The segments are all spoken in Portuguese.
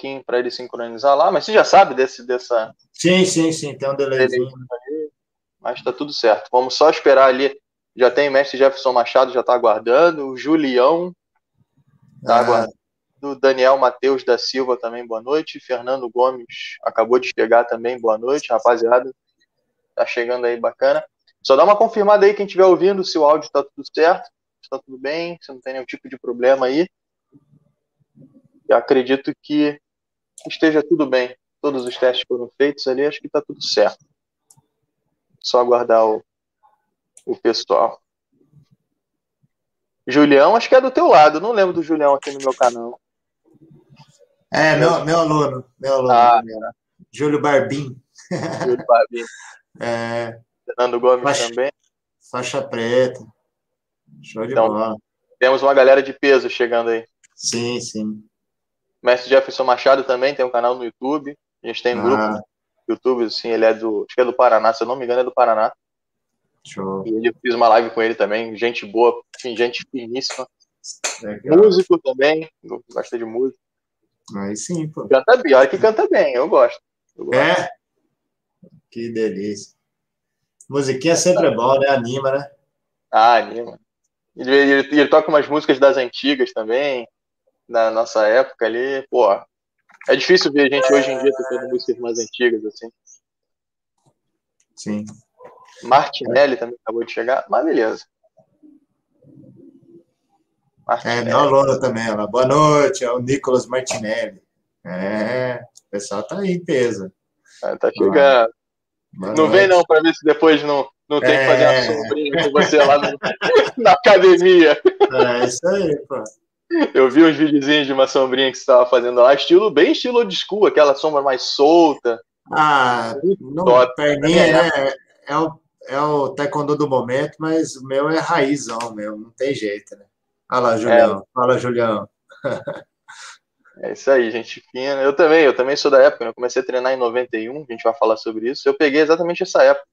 pouquinho para ele sincronizar lá, mas você já sabe desse, dessa. Sim, sim, sim, tem um delayzinho. Mas tá tudo certo. Vamos só esperar ali. Já tem o mestre Jefferson Machado, já tá aguardando. O Julião tá ah. aguardando. O Daniel Matheus da Silva também, boa noite. Fernando Gomes acabou de chegar também, boa noite, rapaziada. Tá chegando aí bacana. Só dá uma confirmada aí quem estiver ouvindo se o áudio tá tudo certo, se tá tudo bem, se não tem nenhum tipo de problema aí. Eu acredito que esteja tudo bem. Todos os testes foram feitos ali, acho que tá tudo certo. Só aguardar o, o pessoal. Julião, acho que é do teu lado. Não lembro do Julião aqui no meu canal. É, meu, meu aluno. Meu aluno. Ah, Júlio Barbim. Júlio Barbim. é. Fernando Gomes faixa, também. Faixa preta. Show de então, bola. Temos uma galera de peso chegando aí. Sim, sim. Mestre Jefferson Machado também tem um canal no YouTube. A gente tem um ah. grupo no YouTube, assim, ele é do. Acho que é do Paraná, se eu não me engano, é do Paraná. Show. E eu fiz uma live com ele também, gente boa, gente finíssima. Legal. Músico também, gosta de música. Aí sim, pô. Canta bem, olha que canta bem, eu gosto. Eu gosto. É? Que delícia. Musiquinha sempre é bom, né? Anima, né? Ah, anima. Ele, ele, ele, toca umas músicas das antigas também, da nossa época ali. Pô, é difícil ver a gente hoje em dia tocando músicas mais antigas, assim. Sim. Martinelli também acabou de chegar, mas beleza. Martinelli. É, meu aluno também, ela. Boa noite, é o Nicolas Martinelli. É, o pessoal tá aí em peso. É, tá chegando. Boa não noite. vem não, para ver se depois não, não tem é... que fazer uma é. sombrinha com você lá no, na academia. É, isso aí, pô. Eu vi uns videozinhos de uma sombrinha que você estava fazendo lá, estilo bem estilo old school, aquela sombra mais solta. Ah, não, top. perninha, é, né? É o, é o taekwondo do momento, mas o meu é raizão mesmo, não tem jeito, né? Olha lá, Julião. É. Fala, Julião. É isso aí, gente fina. Eu também, eu também sou da época, né? eu comecei a treinar em 91, a gente vai falar sobre isso. Eu peguei exatamente essa época.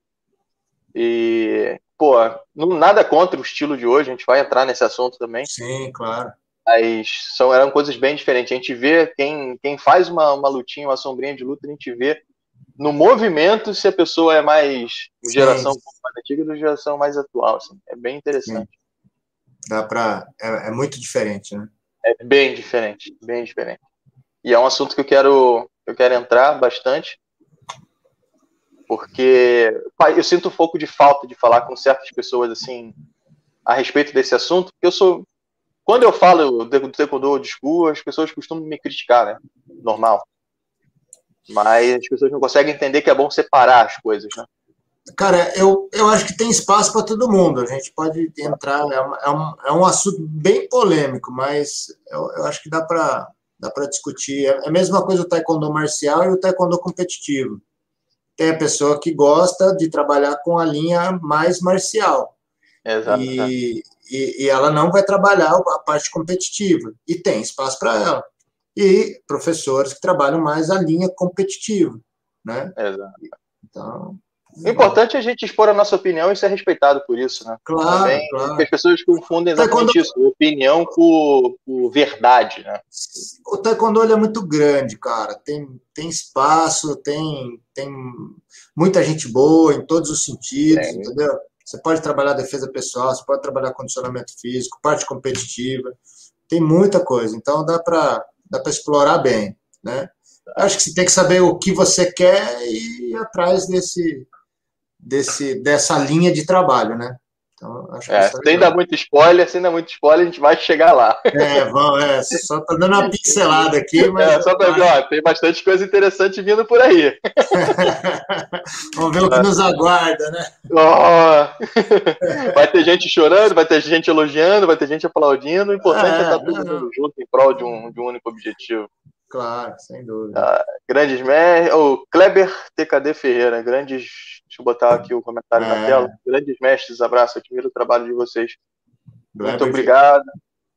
E, pô, não, nada contra o estilo de hoje, a gente vai entrar nesse assunto também. Sim, claro. Mas são, eram coisas bem diferentes. A gente vê quem, quem faz uma, uma lutinha, uma sombrinha de luta, a gente vê no movimento se a pessoa é mais geração sim. mais antiga ou geração mais atual. Assim. É bem interessante. Sim. Dá pra. É, é muito diferente, né? É bem diferente, bem diferente. E é um assunto que eu quero, eu quero entrar bastante, porque eu sinto um pouco de falta de falar com certas pessoas assim a respeito desse assunto, porque eu sou quando eu falo do taekwondo de school, as pessoas costumam me criticar, né? Normal. Mas as pessoas não conseguem entender que é bom separar as coisas, né? Cara, eu, eu acho que tem espaço para todo mundo. A gente pode entrar. É, é, um, é um assunto bem polêmico, mas eu, eu acho que dá para dá para discutir. É, é a mesma coisa o taekwondo marcial e o taekwondo competitivo. Tem a pessoa que gosta de trabalhar com a linha mais marcial. Exato. E, e, e ela não vai trabalhar a parte competitiva. E tem espaço para ela. E professores que trabalham mais a linha competitiva. Né? Exato. Então, o importante é a gente expor a nossa opinião e ser respeitado por isso, né? Claro, Também, claro. Porque as pessoas confundem exatamente taekwondo... isso, opinião com, com, verdade, né? O taekwondo é muito grande, cara. Tem, tem espaço, tem, tem muita gente boa em todos os sentidos, é. entendeu? Você pode trabalhar defesa pessoal, você pode trabalhar condicionamento físico, parte competitiva, tem muita coisa. Então dá para dá explorar bem, né? Acho que você tem que saber o que você quer e ir atrás desse desse, dessa linha de trabalho, né? Então, acho é, tá sem dar muito spoiler, sem dar muito spoiler, a gente vai chegar lá. É, vamos, é, só tá dando uma pincelada aqui, mas. É, só para ver, ó, tem bastante coisa interessante vindo por aí. vamos ver o que nos aguarda, né? Oh. Vai ter gente chorando, vai ter gente elogiando, vai ter gente aplaudindo. O importante é, é estar todo mundo junto em prol de um, de um único objetivo. Claro, sem dúvida. Ah, grandes mestres. O Kleber TKD Ferreira, grandes Deixa eu botar aqui o comentário é. na tela. Grandes mestres, abraço, admiro o trabalho de vocês. Muito obrigado.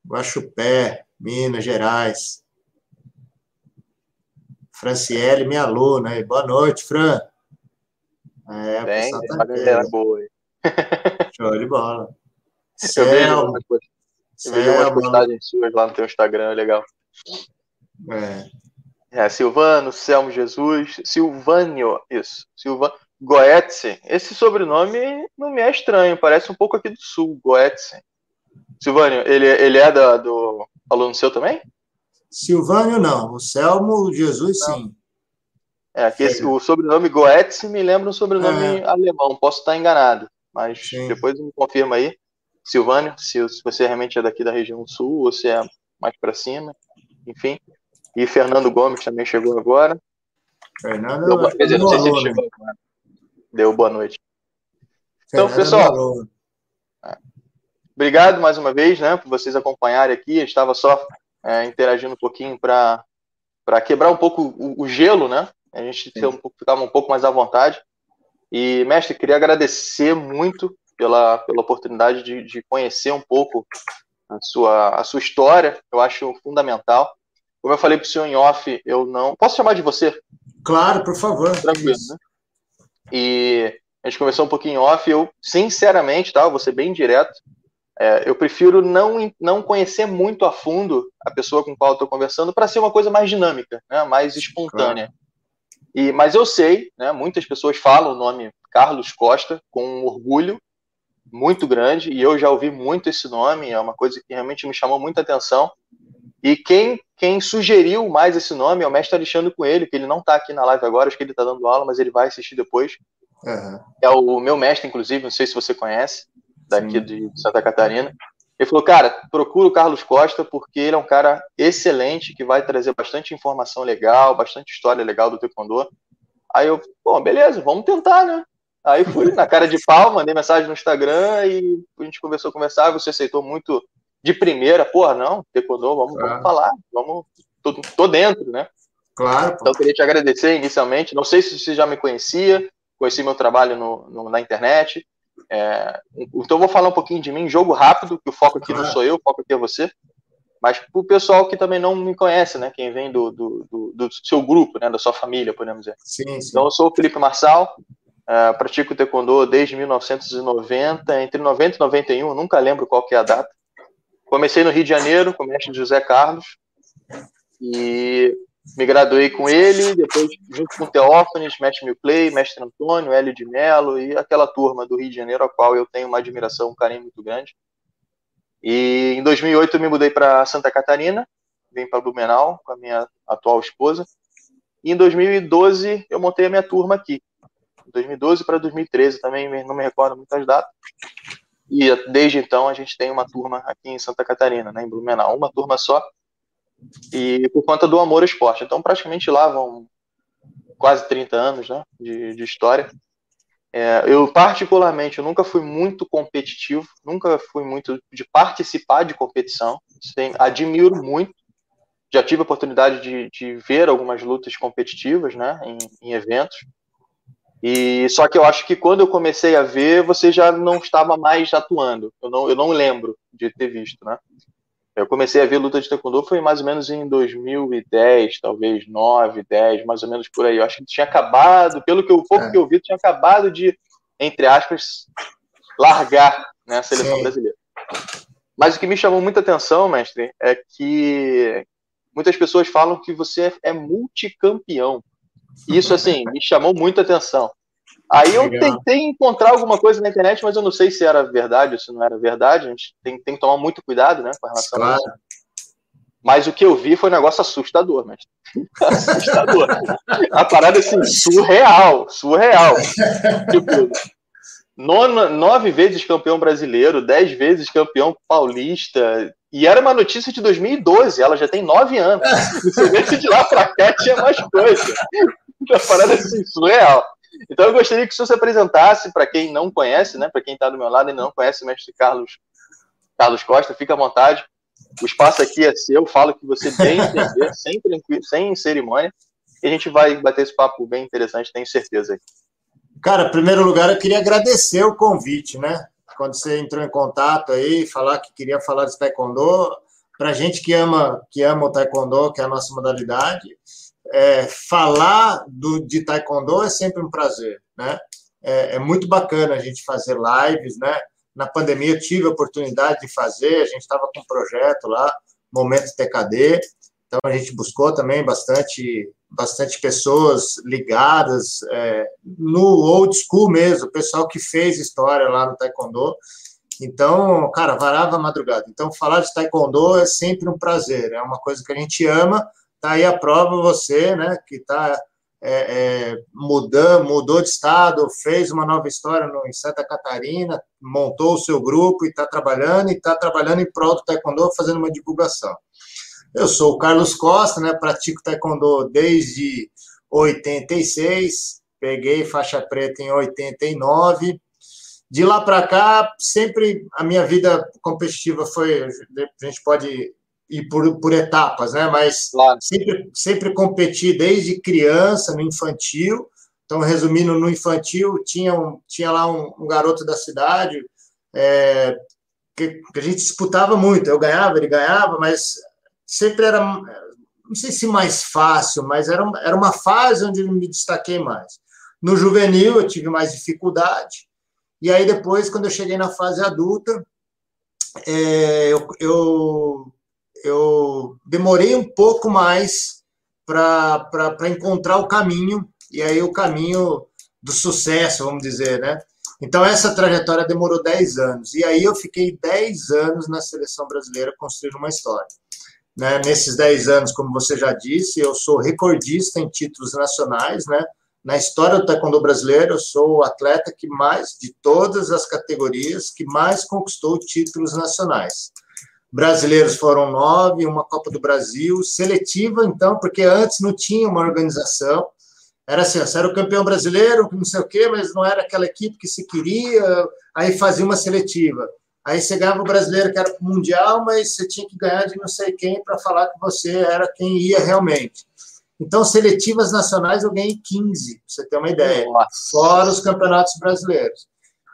Guaxupé, Minas Gerais. Franciele, minha aluna. Boa noite, Fran. É, Tem, tá uma galera boa aí. Show de bola. Eu vejo umas, eu vejo umas postagens suas lá no teu Instagram, é legal. É. É, Silvano, Selmo Jesus, Silvânio, isso. Silvano, Goetze. Esse sobrenome não me é estranho, parece um pouco aqui do sul, Goetze. Silvânio, ele, ele é da, do aluno seu também? Silvânio não, o Selmo Jesus não. sim. É, esse, o sobrenome Goetze me lembra um sobrenome é. alemão, posso estar enganado, mas sim. depois me confirma aí. Silvânio, se, se você realmente é daqui da região sul ou se é mais para cima, enfim. E Fernando Gomes também chegou agora. Fernando Deu, quer dizer, não sei se ele chegou agora. Deu boa noite. Então, pessoal, obrigado mais uma vez, né, por vocês acompanharem aqui. Eu estava só é, interagindo um pouquinho para quebrar um pouco o, o, gelo, né? A gente um pouco, ficava um pouco mais à vontade. E, mestre, queria agradecer muito pela, pela oportunidade de, de conhecer um pouco a sua, a sua história. Eu acho fundamental. Como eu falei para o senhor em off, eu não. Posso chamar de você? Claro, por favor. Tranquilo, né? E a gente conversou um pouquinho off. Eu, sinceramente, tá? vou ser bem direto. É, eu prefiro não, não conhecer muito a fundo a pessoa com qual eu estou conversando para ser uma coisa mais dinâmica, né? mais espontânea. Claro. E, mas eu sei, né, muitas pessoas falam o nome Carlos Costa com um orgulho muito grande, e eu já ouvi muito esse nome, é uma coisa que realmente me chamou muita atenção. E quem, quem sugeriu mais esse nome é o mestre Alexandre Coelho, que ele não está aqui na live agora, acho que ele está dando aula, mas ele vai assistir depois. Uhum. É o meu mestre, inclusive, não sei se você conhece, daqui Sim. de Santa Catarina. Ele falou, cara, procura o Carlos Costa, porque ele é um cara excelente, que vai trazer bastante informação legal, bastante história legal do Taekwondo. Aí eu, bom, beleza, vamos tentar, né? Aí fui na cara de pau, mandei mensagem no Instagram e a gente conversou, conversar, você aceitou muito de primeira, porra, não, Taekwondo, vamos, claro. vamos falar, vamos, tô, tô, dentro, né? Claro. Então, eu queria te agradecer inicialmente. Não sei se você já me conhecia, conheci meu trabalho no, no na internet. É, então, vou falar um pouquinho de mim, jogo rápido, que o foco aqui claro. não sou eu, o foco aqui é você. Mas para o pessoal que também não me conhece, né? Quem vem do, do, do, do, seu grupo, né? Da sua família, podemos dizer. Sim, sim. Então, eu sou o Felipe Marçal, uh, pratico Taekwondo desde 1990, entre 90 e 91, nunca lembro qual que é a data. Comecei no Rio de Janeiro, com o mestre José Carlos, e me graduei com ele, depois junto com o Teófanes, mestre Milplay, mestre Antônio, Hélio de Mello e aquela turma do Rio de Janeiro, a qual eu tenho uma admiração, um carinho muito grande. E em 2008 eu me mudei para Santa Catarina, vim para Blumenau com a minha atual esposa. E em 2012 eu montei a minha turma aqui. 2012 para 2013 também, não me recordo muitas datas. E desde então a gente tem uma turma aqui em Santa Catarina, né, em Blumenau, uma turma só. E por conta do amor ao esporte. Então praticamente lá vão quase 30 anos né, de, de história. É, eu particularmente eu nunca fui muito competitivo, nunca fui muito de participar de competição. Tem, admiro muito. Já tive a oportunidade de, de ver algumas lutas competitivas, né, em, em eventos. E só que eu acho que quando eu comecei a ver, você já não estava mais atuando. Eu não, eu não lembro de ter visto, né? Eu comecei a ver luta de taekwondo foi mais ou menos em 2010, talvez 9, 10, mais ou menos por aí. Eu acho que tinha acabado, pelo que eu pouco é. que eu vi, tinha acabado de, entre aspas, largar né, a seleção Sim. brasileira. Mas o que me chamou muita atenção, mestre, é que muitas pessoas falam que você é multicampeão. Isso, assim, me chamou muita atenção. Aí eu Legal. tentei encontrar alguma coisa na internet, mas eu não sei se era verdade ou se não era verdade. A gente tem, tem que tomar muito cuidado, né, com relação claro. a isso. Mas o que eu vi foi um negócio assustador, mas assustador. A parada assim, surreal, surreal. Tipo, nona, nove vezes campeão brasileiro, dez vezes campeão paulista. E era uma notícia de 2012, ela já tem nove anos. Você vê se de lá pra cá tinha mais coisa. Uma parada assim, surreal. Então eu gostaria que o senhor se apresentasse para quem não conhece, né? Para quem está do meu lado e não conhece o mestre Carlos, Carlos Costa, fica à vontade. O espaço aqui é seu, fala que você bem entender, sem, sem cerimônia. E a gente vai bater esse papo bem interessante, tenho certeza. Cara, em primeiro lugar, eu queria agradecer o convite, né? Quando você entrou em contato aí, falar que queria falar de taekwondo, para gente que ama, que ama o taekwondo, que é a nossa modalidade, é, falar do, de taekwondo é sempre um prazer, né? É, é, muito bacana a gente fazer lives, né? Na pandemia eu tive a oportunidade de fazer, a gente estava com um projeto lá, Momento TKD, Então a gente buscou também bastante, bastante pessoas ligadas é, no old school mesmo, o pessoal que fez história lá no Taekwondo. Então, cara, varava a madrugada. Então, falar de Taekwondo é sempre um prazer, é uma coisa que a gente ama. Tá aí a prova você, né, que está é, é, mudou, mudou de estado, fez uma nova história no, em Santa Catarina, montou o seu grupo e está trabalhando, e está trabalhando em prol do Taekwondo, fazendo uma divulgação. Eu sou o Carlos Costa, né, pratico Taekwondo desde 86, peguei faixa preta em 89. De lá para cá, sempre a minha vida competitiva foi, a gente pode e por, por etapas, né? Mas claro. sempre, sempre competi desde criança, no infantil. Então, resumindo, no infantil, tinha, um, tinha lá um, um garoto da cidade é, que, que, a gente disputava muito. Eu ganhava, ele ganhava, mas sempre era, não sei se mais fácil, mas era, era uma fase onde eu me destaquei mais. No juvenil, eu tive mais dificuldade. E aí, depois, quando eu cheguei na fase adulta, é, eu, eu eu demorei um pouco mais para encontrar o caminho, e aí o caminho do sucesso, vamos dizer, né? Então, essa trajetória demorou 10 anos. E aí eu fiquei 10 anos na seleção brasileira construindo uma história. Né? Nesses 10 anos, como você já disse, eu sou recordista em títulos nacionais, né? Na história do taekwondo brasileiro, eu sou o atleta que mais, de todas as categorias, que mais conquistou títulos nacionais brasileiros foram nove, uma Copa do Brasil, seletiva, então, porque antes não tinha uma organização. Era assim, era o campeão brasileiro, não sei o quê, mas não era aquela equipe que se queria, aí fazia uma seletiva. Aí você ganhava o brasileiro que era o mundial, mas você tinha que ganhar de não sei quem para falar que você era quem ia realmente. Então, seletivas nacionais eu ganhei 15, para você ter uma ideia, Nossa. fora os campeonatos brasileiros.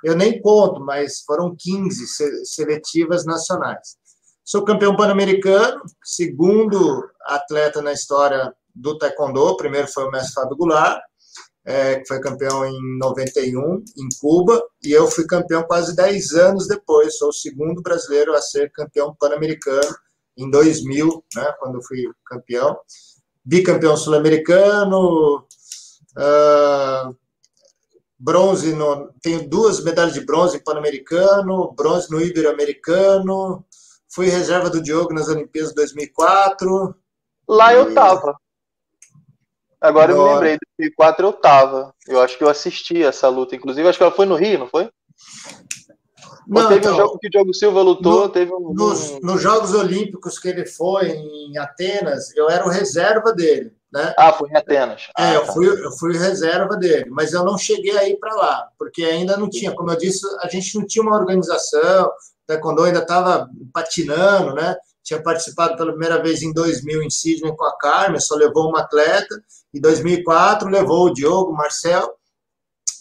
Eu nem conto, mas foram 15 seletivas nacionais. Sou campeão pan-americano, segundo atleta na história do taekwondo. O primeiro foi o mestre Fábio Goulart, é, que foi campeão em 91, em Cuba, e eu fui campeão quase 10 anos depois. Sou o segundo brasileiro a ser campeão pan-americano em 2000, né, quando fui campeão. Bicampeão sul-americano, uh, bronze no, tenho duas medalhas de bronze em pan-americano, bronze no ibero-americano, Fui reserva do Diogo nas Olimpíadas de 2004. Lá e... eu tava. Agora eu me lembrei, em 2004 eu tava. Eu acho que eu assisti essa luta. Inclusive, acho que ela foi no Rio, não foi? Não, Ou teve então, um jogo que o Diogo Silva lutou, no, teve um... Nos, nos, Jogos Olímpicos que ele foi em Atenas, eu era o reserva dele. Né? Ah, foi em Atenas. É, ah, eu, tá. fui, eu fui reserva dele, mas eu não cheguei aí para lá, porque ainda não tinha, como eu disse, a gente não tinha uma organização, taekwondo ainda estava patinando, né? Tinha participado pela primeira vez em 2000 em Sydney com a Carmen, só levou uma atleta. Em 2004 levou o Diogo, o Marcel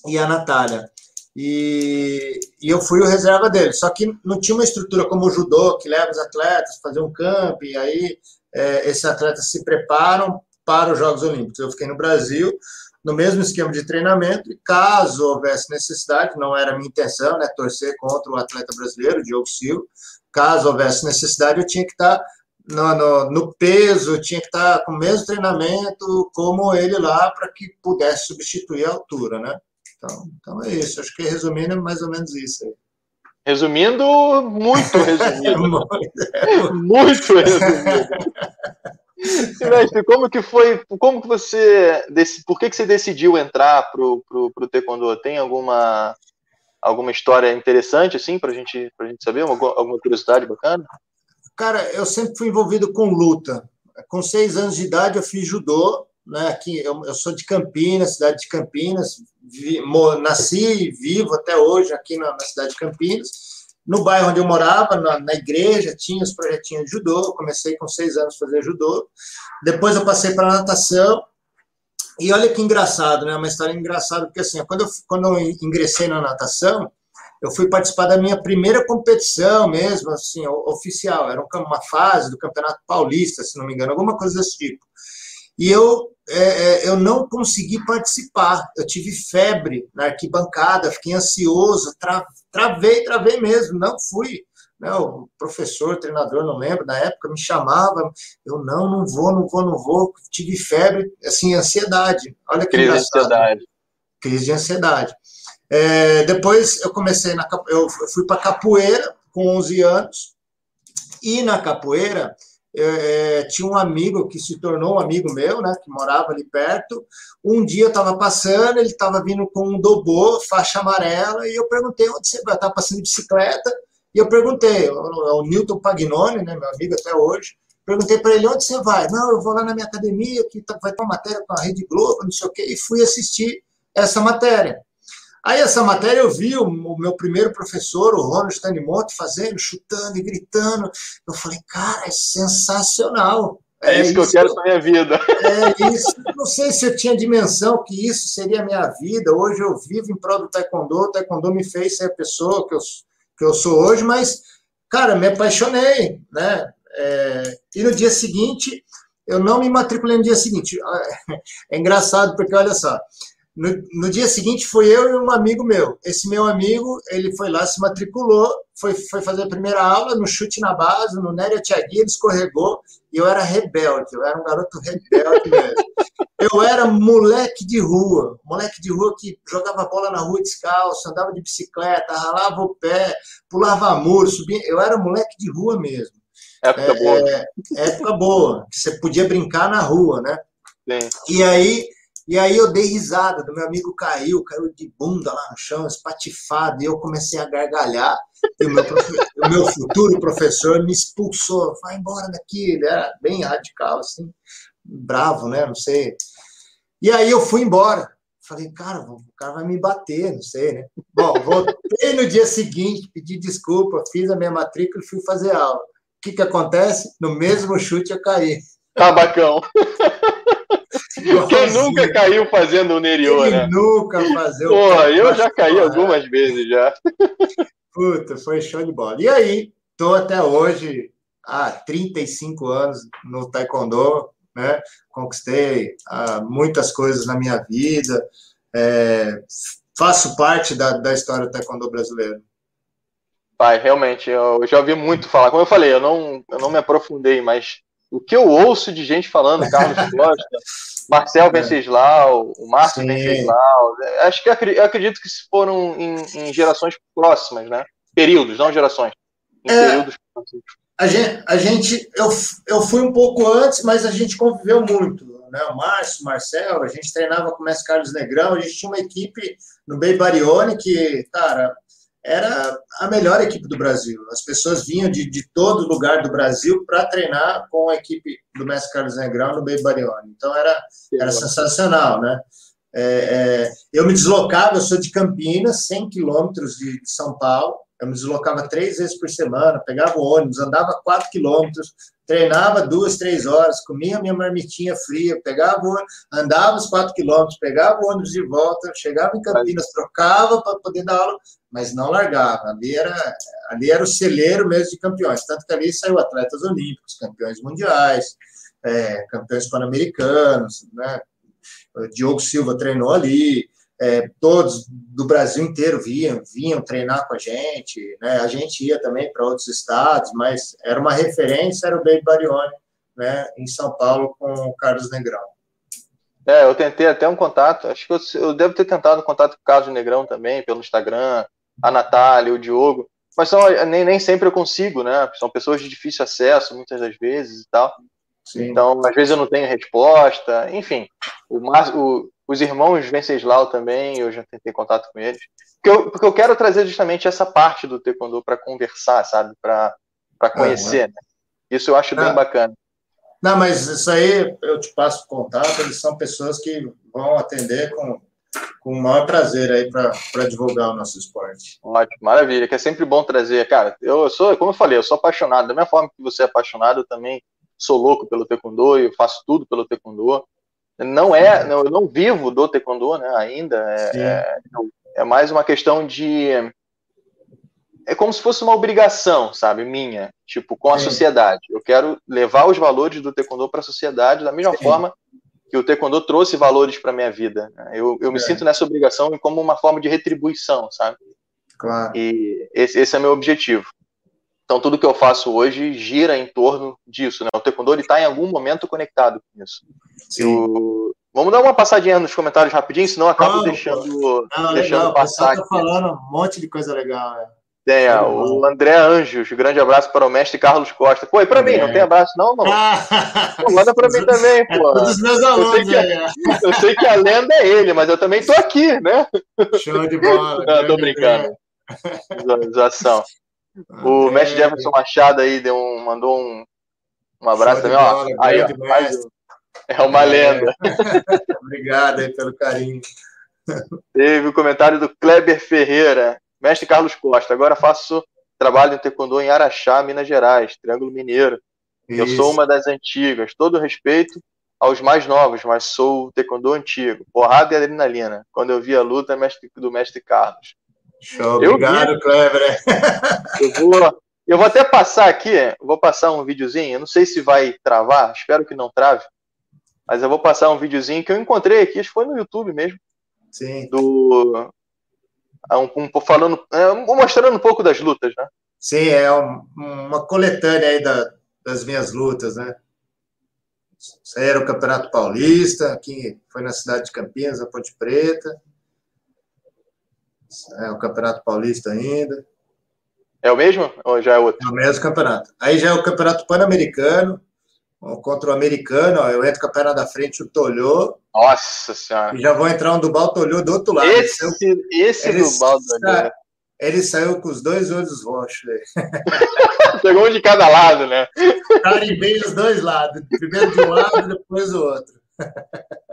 e a Natália. E, e, eu fui o reserva dele. Só que não tinha uma estrutura como o judô, que leva os atletas, fazer um camp, e aí é, esses atletas se preparam para os Jogos Olímpicos. Eu fiquei no Brasil, no mesmo esquema de treinamento, e caso houvesse necessidade, não era minha intenção, né, torcer contra o atleta brasileiro, Diogo Silva, caso houvesse necessidade, eu tinha que estar no, no, no peso, tinha que estar com o mesmo treinamento como ele lá, para que pudesse substituir a altura, né? Então, então é isso, acho que resumindo é mais ou menos isso aí. Resumindo, muito resumido. muito resumido. Silvestre, como que foi, como que você, por que, que você decidiu entrar pro, pro, pro Taekwondo? Tem alguma, alguma história interessante, assim, pra gente, pra gente saber? Alguma, alguma curiosidade bacana? Cara, eu sempre fui envolvido com luta. Com seis anos de idade eu fiz judô, né? Aqui, eu, eu sou de Campinas, cidade de Campinas, vi, mo, nasci vivo até hoje aqui na, na cidade de Campinas no bairro onde eu morava, na, na, igreja, tinha os projetinhos de judô. Comecei com seis anos a fazer judô. Depois eu passei para natação. E olha que engraçado, né? Uma história engraçada, porque assim, quando eu, quando eu ingressei na natação, eu fui participar da minha primeira competição mesmo, assim, oficial. Era uma fase do Campeonato Paulista, se não me engano, alguma coisa desse tipo. E eu, é, é, eu não consegui participar. Eu tive febre na arquibancada, fiquei ansioso, tra, travei, travei mesmo, não fui. né, o professor, treinador, não lembro, na época me chamava, eu não, não vou, não vou, não vou, tive febre, assim, ansiedade. Olha que Crise de ansiedade. Crise de ansiedade. É, depois eu comecei na eu fui para capoeira com 11 anos e na capoeira é, tinha um amigo que se tornou um amigo meu, né, que morava ali perto. Um dia estava passando, ele estava vindo com um dobô, faixa amarela, e eu perguntei onde você estava passando de bicicleta, e eu perguntei, o, o Newton Pagnoni, né, meu amigo até hoje, perguntei para ele onde você vai. Não, eu vou lá na minha academia, que tá, vai ter uma matéria com a Rede Globo, não sei o quê, e fui assistir essa matéria. Aí essa matéria eu vi o, o meu primeiro professor, o Ronald Tanimoto, fazendo, chutando e gritando. Eu falei, cara, é sensacional. É, é isso que eu quero para minha vida. É isso. Não sei se eu tinha dimensão que isso seria a minha vida. Hoje eu vivo em prol do taekwondo. O taekwondo me fez ser a pessoa que eu, que eu sou hoje, mas, cara, me apaixonei, né? É, e no dia seguinte, eu não me matriculei no dia seguinte. É engraçado, porque olha só, no, no, dia seguinte fui eu e um amigo meu. Esse meu amigo, ele foi lá, se matriculou, foi, foi fazer a primeira aula no chute na base, no Néria Tiagui, ele escorregou, e eu era rebelde, eu era um garoto rebelde mesmo. Eu era moleque de rua, moleque de rua que jogava bola na rua descalço, andava de bicicleta, ralava o pé, pulava muro, subia. Eu era moleque de rua mesmo. Época é, boa. É, época boa, que você podia brincar na rua, né? Sim. E aí e aí eu dei risada, do meu amigo caiu, caiu de bunda lá no chão, espatifado, e eu comecei a gargalhar. E o meu, o meu futuro professor me expulsou, vai embora daqui. Ele era bem radical, assim, bravo, né? Não sei. E aí eu fui embora. Falei, cara, o cara vai me bater, não sei, né? Bom, voltei no dia seguinte, pedi desculpa, fiz a minha matrícula e fui fazer aula. O que, que acontece? No mesmo chute eu caí. Tabacão. Quem nunca caiu fazendo o Neriô, né? nunca fazendo. Pô, eu já caí algumas vezes já. Puta, foi show de bola. E aí, tô até hoje há 35 anos no Taekwondo, né? Conquistei ah, muitas coisas na minha vida, é, faço parte da, da história do Taekwondo brasileiro. Pai, realmente, eu já ouvi muito falar. Como eu falei, eu não, eu não me aprofundei, mas o que eu ouço de gente falando, Carlos Costa, Marcel é. Venceslau, o Márcio Venceslau, acho que eu acredito que foram em, em, gerações próximas, né? Períodos, não gerações. Em é, períodos a gente, a gente eu, eu fui um pouco antes, mas a gente conviveu muito. Né? O Márcio, o Marcel, a gente treinava com o Mestre Carlos Negrão, a gente tinha uma equipe no Bay Barione que, cara, era a melhor equipe do Brasil. As pessoas vinham de, de todo lugar do Brasil para treinar com a equipe do Mestre Carlos Negrão no Bay Barione. Então era, era sensacional, né? É, é, eu me deslocava, eu sou de Campinas, 100 quilômetros de, de São Paulo, eu me deslocava três vezes por semana, pegava o ônibus, andava quatro quilômetros, treinava duas, três horas, comia minha marmitinha fria, pegava, andava os quatro quilômetros, pegava o ônibus de volta, chegava em Campinas, trocava para poder dar aula, mas não largava. Ali era, ali era o celeiro mesmo de campeões, tanto que ali saiu atletas olímpicos, campeões mundiais, é, campeões pan-americanos, né? Diogo Silva treinou ali, é, todos do Brasil inteiro vinham, vinham treinar com a gente, né? A gente ia também para outros estados, mas era uma referência, era o Baby Barione, né? Em São Paulo com o Carlos Negrão. É, eu tentei até um contato, acho que eu, eu devo ter tentado um contato com o Carlos Negrão também, pelo Instagram, a Natália, o Diogo, mas são, nem, nem sempre eu consigo, né? São pessoas de difícil acesso, muitas das vezes e tal. Sim. Então, às vezes eu não tenho resposta, enfim. O, o, os irmãos Venceslau também, eu já tentei contato com eles. Porque eu, porque eu quero trazer justamente essa parte do Taekwondo para conversar, sabe? Para conhecer. Né? Isso eu acho bem ah. bacana. Não, mas isso aí eu te passo contato, eles são pessoas que vão atender com, com o maior prazer aí para divulgar o nosso esporte. Ótimo, maravilha, que é sempre bom trazer. Cara, eu sou, como eu falei, eu sou apaixonado. Da mesma forma que você é apaixonado, eu também sou louco pelo taekwondo, eu faço tudo pelo taekwondo. Não é, não, eu não vivo do taekwondo, né, ainda. É, é, é, mais uma questão de é como se fosse uma obrigação, sabe, minha, tipo, com a Sim. sociedade. Eu quero levar os valores do taekwondo para a sociedade da mesma Sim. forma que o taekwondo trouxe valores para minha vida. Né? Eu, eu me é. sinto nessa obrigação como uma forma de retribuição, sabe? Claro. E esse, esse é meu objetivo. Então tudo que eu faço hoje gira em torno disso, né? O taekwondo está em algum momento conectado com isso. Eu... Vamos dar uma passadinha nos comentários rapidinho, senão eu acabo deixando, deixando legal. passar. O tá falando um monte de coisa legal. Né? Tem, é, o André Anjos, grande abraço para o mestre Carlos Costa. Pô, e para mim, não tem abraço não, não? pô, manda para mim também, pô. É dos meus alunos, eu sei, que, a, eu sei que a lenda é ele, mas eu também tô aqui, né? Show de bola. não, tô brincando. Visualização. O mestre Jefferson Machado aí deu um, mandou um, um abraço também, ó. Aí, ó é uma é. lenda. Obrigado aí pelo carinho. Teve o comentário do Kleber Ferreira. Mestre Carlos Costa, agora faço trabalho em taekwondo em Araxá, Minas Gerais, Triângulo Mineiro. Isso. Eu sou uma das antigas, todo respeito aos mais novos, mas sou taekwondo antigo. Porrada e adrenalina. Quando eu vi a luta do mestre Carlos. Show, eu obrigado, vi. Kleber. Eu vou, eu vou até passar aqui, vou passar um videozinho, eu não sei se vai travar, espero que não trave, mas eu vou passar um videozinho que eu encontrei aqui, acho que foi no YouTube mesmo. Sim. Do, é um, um, falando, é, mostrando um pouco das lutas, né? Sim, é um, uma coletânea aí da, das minhas lutas, né? Isso era o Campeonato Paulista, aqui foi na cidade de Campinas, a Ponte Preta. É o Campeonato Paulista ainda. É o mesmo ou já é outro? É o mesmo campeonato. Aí já é o Campeonato Pan-Americano, contra o americano, ó, eu entro com a perna da frente, o Tolhô. Nossa Senhora. E já vou entrar um do Tolhô do outro lado. Esse, esse ele, do Tolhô. Ele saiu com os dois olhos roxos. Pegou um de cada lado, né? Carimbei os dois lados. Primeiro de um lado, depois o outro.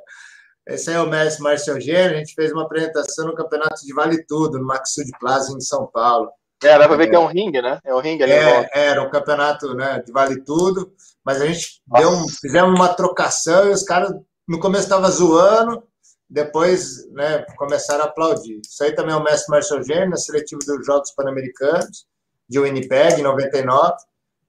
Esse aí é o mestre Márcio Eugênio. A gente fez uma apresentação no Campeonato de Vale Tudo, no Maxud Plaza, em São Paulo. É, dá pra ver é, que é um ringue, né? É um ringue ali. É, era um campeonato né, de Vale Tudo. Mas a gente deu um, fizemos uma trocação e os caras no começo estavam zoando, depois né, começaram a aplaudir. Isso aí também é o mestre Gênio, na seletiva dos Jogos Pan-Americanos, de Winnipeg, em 99.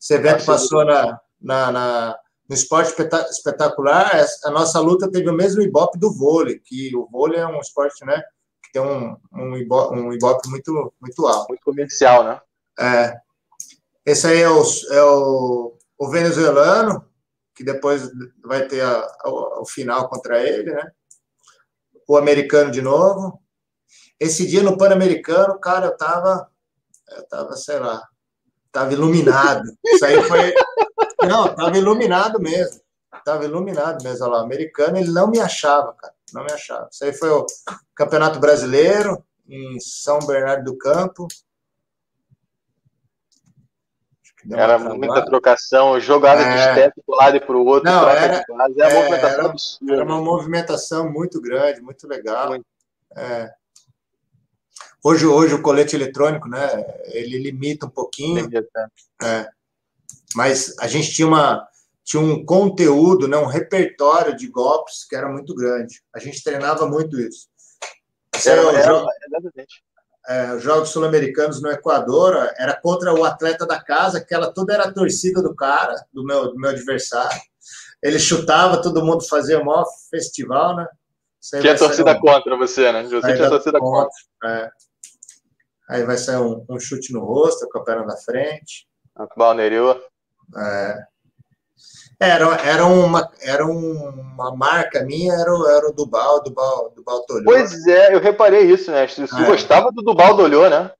Esse evento passou na, na, na, no esporte espetacular. A nossa luta teve o mesmo ibope do vôlei, que o vôlei é um esporte né, que tem um, um, ibope, um ibope muito, muito alto. Muito comercial, né? É. Esse aí é o, é o o venezuelano, que depois vai ter a, a, o final contra ele, né? O americano de novo. Esse dia no Pan-Americano, cara, eu tava, eu tava, sei lá, tava iluminado. Isso aí foi. Não, tava iluminado mesmo. Tava iluminado mesmo. Olha lá, o americano, ele não me achava, cara. Não me achava. Isso aí foi o Campeonato Brasileiro, em São Bernardo do Campo. Era muita trocação, jogada é. de step para um lado e para o outro, Não, era, base, era, uma movimentação era. Era uma movimentação muito grande, muito legal. Muito. É. Hoje, hoje o colete eletrônico, né, ele limita um pouquinho. É. Mas a gente tinha, uma, tinha um conteúdo, né, um repertório de golpes que era muito grande. A gente treinava muito isso. Era, era, era, exatamente é, Jogos Sul-Americanos no Equador, era contra o atleta da casa, aquela toda era a torcida do cara, do meu, do meu adversário. Ele chutava, todo mundo fazia o maior festival, né? Tinha torcida um... contra você, né? Você tinha torcida contra. contra. É. Aí vai sair um, um, chute no rosto, com a perna da frente. Balneário. É. Era, era, uma, era uma marca minha, era, era o Dubal, Dubal, Dubal Tolhô. Pois é, eu reparei isso, né? Você é. gostava do Dubal Tolhô, né?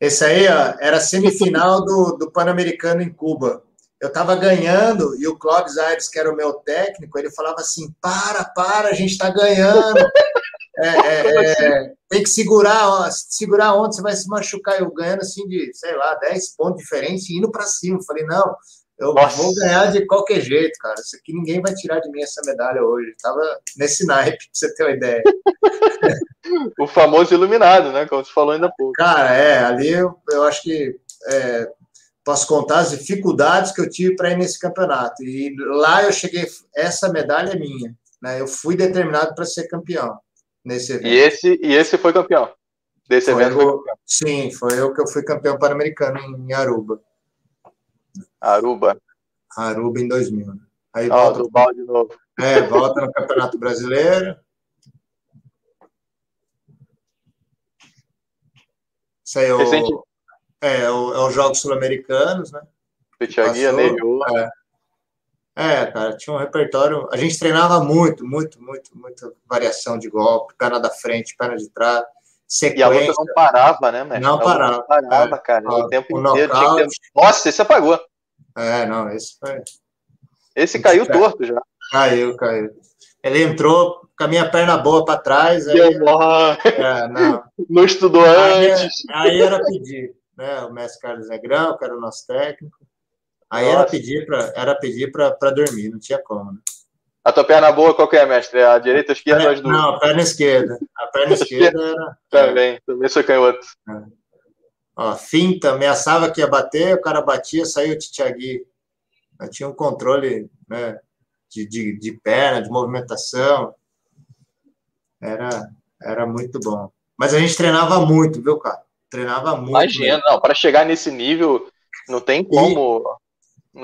Esse aí ó, era semifinal do, do Pan-Americano em Cuba. Eu estava ganhando e o Clóvis Aires, que era o meu técnico, ele falava assim: para, para, a gente está ganhando. É, é, é, tem que segurar, ó, segurar onde você vai se machucar. Eu ganhando assim de, sei lá, 10 pontos de diferença e indo para cima. Eu falei: não, eu Nossa. vou ganhar de qualquer jeito, cara. Isso aqui ninguém vai tirar de mim essa medalha hoje. Tava nesse naipe, pra você ter uma ideia. o famoso iluminado, né? Como você falou ainda há pouco. Cara, é, ali eu, eu acho que é, posso contar as dificuldades que eu tive para ir nesse campeonato. E lá eu cheguei, essa medalha é minha. Né? Eu fui determinado para ser campeão nesse evento. E esse, e esse foi campeão? Desse foi evento foi campeão? Sim, foi eu que eu fui campeão pan-americano em Aruba. Aruba. Aruba em 2000. Né? Aí oh, volta, do de novo. É, volta no Campeonato Brasileiro. Isso aí. É, é, o, os Jogos Sul-Americanos, né? Petiaguia, Nerio. É. é, cara, tinha um repertório. A gente treinava muito, muito, muito, muita variação de golpe, perna da frente, perna de trás. Sequência. E a luta não parava, né, mestre? Não parava. Não parava, é. cara. O, o tempo o inteiro. Ter... Nossa, esse apagou. É, não, esse foi. Esse caiu torto já. Caiu, caiu. Ele entrou com a minha perna boa para trás. Aí, é, não. não estudou aí, antes. Aí era pedir, né? O mestre Carlos Negrão, que era o nosso técnico. Aí Nossa. era pedir para era pedir para dormir, não tinha como. Né? A tua perna boa qual que é, mestre? A direita ou a esquerda ou as duas? Não, a perna esquerda. A perna esquerda era. Também, também sou canhoto. É. Ó, finta, ameaçava que ia bater, o cara batia, saiu o Titiagui. Tinha um controle né, de, de, de perna, de movimentação. Era, era muito bom. Mas a gente treinava muito, viu, cara? Treinava muito. Imagina, não, para chegar nesse nível, não tem como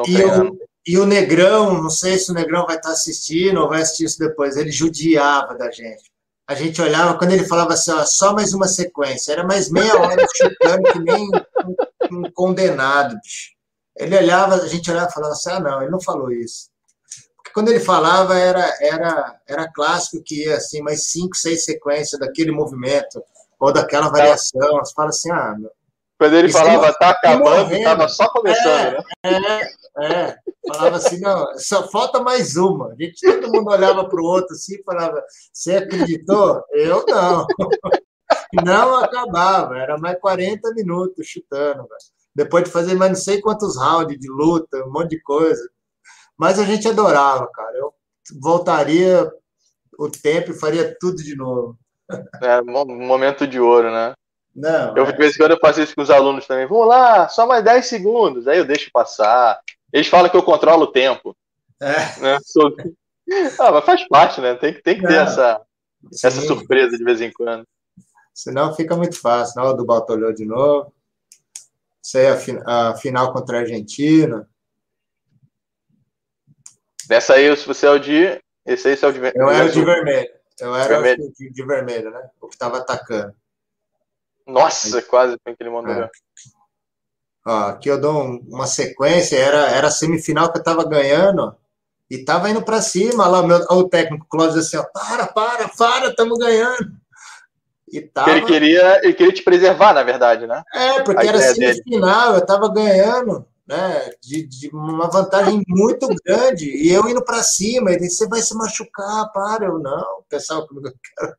e, o, e o Negrão, não sei se o Negrão vai estar assistindo ou vai assistir isso depois, ele judiava da gente. A gente olhava, quando ele falava assim, ó, só mais uma sequência, era mais meia hora chutando que nem um, um condenado, bicho. Ele olhava, a gente olhava e falava assim, ah, não, ele não falou isso quando ele falava, era, era, era clássico que ia assim, mais cinco, seis sequências daquele movimento ou daquela variação. Você fala assim, ah, meu, quando ele falava, tá acabando, estava só começando, é, né? É, é. Falava assim, não, só falta mais uma. A gente, todo mundo olhava para o outro assim e falava, você acreditou? Eu não. Não acabava, era mais 40 minutos chutando, Depois de fazer mais não sei quantos rounds de luta, um monte de coisa. Mas a gente adorava, cara. Eu voltaria o tempo e faria tudo de novo. É, um momento de ouro, né? Não. Eu, é... de vez em quando, eu faço isso com os alunos também. Vamos lá, só mais 10 segundos. Aí eu deixo passar. Eles falam que eu controlo o tempo. É. Né? Ah, mas faz parte, né? Tem, tem que ter essa, essa surpresa de vez em quando. Senão fica muito fácil. Não, o do Baltolhou de novo. Isso aí é a, final contra a Argentina. Nessa aí, se você é o de. Esse aí é o de. Eu era o de vermelho. Eu era vermelho. o de, de, vermelho, né? O que estava atacando. Nossa, quase foi aquele momento. É. Aqui eu dou uma sequência, era, era a semifinal que eu estava ganhando e estava indo para cima. Lá, o, meu, o técnico Cláudio assim: ó, para, para, para, estamos ganhando. E tava... ele, queria, ele queria te preservar, na verdade, né? É, porque a era semifinal, dele. eu estava ganhando né, de, de, uma vantagem muito grande, e eu indo para cima, ele disse, você vai se machucar, para, eu não, pessoal, eu quero,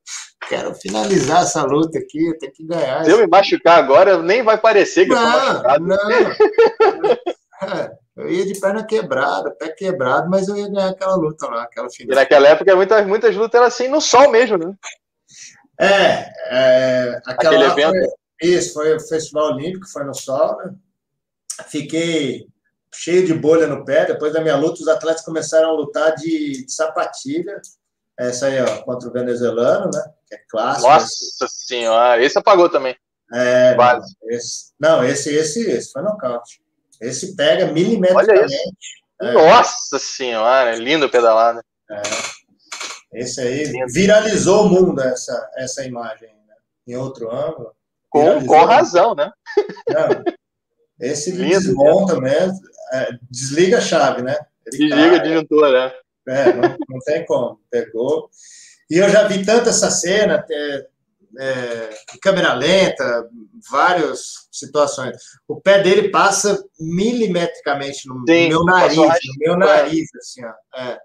quero finalizar essa luta aqui, eu tenho que ganhar. Se eu me machucar agora, nem vai parecer que não, eu tô machucado. Não, é, eu ia de perna quebrada, pé quebrado, mas eu ia ganhar aquela luta lá, aquela final. E naquela época, muitas, muitas lutas eram assim, no sol mesmo, né? É, é aquela Aquele evento. Foi, isso, foi o Festival Olímpico, foi no sol, né? Fiquei cheio de bolha no pé. Depois da minha luta, os atletas começaram a lutar de, de sapatilha. Essa aí, ó, contra o venezuelano, né? Que é clássico. Nossa senhora, esse apagou também. É, não esse, não, esse, esse, esse foi nocaute. Esse pega milimetricamente. É. Nossa senhora, lindo pedalada. É. Esse aí lindo. viralizou o mundo, essa, essa imagem, né? em outro ângulo. Com, com razão, né? Não, esse Lindo, desmonta mesmo, é, desliga a chave, né? Ele desliga o disjuntor, né? É, não, não, tem como. Pegou. E eu já vi tanto essa cena, é, é, câmera lenta, várias situações. O pé dele passa milimetricamente no, Sim, meu nariz, no meu nariz, assim, ó. É.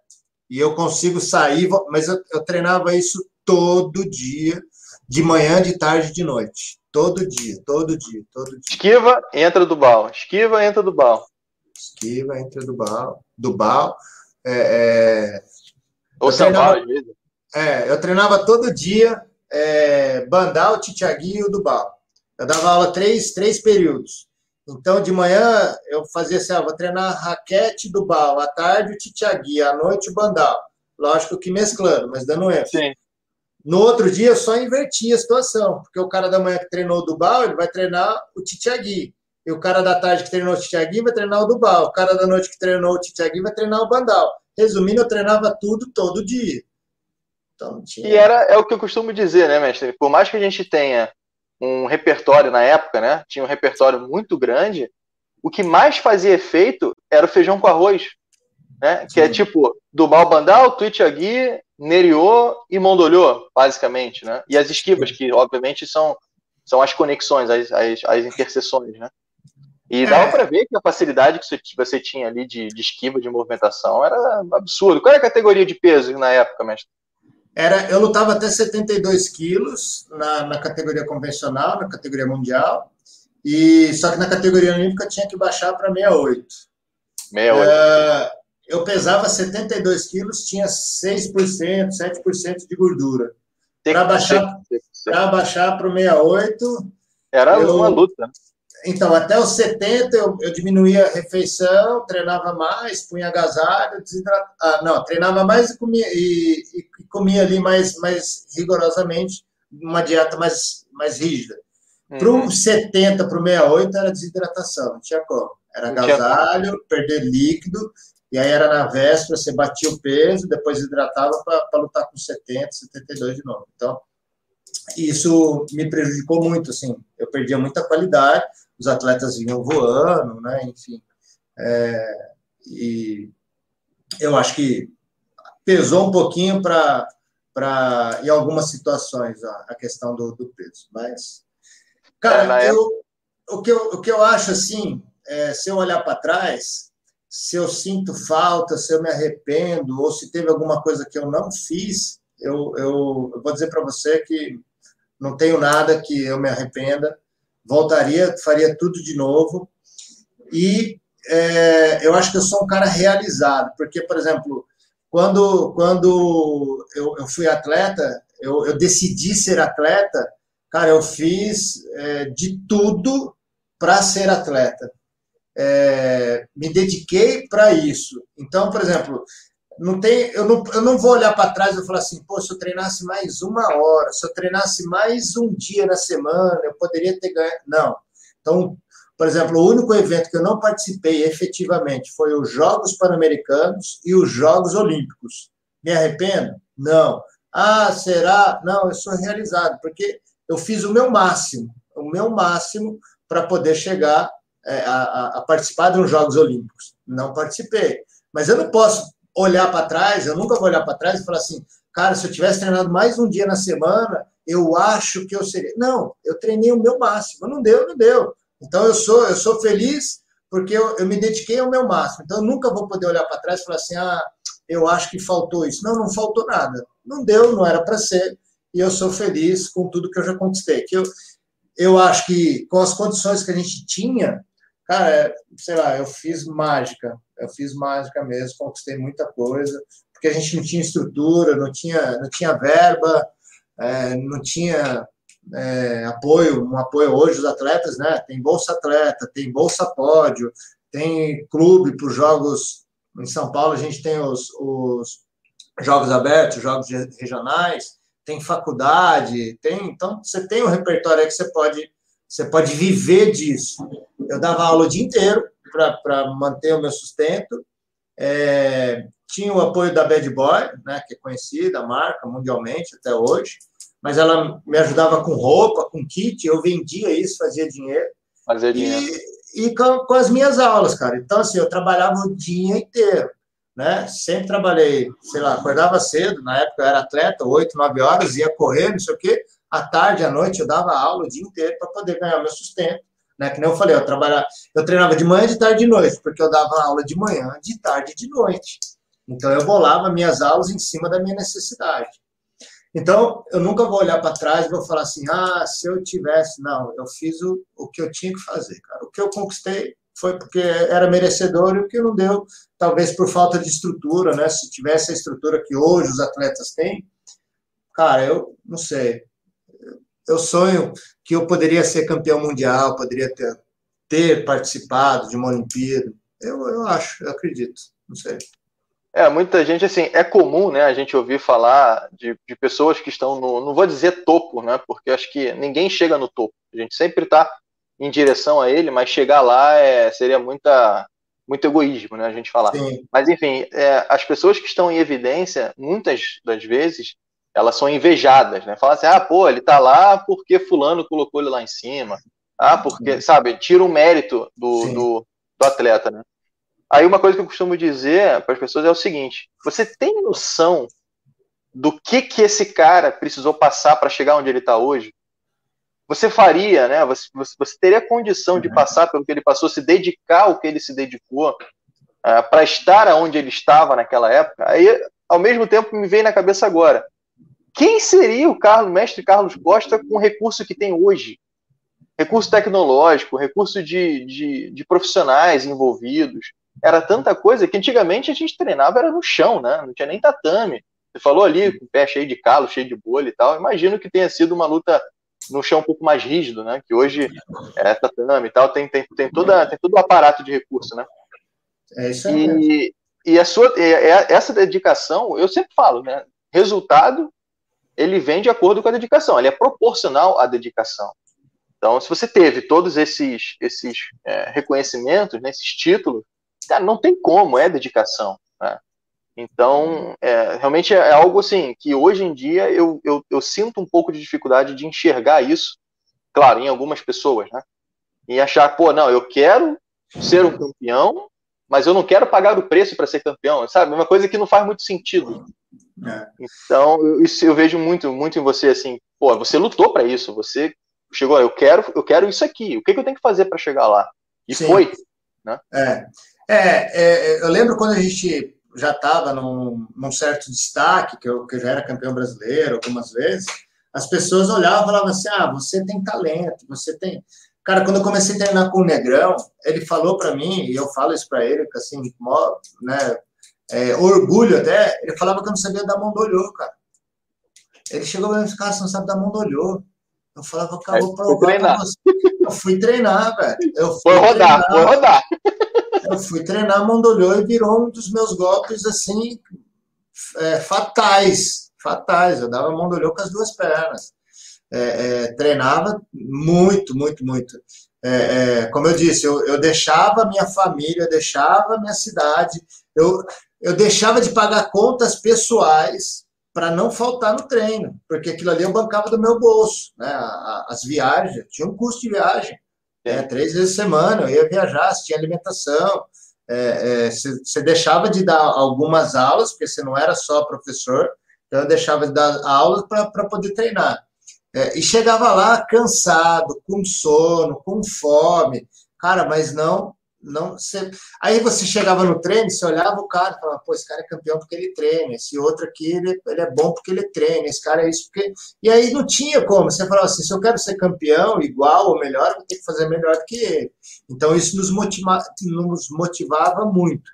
E eu consigo sair, mas eu, eu treinava isso todo dia, de manhã, de tarde, de noite. Todo dia, todo dia, todo dia. Esquiva, entra do bal. Esquiva, entra do bal. Esquiva, entra do bal. Do bal. É, é... Ou São treinava, vezes. É, eu treinava todo dia é, Bandal, Titiagui e o Dubal. Eu dava aula três, três períodos. Então, de manhã, eu fazia assim, ah, vou treinar raquete do bal, à tarde o Titiagui, à noite o Bandal. Lógico que mesclando, mas dando ênfase. Sim. No outro dia, eu só inverti a situação, porque o cara da manhã que treinou o Dubal, ele vai treinar o Titiagui. E o cara da tarde que treinou o Titiagui vai treinar o Dubal. O cara da noite que treinou o Titiagui vai treinar o Bandal. Resumindo, eu treinava tudo todo dia. Então, tinha... E era, é o que eu costumo dizer, né, mestre? Por mais que a gente tenha um repertório na época, né? Tinha um repertório muito grande. O que mais fazia efeito era o feijão com arroz, né? Que é tipo do Balbandal, Tuitiagui, Neriô e Mondolhô, basicamente, né? E as esquivas, que obviamente são, são as conexões, as, as, as interseções, né? E dava é. para ver que a facilidade que você tinha ali de, de esquiva, de movimentação, era absurdo. Qual era a categoria de peso na época, mestre? Era, eu lutava até 72 quilos na, na categoria convencional, na categoria mundial, e só que na categoria olímpica tinha que baixar para 68. 68. É, eu pesava 72 quilos, tinha 6%, 7% de gordura. Para baixar para baixar para o 68. Era eu, uma luta. Né? Então, até os 70 eu, eu diminuía a refeição, treinava mais, punha agasalho, desidratava. Ah, não, treinava mais e comia, e, e, comia ali mais, mais rigorosamente, uma dieta mais, mais rígida. Uhum. Para o 70, para o 68 era desidratação, não tinha como. Era agasalho, perder líquido, e aí era na véspera, você batia o peso, depois hidratava para lutar com 70, 72 de novo. Então, isso me prejudicou muito, assim, eu perdia muita qualidade, os atletas vinham voando, né? Enfim. É, e eu acho que pesou um pouquinho para para em algumas situações a, a questão do, do, peso, mas cara, eu, o que eu, o que eu acho assim, é, se eu olhar para trás, se eu sinto falta, se eu me arrependo ou se teve alguma coisa que eu não fiz, eu, eu, eu vou dizer para você que não tenho nada que eu me arrependa voltaria, faria tudo de novo. E é, eu acho que eu sou um cara realizado, porque, por exemplo, quando, quando eu, eu fui atleta, eu, eu, decidi ser atleta, cara, eu fiz é, de tudo para ser atleta. É, me dediquei para isso. Então, por exemplo, não tem, eu, não, eu não vou olhar para trás e falar assim, pô, se eu treinasse mais uma hora, se eu treinasse mais um dia na semana, eu poderia ter ganho. Não. Então, por exemplo, o único evento que eu não participei efetivamente foi os Jogos Pan-Americanos e os Jogos Olímpicos. Me arrependo? Não. Ah, será? Não, eu sou realizado, porque eu fiz o meu máximo, o meu máximo para poder chegar a, a participar de uns Jogos Olímpicos. Não participei. Mas eu não posso olhar para trás, eu nunca vou olhar para trás e falar assim, cara, se eu tivesse treinado mais um dia na semana, eu acho que eu seria. Não, eu treinei o meu máximo. Não deu, não deu. Então eu sou, eu sou feliz porque eu, eu me dediquei ao meu máximo. Então eu nunca vou poder olhar para trás e falar assim, ah, eu acho que faltou isso. Não, não faltou nada. Não deu, não era para ser. E eu sou feliz com tudo que eu já conquistei. Que eu, eu acho que com as condições que a gente tinha, cara, sei lá, eu fiz mágica eu fiz mágica mesmo, conquistei muita coisa, porque a gente não tinha estrutura, não tinha, não tinha verba, é, não tinha é, apoio, um apoio hoje os atletas, né? Tem bolsa atleta, tem bolsa pódio, tem clube para os jogos em São Paulo, a gente tem os, os jogos abertos, jogos regionais, tem faculdade, tem, então você tem um repertório que você pode você pode viver disso. Eu dava aula o dia inteiro, para manter o meu sustento. É, tinha o apoio da Bad Boy, né, que é conhecida, a marca mundialmente até hoje, mas ela me ajudava com roupa, com kit, eu vendia isso, fazia dinheiro. Fazia dinheiro. E, e com, com, as minhas aulas, cara. Então, assim, eu trabalhava o dia inteiro, né? Sempre trabalhei, sei lá, acordava cedo, na época eu era atleta, 8, 9 horas, ia correr, não sei o quê. À tarde, à noite, eu dava aula o dia inteiro para poder ganhar meu sustento né? Que nem eu falei, eu, trabalhava, eu treinava de manhã, de tarde e de noite, porque eu dava aula de manhã, de tarde e de noite. Então, eu bolava minhas aulas em cima da minha necessidade. Então, eu nunca vou olhar para trás e vou falar assim, ah, se eu tivesse. Não, eu fiz o, o que eu tinha que fazer, cara. O que eu conquistei foi porque era merecedor e o que não deu, talvez por falta de estrutura, né? Se tivesse a estrutura que hoje os atletas têm, cara, eu não sei eu sonho que eu poderia ser campeão mundial, poderia ter, ter participado de uma Olimpíada. Eu, eu acho, eu acredito, não sei. É, muita gente, assim, é comum, né, a gente ouvir falar de, de pessoas que estão no, não vou dizer topo, né, porque acho que ninguém chega no topo, a gente sempre está em direção a ele, mas chegar lá é, seria muita, muito egoísmo, né, a gente falar. Sim. Mas, enfim, é, as pessoas que estão em evidência, muitas das vezes, elas são invejadas, né? Fala assim, ah, pô, ele tá lá porque fulano colocou ele lá em cima. Ah, porque, sabe, tira o mérito do, do, do, atleta, né? Aí uma coisa que eu costumo dizer para as pessoas é o seguinte: você tem noção do que que esse cara precisou passar para chegar onde ele está hoje? Você faria, né? Você, você, você, teria condição de uhum. passar pelo que ele passou, se dedicar ao que ele se dedicou, uh, é, para estar onde ele estava naquela época? Aí, ao mesmo tempo, me veio na cabeça agora: quem seria o Carlos, mestre Carlos Costa com o recurso que tem hoje? Recurso tecnológico, recurso de, de, de profissionais envolvidos. Era tanta coisa que antigamente a gente treinava era no chão, né? Não tinha nem tatame. Você falou ali, com o pé cheio de calo, cheio de bolha e tal. Imagino que tenha sido uma luta no chão um pouco mais rígido, né? Que hoje é tatame e tal, tem, tem, tem, toda, tem todo o aparato de recurso, né? É isso aí. E, e a sua, essa dedicação, eu sempre falo, né? Resultado ele vem de acordo com a dedicação, ele é proporcional à dedicação. Então, se você teve todos esses, esses é, reconhecimentos, né, esses títulos, cara, não tem como, é dedicação. Né? Então, é, realmente é algo assim que hoje em dia eu, eu, eu, sinto um pouco de dificuldade de enxergar isso, claro, em algumas pessoas, né? E achar, pô, não, eu quero ser um campeão, mas eu não quero pagar o preço para ser campeão, sabe? Uma coisa que não faz muito sentido. É. Então, isso eu vejo muito, muito em você assim, pô, você lutou para isso, você chegou, eu quero, eu quero isso aqui. O que, que eu tenho que fazer para chegar lá? E Sim. foi, né? É. é. É, eu lembro quando a gente já estava num, num, certo destaque, que eu, que eu já era campeão brasileiro algumas vezes, as pessoas olhavam e falavam assim: ah, você tem talento, você tem. Cara, quando eu comecei a treinar com o Negrão, ele falou para mim, e eu falo isso para ele, que assim, né, é, orgulho até, ele falava que eu não sabia dar mão do olhô, cara. Ele chegou e falou, cara, você não sabe dar mão do olhô. Eu falava, cara, vou provar pra você. Eu fui treinar, velho. Eu fui foi rodar, treinar, foi rodar. Eu fui treinar mão do olhô e virou um dos meus golpes, assim, é, fatais. Fatais. Eu dava mão do olhô com as duas pernas. É, é, treinava muito, muito, muito. É, é, como eu disse, eu, eu deixava minha família, eu deixava minha cidade, eu, eu deixava de pagar contas pessoais para não faltar no treino, porque aquilo ali eu bancava do meu bolso, né? As viagens, tinha um custo de viagem, é. três vezes a semana eu ia viajar, tinha alimentação, você é, é, deixava de dar algumas aulas, porque você não era só professor, então eu deixava de dar aulas para poder treinar. É, e chegava lá cansado, com sono, com fome, cara, mas não não você... Aí você chegava no treino, você olhava o cara e falava, pô, esse cara é campeão porque ele treina, esse outro aqui ele, ele é bom porque ele treina, esse cara é isso porque. E aí não tinha como. Você falava assim, se eu quero ser campeão, igual ou melhor, eu vou ter que fazer melhor do que ele. Então isso nos, motiva... nos motivava muito.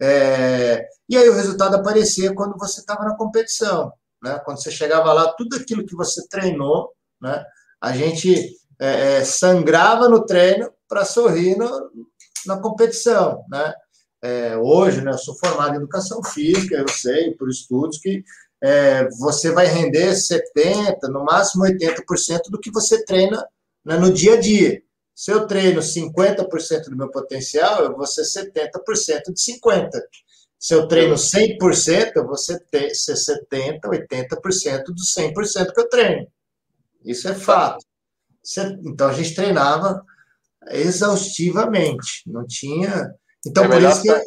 É... E aí o resultado aparecia quando você estava na competição. Né? Quando você chegava lá, tudo aquilo que você treinou, né? a gente é, é sangrava no treino para sorrir no, na competição, né? É, hoje, né, eu sou formado em educação física, eu sei por estudos que é, você vai render 70%, no máximo 80% do que você treina né, no dia a dia. Se eu treino 50% do meu potencial, eu vou ser 70% de 50%. Se eu treino 100%, eu vou ser 70%, 80% do 100% que eu treino. Isso é fato. Então, a gente treinava exaustivamente. Não tinha. Então, é por, isso que,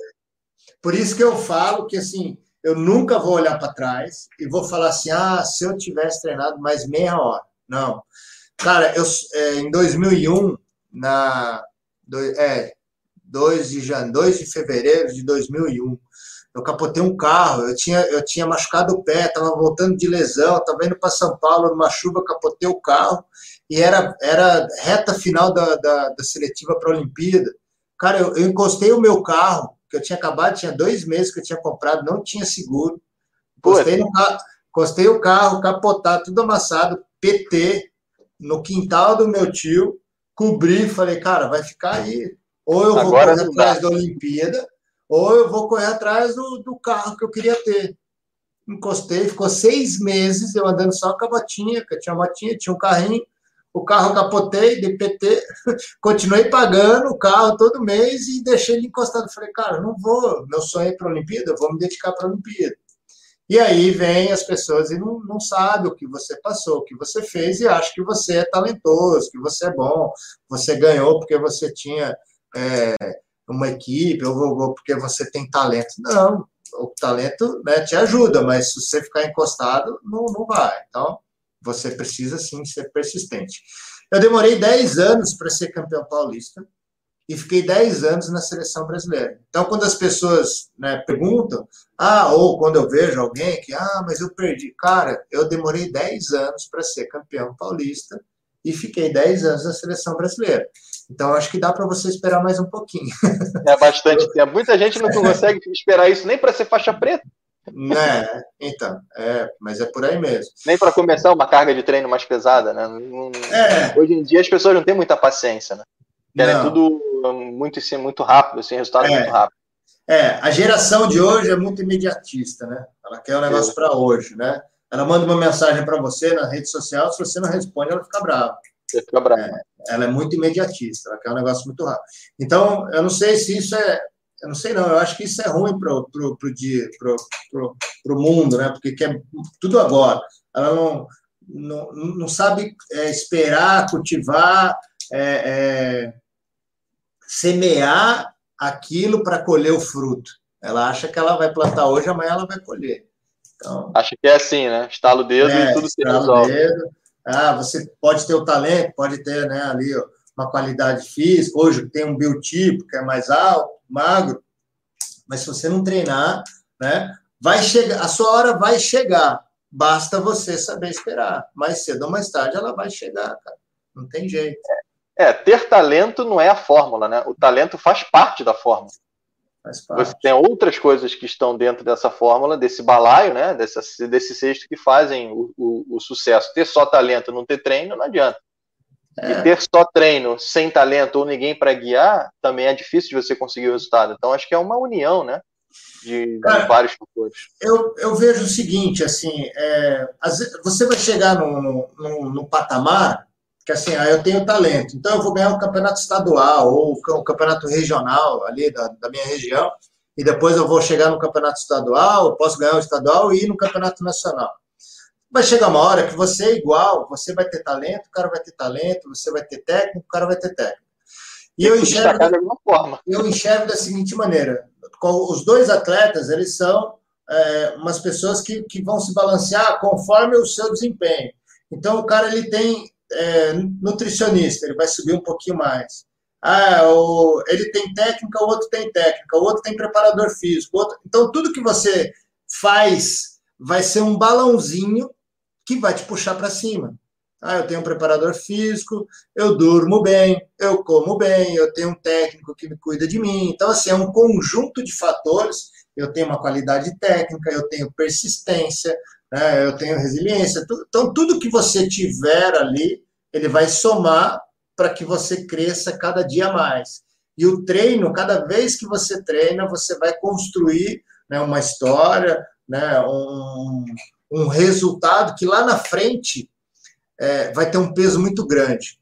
por isso que eu falo que assim, eu nunca vou olhar para trás e vou falar assim: ah, se eu tivesse treinado mais meia hora. Não. Cara, eu, é, em 2001, na. Do, é, 2 de, janeiro, 2 de fevereiro de 2001, eu capotei um carro, eu tinha, eu tinha machucado o pé, estava voltando de lesão, estava indo para São Paulo numa chuva, capotei o carro e era, era reta final da, da, da seletiva para a Olimpíada. Cara, eu, eu, encostei o meu carro, que eu tinha acabado, tinha dois meses que eu tinha comprado, não tinha seguro. Encostei, no encostei o carro, capotado, tudo amassado, PT, no quintal do meu tio, cobri, falei, cara, vai ficar aí. Ou eu vou Agora correr atrás da Olimpíada, ou eu vou correr atrás do, do carro que eu queria ter. Encostei, ficou seis meses eu andando só com a botinha, que eu tinha uma botinha, tinha um carrinho, o carro capotei, DPT, continuei pagando o carro todo mês e deixei ele encostado. Falei, cara, não vou, meu sonho é para a Olimpíada, eu vou me dedicar para a Olimpíada. E aí vem as pessoas e não, não sabem o que você passou, o que você fez, e acham que você é talentoso, que você é bom, você ganhou porque você tinha é, uma equipe, ou, porque você tem talento. Não, o talento né, te ajuda, mas se você ficar encostado, não, não vai. Então, você precisa sim ser persistente. Eu demorei 10 anos para ser campeão paulista e fiquei 10 anos na seleção brasileira. Então, quando as pessoas né, perguntam, ah, ou quando eu vejo alguém que, ah, mas eu perdi. Cara, eu demorei 10 anos para ser campeão paulista e fiquei 10 anos na seleção brasileira. Então, acho que dá para você esperar mais um pouquinho. É bastante tempo. Muita gente não consegue esperar isso nem para ser faixa preta. Né? Então, é, mas é por aí mesmo. Nem para começar uma carga de treino mais pesada, né? É. Hoje em dia as pessoas não têm muita paciência, né? Querem tudo muito, muito rápido, assim, resultado é. muito rápido. É, a geração de hoje é muito imediatista, né? Ela quer um negócio para hoje, né? Ela manda uma mensagem para você na rede social, se você não responde, ela fica brava. Você fica brava. É, ela é muito imediatista, ela quer um negócio muito rápido. Então, eu não sei se isso é. Eu não sei, não. Eu acho que isso é ruim para o pro, pro dia, pro, pro, pro mundo, né? Porque quer tudo agora. Ela não, não, não sabe é, esperar, cultivar, é, é semear aquilo para colher o fruto. Ela acha que ela vai plantar hoje, amanhã ela vai colher. Então, Acha que é assim, né? Estala o dedo é, e tudo se resolve. Dedo. Ah, você pode ter o talento, pode ter né, ali uma qualidade física. Hoje tem um biotipo que é mais alto, magro, mas se você não treinar, né, vai chegar, a sua hora vai chegar. Basta você saber esperar. Mais cedo ou mais tarde ela vai chegar, cara. Não tem jeito. É, ter talento não é a fórmula, né? O talento faz parte da fórmula. Você tem outras coisas que estão dentro dessa fórmula, desse balaio, né? Desse, desse cesto que fazem o, o, o sucesso. Ter só talento, não ter treino, não adianta. E ter só treino sem talento ou ninguém para guiar, também é difícil de você conseguir o resultado. Então, acho que é uma união, né? De, Cara, de vários fatores. Eu, eu vejo o seguinte, assim, é, você vai chegar no, no, no patamar que assim, ah, eu tenho talento, então eu vou ganhar um campeonato estadual ou um campeonato regional ali da, da minha região, e depois eu vou chegar no campeonato estadual, eu posso ganhar o estadual e ir no campeonato nacional. Vai chegar uma hora que você é igual, você vai ter talento, o cara vai ter talento, você vai ter técnico, o cara vai ter técnico. E eu enxergo, eu enxergo da seguinte maneira: os dois atletas, eles são é, umas pessoas que, que vão se balancear conforme o seu desempenho. Então, o cara ele tem é, nutricionista, ele vai subir um pouquinho mais. Ah, o, ele tem técnica, o outro tem técnica, o outro tem preparador físico. Outro... Então, tudo que você faz vai ser um balãozinho que vai te puxar para cima. Ah, eu tenho um preparador físico, eu durmo bem, eu como bem, eu tenho um técnico que me cuida de mim. Então, assim, é um conjunto de fatores. Eu tenho uma qualidade técnica, eu tenho persistência, né, eu tenho resiliência. Então, tudo que você tiver ali, ele vai somar para que você cresça cada dia mais. E o treino, cada vez que você treina, você vai construir né, uma história, né, um, um resultado que lá na frente é, vai ter um peso muito grande.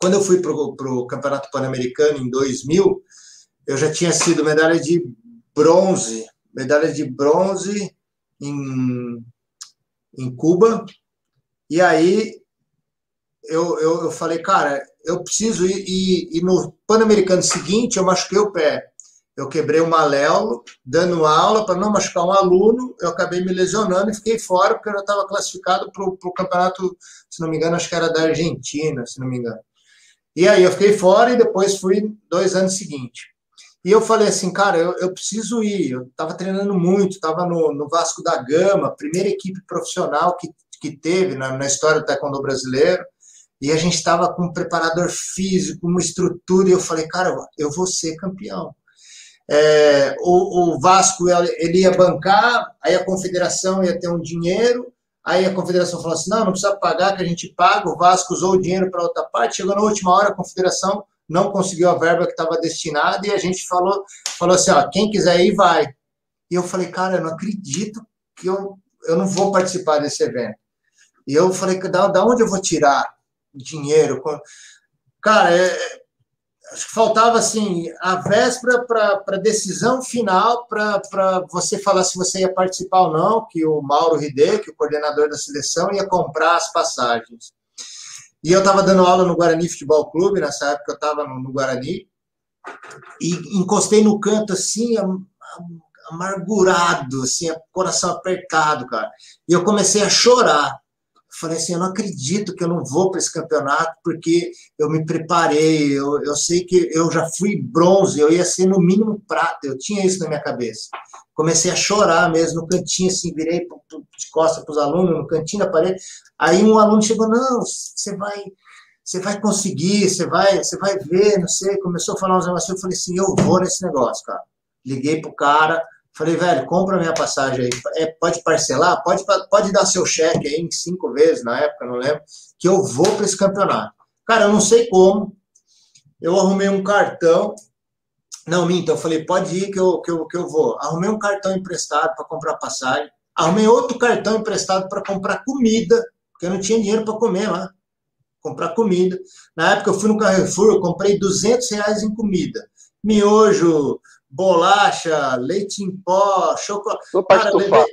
Quando eu fui para o Campeonato Pan-Americano em 2000, eu já tinha sido medalha de bronze, medalha de bronze em, em Cuba. E aí eu, eu, eu falei, cara, eu preciso ir. E, e no Pan-Americano seguinte, eu machuquei o pé. Eu quebrei o maléolo, dando aula para não machucar um aluno. Eu acabei me lesionando e fiquei fora, porque eu estava classificado para o campeonato, se não me engano, acho que era da Argentina, se não me engano. E aí eu fiquei fora e depois fui dois anos seguintes. E eu falei assim, cara, eu, eu preciso ir. Eu estava treinando muito, estava no, no, Vasco da Gama, primeira equipe profissional que, que teve na, na história do taekwondo brasileiro. E a gente estava com um preparador físico, uma estrutura. E eu falei, cara, eu vou ser campeão. É, o, o, Vasco ele ia bancar, aí a confederação ia ter um dinheiro, aí a confederação falou assim: não, não precisa pagar, que a gente paga. O Vasco usou o dinheiro para outra parte. Chegou na última hora, a confederação não conseguiu a verba que estava destinada e a gente falou, falou assim, ó, quem quiser ir, vai. E eu falei, cara, eu não acredito que eu, eu não vou participar desse evento. E eu falei, da, da onde eu vou tirar dinheiro? Cara, é, acho que faltava assim a véspera para a decisão final para você falar se você ia participar ou não, que o Mauro Ride, que é o coordenador da seleção, ia comprar as passagens. E eu estava dando aula no Guarani Futebol Clube, nessa época eu estava no, no, Guarani, e encostei no canto assim, amargurado, assim, coração apertado, cara. E eu comecei a chorar falei assim, eu não acredito que eu não vou para esse campeonato porque eu me preparei, eu, eu sei que eu já fui bronze, eu ia ser no mínimo prata, eu tinha isso na minha cabeça. Comecei a chorar mesmo no cantinho, assim, virei de costas para os alunos, no cantinho da parede. Aí um aluno chegou, não, você vai, você vai conseguir, você vai, você vai ver, não sei. Começou a falar uns negócios, eu falei assim, eu vou nesse negócio, cara. Liguei pro cara, Falei, velho, compra minha passagem aí. É, pode parcelar? Pode, pode dar seu cheque aí em cinco vezes, na época, não lembro, que eu vou para esse campeonato. Cara, eu não sei como. Eu arrumei um cartão. Não, minta, eu falei, pode ir que eu, que eu, que eu vou. Arrumei um cartão emprestado para comprar passagem. Arrumei outro cartão emprestado para comprar comida, porque eu não tinha dinheiro para comer lá. Comprar comida. Na época eu fui no Carrefour, eu comprei 200 reais em comida. Miojo, bolacha, leite em pó, chocolate. Cara, eu levei,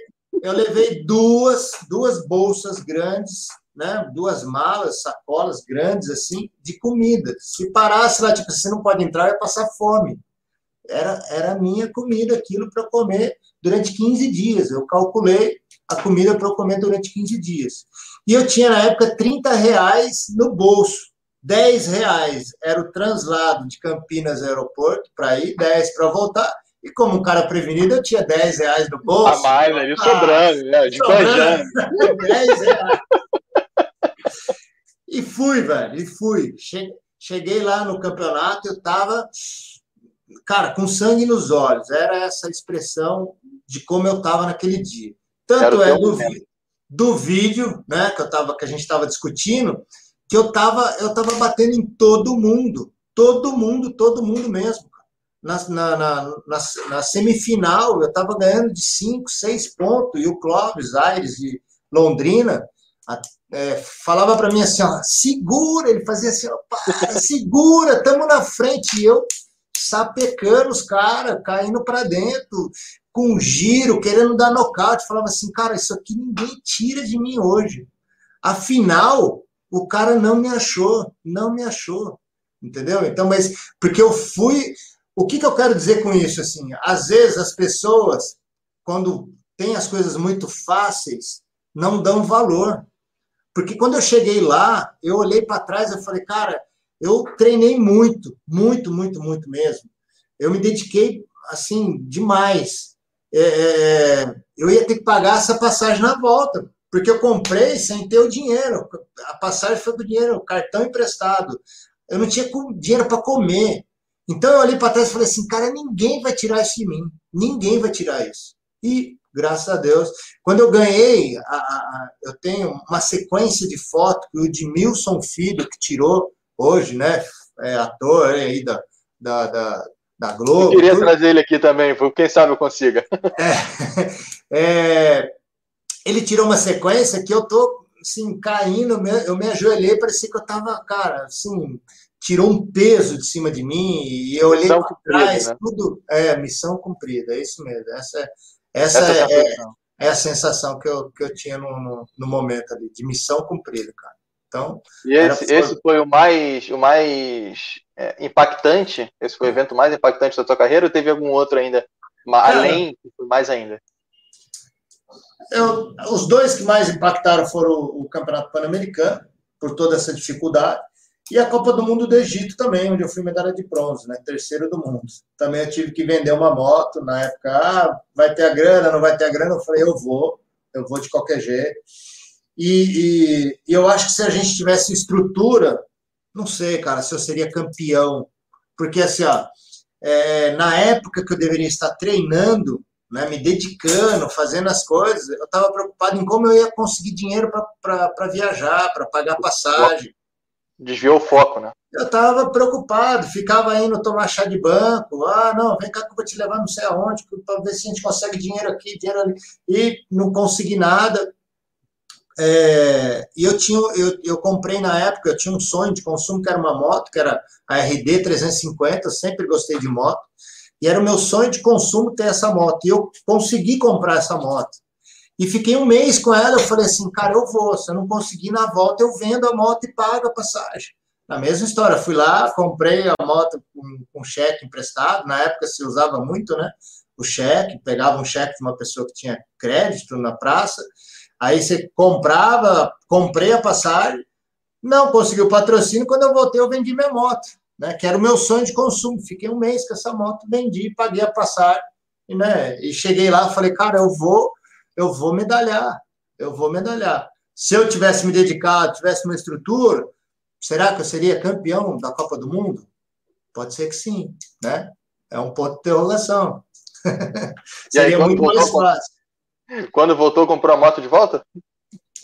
eu levei duas, duas bolsas grandes, né? Duas malas, sacolas grandes assim de comida. Se parasse lá, tipo, você não pode entrar, ia passar fome. Era era a minha comida, aquilo para comer durante 15 dias. Eu calculei a comida para eu comer durante 15 dias. E eu tinha na época 30 reais no bolso. 10 reais era o translado de Campinas aeroporto para ir, 10 para voltar. E como um cara prevenido, eu tinha 10 reais no bolso. A mais ali, ah, sobrando, né? De sobrando, 10 reais. E fui, velho, e fui. Cheguei lá no campeonato, eu tava, cara, com sangue nos olhos. Era essa expressão de como eu tava naquele dia. Tanto é do, do vídeo, né, que, eu tava, que a gente estava discutindo, que eu tava, eu tava batendo em todo mundo, todo mundo, todo mundo mesmo. Na, na, na, na, semifinal, eu estava ganhando de 5, 6 pontos, e o Clóvis Aires de Londrina é, falava para mim assim: ó, segura, ele fazia assim, ó, para, segura, estamos na frente, e eu sapecando os caras, caindo para dentro, com giro, querendo dar nocaute. Falava assim, cara, isso aqui ninguém tira de mim hoje. Afinal, o cara não me achou, não me achou, entendeu? Então, mas porque eu fui, o que, que eu quero dizer com isso assim? Às vezes as pessoas quando têm as coisas muito fáceis não dão valor, porque quando eu cheguei lá, eu olhei para trás e falei, cara, eu treinei muito, muito, muito, muito mesmo. Eu me dediquei assim demais. É, é eu ia ter que pagar essa passagem na volta, porque eu comprei sem ter o dinheiro. A passagem foi com dinheiro, o cartão emprestado. Eu não tinha dinheiro para comer. Então eu olhei para trás e falei assim, cara, ninguém vai tirar isso de mim. Ninguém vai tirar isso. E, graças a Deus, quando eu ganhei, a, a, eu tenho uma sequência de fotos que o Edmilson Filho, que tirou hoje, né? É ator aí da, da, da, da Globo. Eu queria trazer ele aqui também, quem sabe eu consiga. É, é, ele tirou uma sequência que eu tô assim, caindo, eu me ajoelhei, parecia que eu tava, cara, assim, tirou um peso de cima de mim e eu olhei para trás, né? tudo, é, missão cumprida, é isso mesmo, essa, essa, essa é, é, é, a sensação que eu, que eu tinha no, no, no momento ali, de missão cumprida, cara. Então, e esse, esse foi o mais, o mais é, impactante, esse foi o evento mais impactante da tua carreira ou teve algum outro ainda, além, mais ainda? Eu, os dois que mais impactaram foram o, Campeonato Pan-Americano, por toda essa dificuldade, e a Copa do Mundo do Egito também, onde eu fui medalha de bronze, né? terceiro do mundo. Também eu tive que vender uma moto na época. Ah, vai ter a grana, não vai ter a grana? Eu falei, eu vou, eu vou de qualquer jeito. E, e, e eu acho que se a gente tivesse estrutura, não sei, cara, se eu seria campeão. Porque, assim, ó, é, na época que eu deveria estar treinando, né, me dedicando, fazendo as coisas, eu estava preocupado em como eu ia conseguir dinheiro para viajar, para pagar passagem. Desviou o foco, né? Eu estava preocupado, ficava indo tomar chá de banco. Ah, não, vem cá que eu vou te levar não sei aonde, para ver se a gente consegue dinheiro aqui, dinheiro ali. E não consegui nada. é, e eu tinha, eu, eu comprei na época, eu tinha um sonho de consumo que era uma moto, que era a RD 350, eu sempre gostei de moto, e era o meu sonho de consumo ter essa moto, e eu consegui comprar essa moto. E fiquei um mês com ela, eu falei assim, cara, eu vou, se eu não conseguir na volta, eu vendo a moto e pago a passagem. Na mesma história, fui lá, comprei a moto com, com cheque emprestado, na época se usava muito, né, o cheque, pegava um cheque de uma pessoa que tinha crédito na praça, Aí você comprava, comprei a passagem, não conseguiu patrocínio. Quando eu voltei, eu vendi minha moto, né? Que era o meu sonho de consumo. Fiquei um mês com essa moto, vendi, paguei a passagem, e, né? E cheguei lá, falei, cara, eu vou, eu vou medalhar, eu vou medalhar. Se eu tivesse me dedicado, tivesse uma estrutura, será que eu seria campeão da Copa do Mundo? Pode ser que sim, né? É um ponto de interrogação. seria aí, muito mais fácil. Quando voltou, comprou a moto de volta?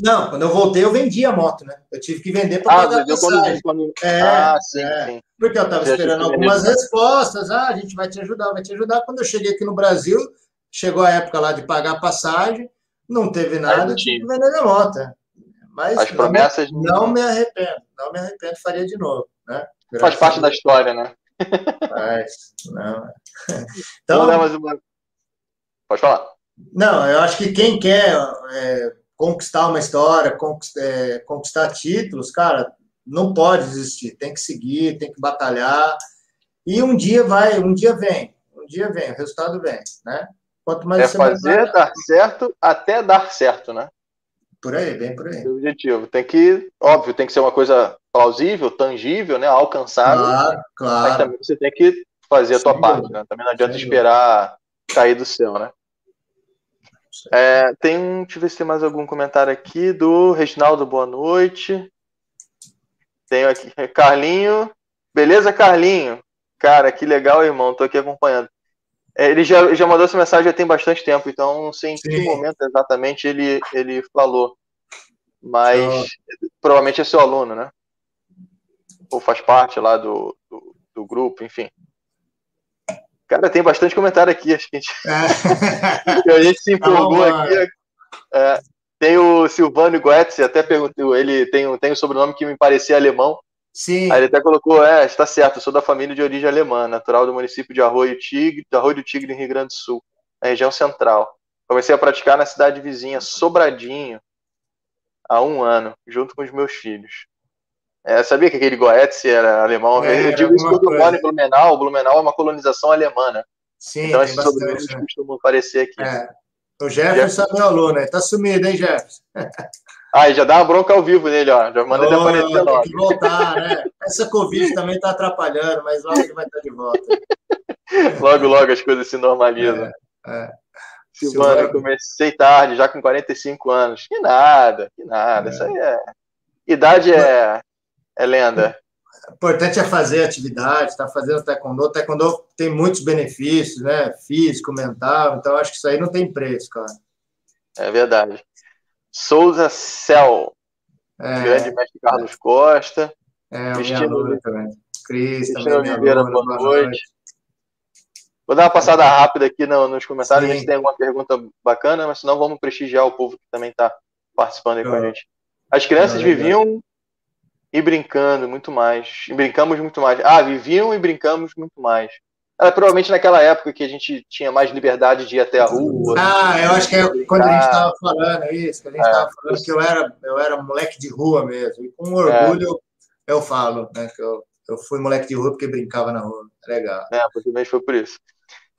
Não, quando eu voltei, eu vendi a moto, né? Eu tive que vender para ah, pagar a passagem. Quando... É, ah, sim, é. sim. Porque eu estava esperando algumas respostas. Ah, a gente vai te ajudar, vai te ajudar. Quando eu cheguei aqui no Brasil, chegou a época lá de pagar a passagem, não teve nada, eu tive que vender minha moto. Mas As promessas... Não, não me arrependo, não me arrependo, faria de novo, né? Faz parte da história, né? Faz, não. Então, uma... Pode falar. Não, eu acho que quem quer é, conquistar uma história, conquistar, é, conquistar títulos, cara, não pode desistir, tem que seguir, tem que batalhar. E um dia vai, um dia vem, um dia vem, o resultado vem, né? Quanto mais é fazer dar certo até dar certo, né? Por aí, bem por aí. O objetivo tem que, óbvio, tem que ser uma coisa plausível, tangível, né? Alcançável. Claro, claro. Mas também você tem que fazer a Sim, parte, né? Também não adianta esperar cair do céu, né? É, tem, deixa eu ver se tem mais algum comentário aqui do Reginaldo, boa noite. Tenho aqui, Carlinho. Beleza, Carlinho? Cara, que legal, irmão. Tô aqui acompanhando. É, ele já, já mandou essa mensagem já tem bastante tempo, então não sei em Sim. que momento exatamente ele, ele falou. Mas oh. provavelmente é seu aluno, né? Ou faz parte lá do, do, do grupo, enfim. Cara, tem bastante comentário aqui, acho que a gente, é. a gente se empolgou aqui. É, tem o Silvano Goetze, até perguntou, ele tem, tem um sobrenome que me parecia alemão. Sim. Aí ele até colocou, é, está certo, sou da família de origem alemã, natural do município de Arroio Tigre, de Arroio do Tigre, em Rio Grande do Sul, na região central. Comecei a praticar na cidade vizinha, Sobradinho, há um ano, junto com os meus filhos. É, sabia que aquele Goetze era alemão? É, eu digo isso quando eu moro em Blumenau. Blumenau é uma colonização alemã, né? Sim, então esses sobrenomes né? costumam aparecer aqui. É. O Jefferson é meu aluno, ele tá sumido, hein, Jefferson? Ah, já dá uma bronca ao vivo nele, ó. Já manda oh, ele aparecer logo. Tem que voltar, né? Essa Covid também tá atrapalhando, mas logo ele vai estar de volta. logo, logo as coisas se normalizam. É, é. Silvana, eu comecei tarde, já com 45 anos. Que nada, que nada. É. Isso aí é. Idade é, é lenda. O importante é fazer atividade, está fazendo taekwondo. Taekwondo tem muitos benefícios, né? Físico, mental. Então, acho que isso aí não tem preço, cara. É verdade. Souza Cel. É, grande mestre Carlos é. Costa. É, também. Cris, Cristina Oliveira, boa, boa noite. noite. Vou dar uma passada rápida aqui no, nos comentários, Sim. a gente tem alguma pergunta bacana, mas senão vamos prestigiar o povo que também está participando aí com a gente. As crianças não, viviam e brincando muito mais. E brincamos muito mais. Ah, viviam e brincamos muito mais. Era provavelmente naquela época que a gente tinha mais liberdade de ir até a rua. Ah, eu acho que é quando a gente estava falando isso, que a gente estava é, falando que eu era, eu era moleque de rua mesmo. E com orgulho é. eu falo, né? Que eu, eu fui moleque de rua porque brincava na rua. Legal. É, possivelmente foi por isso.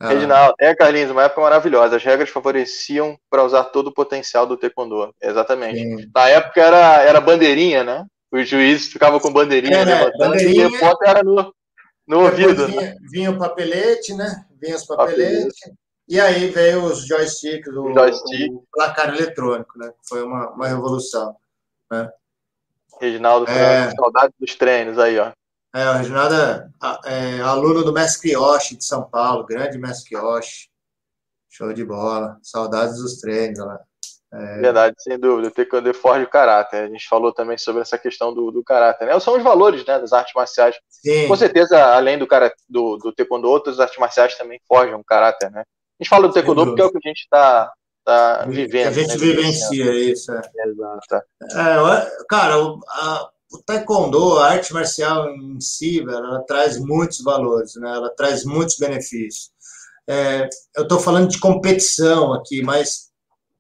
Ah. Reginaldo, é, Carlinhos, uma época maravilhosa. As regras favoreciam para usar todo o potencial do taekwondo. Exatamente. Sim. Na época era, era bandeirinha, né? Os juízes ficavam com bandeirinha é, levantando bandeirinha, e o repórter era no, no ouvido. Vinha, né? vinha, o papelete, né? Vinha os papeletes. E aí veio os joysticks, o, Joystick. o placar eletrônico, né? Foi uma, uma revolução. Né? Reginaldo, é, saudade dos treinos aí, ó. É, o Reginaldo é, é aluno do Mestre Yoshi de São Paulo, grande Mestre Yoshi. Show de bola. Saudades dos treinos lá. É... Verdade, sem dúvida. O taekwondo forja o caráter. A gente falou também sobre essa questão do, do caráter. Né? São os valores né, das artes marciais. Sim. Com certeza, além do, cara, do, do taekwondo, outras artes marciais também forjam o caráter. Né? A gente fala do taekwondo porque é o que a gente está tá vivendo. Que a gente né? vivencia isso. É. Exato. É, cara, o, a, o taekwondo, a arte marcial em si, ela traz muitos valores, né? ela traz muitos benefícios. É, eu estou falando de competição aqui, mas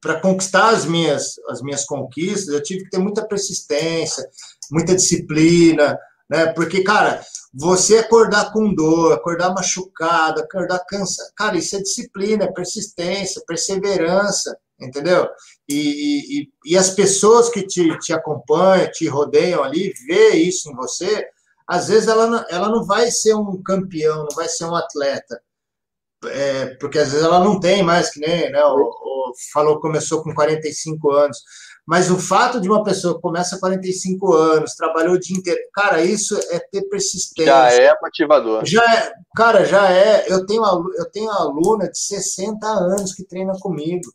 para conquistar as minhas, as minhas conquistas, eu tive que ter muita persistência, muita disciplina, né? Porque, cara, você acordar com dor, acordar machucado, acordar cansado, cara, isso é disciplina, é persistência, perseverança, entendeu? E, e, e as pessoas que te, te acompanham, te rodeiam ali, vê isso em você, às vezes ela, ela não vai ser um campeão, não vai ser um atleta, é, porque às vezes ela não tem mais, que nem, né, o, o, falou começou com 45 anos, mas o fato de uma pessoa que começa 45 anos, trabalhou o dia inteiro, cara, isso é ter persistência. Já é motivador. Já é, cara, já é. Eu tenho, eu tenho aluna de 60 anos que treina comigo.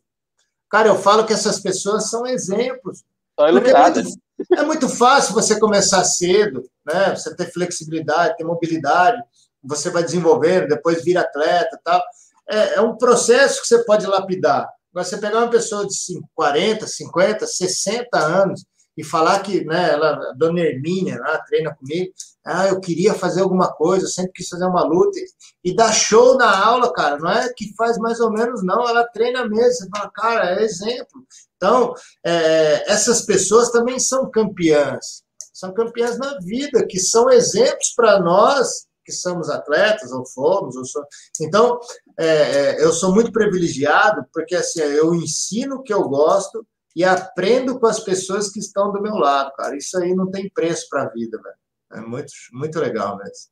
Cara, eu falo que essas pessoas são exemplos. São iluminadas. É muito, é muito fácil você começar cedo, né? Você ter flexibilidade, ter mobilidade, você vai desenvolvendo, depois vira atleta tal. É, é um processo que você pode lapidar. Agora, você pegar uma pessoa de 40, 50, 60 anos e falar que, né, ela, a dona Hermínia lá treina comigo, ah, eu queria fazer alguma coisa, eu sempre quis fazer uma luta, e dá show na aula, cara, não é que faz mais ou menos, não, ela treina mesmo, você fala, cara, é exemplo. Então, é, essas pessoas também são campeãs, são campeãs na vida, que são exemplos para nós que somos atletas, ou fomos, ou somos. Então, é, é, eu sou muito privilegiado, porque assim, eu ensino o que eu gosto e aprendo com as pessoas que estão do meu lado, cara. Isso aí não tem preço para a vida, velho. É muito, muito legal mesmo.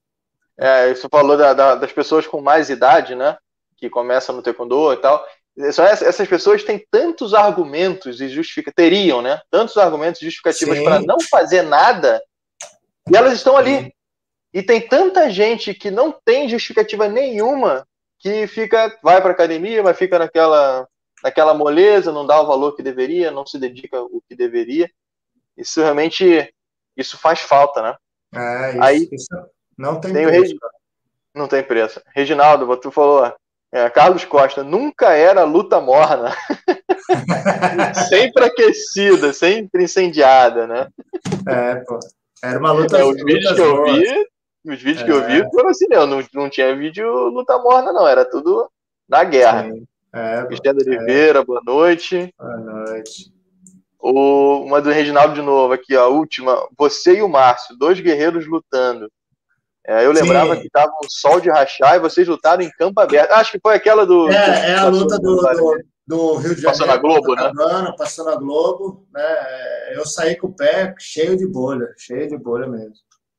É, você falou da, da, das pessoas com mais idade, né? Que começam no taekwondo e tal. Só essas pessoas têm tantos argumentos e justifica teriam, né? Tantos argumentos justificativos para não fazer nada e elas estão ali. E tem tanta gente que não tem justificativa nenhuma que fica, vai para academia, mas fica naquela, naquela moleza, não dá o valor que deveria, não se dedica o que deveria. Isso realmente, isso faz falta, né? É, isso, Aí, isso não tem, tem preço. Não tem preço. Reginaldo, tu falou, é, Carlos Costa, nunca era luta morna. sempre aquecida, sempre incendiada, né? É, pô. Era uma luta. É, os vídeos que eu vi, os vídeos é. que eu vi é. foram assim, não, não, não tinha vídeo luta morna, não, era tudo na guerra. Sim. É, Cristiano. Oliveira, boa noite. Boa noite. O, uma do Reginaldo de novo aqui, a última. Você e o Márcio, dois guerreiros lutando. É, eu lembrava Sim. que tava um sol de rachar e vocês lutaram em campo aberto. Acho que foi aquela do. É, é a luta do, do, do, Rio de Janeiro. Passou na Globo, né? passou na Globo. Né? Eu saí com o pé cheio de bolha, cheio de bolha mesmo.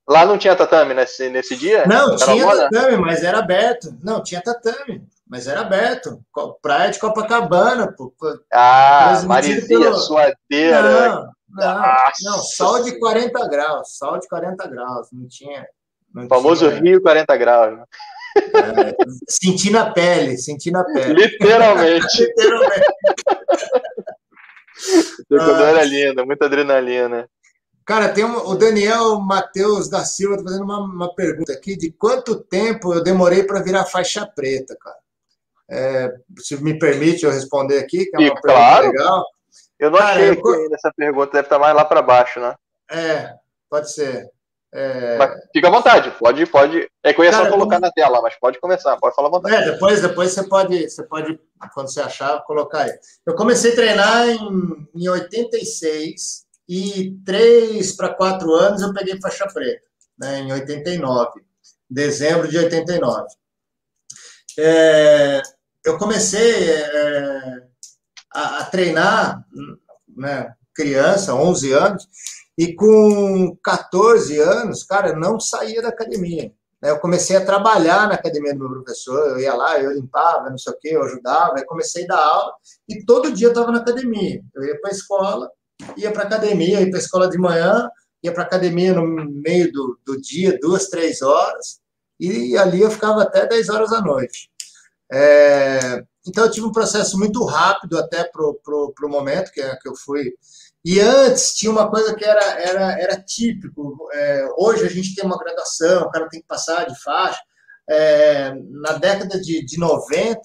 Lá não tinha tatame nesse, nesse dia? Não, tinha tatame, mas era aberto. Não, tinha tatame, mas era aberto. Praia de Copacabana. Pô, ah, Marizia, pelo... suadeira. Não, não, não, sol de 40 graus, sol de 40 graus, não tinha. Não famoso tinha... Rio 40 graus. Né? É, senti na pele, senti na pele. Literalmente. Literalmente. Ah, era linda, muita adrenalina. Cara, tem um, o Daniel Matheus da Silva tá fazendo uma, uma pergunta aqui de quanto tempo eu demorei para virar faixa preta, cara. É, se me permite eu responder aqui, que é uma pergunta claro. legal. Eu não cara, achei eu... aqui ainda essa pergunta, deve estar mais lá para baixo, né? É, pode ser. É... Fica à vontade, pode, pode. É que eu ia Cara, só colocar como... na tela, mas pode começar, pode falar à vontade. É, depois, depois você pode, você pode, quando você achar, colocar aí. Eu comecei a treinar em, em 86 e três para quatro anos eu peguei faixa preta, né, em 89, dezembro de 89. É, eu comecei é, a, a, treinar, né, criança, 11 anos, e com 14 anos, cara, não saía da academia. Né. Eu comecei a trabalhar na academia do meu professor, eu ia lá, eu limpava, não sei o quê, eu ajudava, aí comecei a dar aula, e todo dia eu estava na academia. Eu ia para a escola, ia para academia, ia para escola de manhã, ia para academia no meio do, do dia, duas, três horas, e ali eu ficava até 10 horas da noite. É, então eu tive um processo muito rápido até pro, pro momento que, que eu fui. E antes tinha uma coisa que era, era, era típico. É, hoje a gente tem uma graduação, o cara tem que passar de faixa. É, na década de, de 90,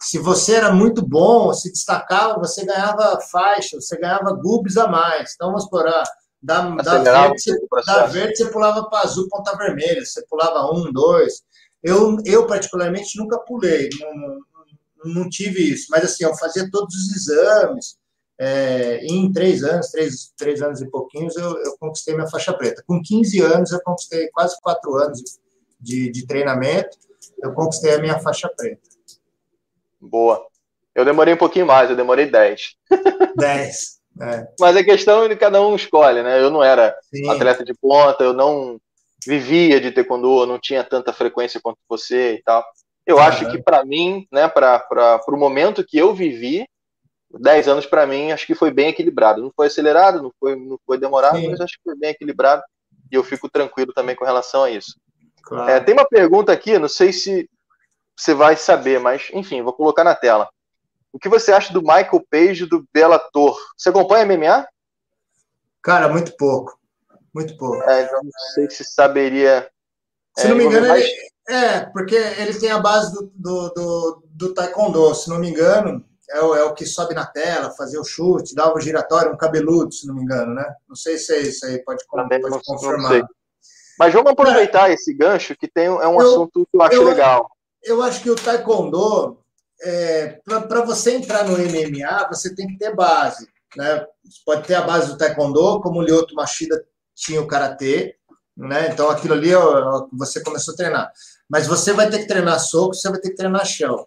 se você era muito bom, se destacava, você ganhava faixa, você ganhava gubs a mais. Então, vamos por ah, da, da, verde, você, da verde você pulava para azul, ponta vermelha, você pulava um, dois. Eu, eu particularmente, nunca pulei, não, não, não tive isso, mas assim, eu fazia todos os exames, é, em três anos, três, três anos e pouquinhos, eu, eu, conquistei minha faixa preta. Com 15 anos, eu conquistei quase quatro anos de, de treinamento, eu conquistei a minha faixa preta. Boa. Eu demorei um pouquinho mais, eu demorei 10. 10. É. Mas a questão é que cada um escolhe, né? Eu não era Sim. atleta de ponta, eu não vivia de taekwondo, eu não tinha tanta frequência quanto você e tal. Eu uhum. acho que para mim, né, para o momento que eu vivi, 10 anos para mim, acho que foi bem equilibrado. Não foi acelerado, não foi, não foi demorado, Sim. mas acho que foi bem equilibrado e eu fico tranquilo também com relação a isso. Claro. É, tem uma pergunta aqui, não sei se você vai saber, mas enfim, vou colocar na tela. O que você acha do Michael Page do Bellator? Você acompanha MMA? Cara, muito pouco. Muito pouco. É, então não sei se saberia. Se é, não me engano, mais... ele, é, porque ele tem a base do, do, do, do Taekwondo. Se não me engano, é o, é o que sobe na tela, fazer o chute, dá o giratório, um cabeludo, se não me engano, né? Não sei se é isso aí, pode, pode não, confirmar. Não Mas vamos aproveitar é, esse gancho, que tem, é um eu, assunto que eu acho eu, legal. Eu acho que o Taekwondo, é, para você entrar no MMA, você tem que ter base. Né? Você pode ter a base do Taekwondo, como o Lyoto Machida tinha o Karatê, né? então aquilo ali você começou a treinar. Mas você vai ter que treinar soco, você vai ter que treinar chão.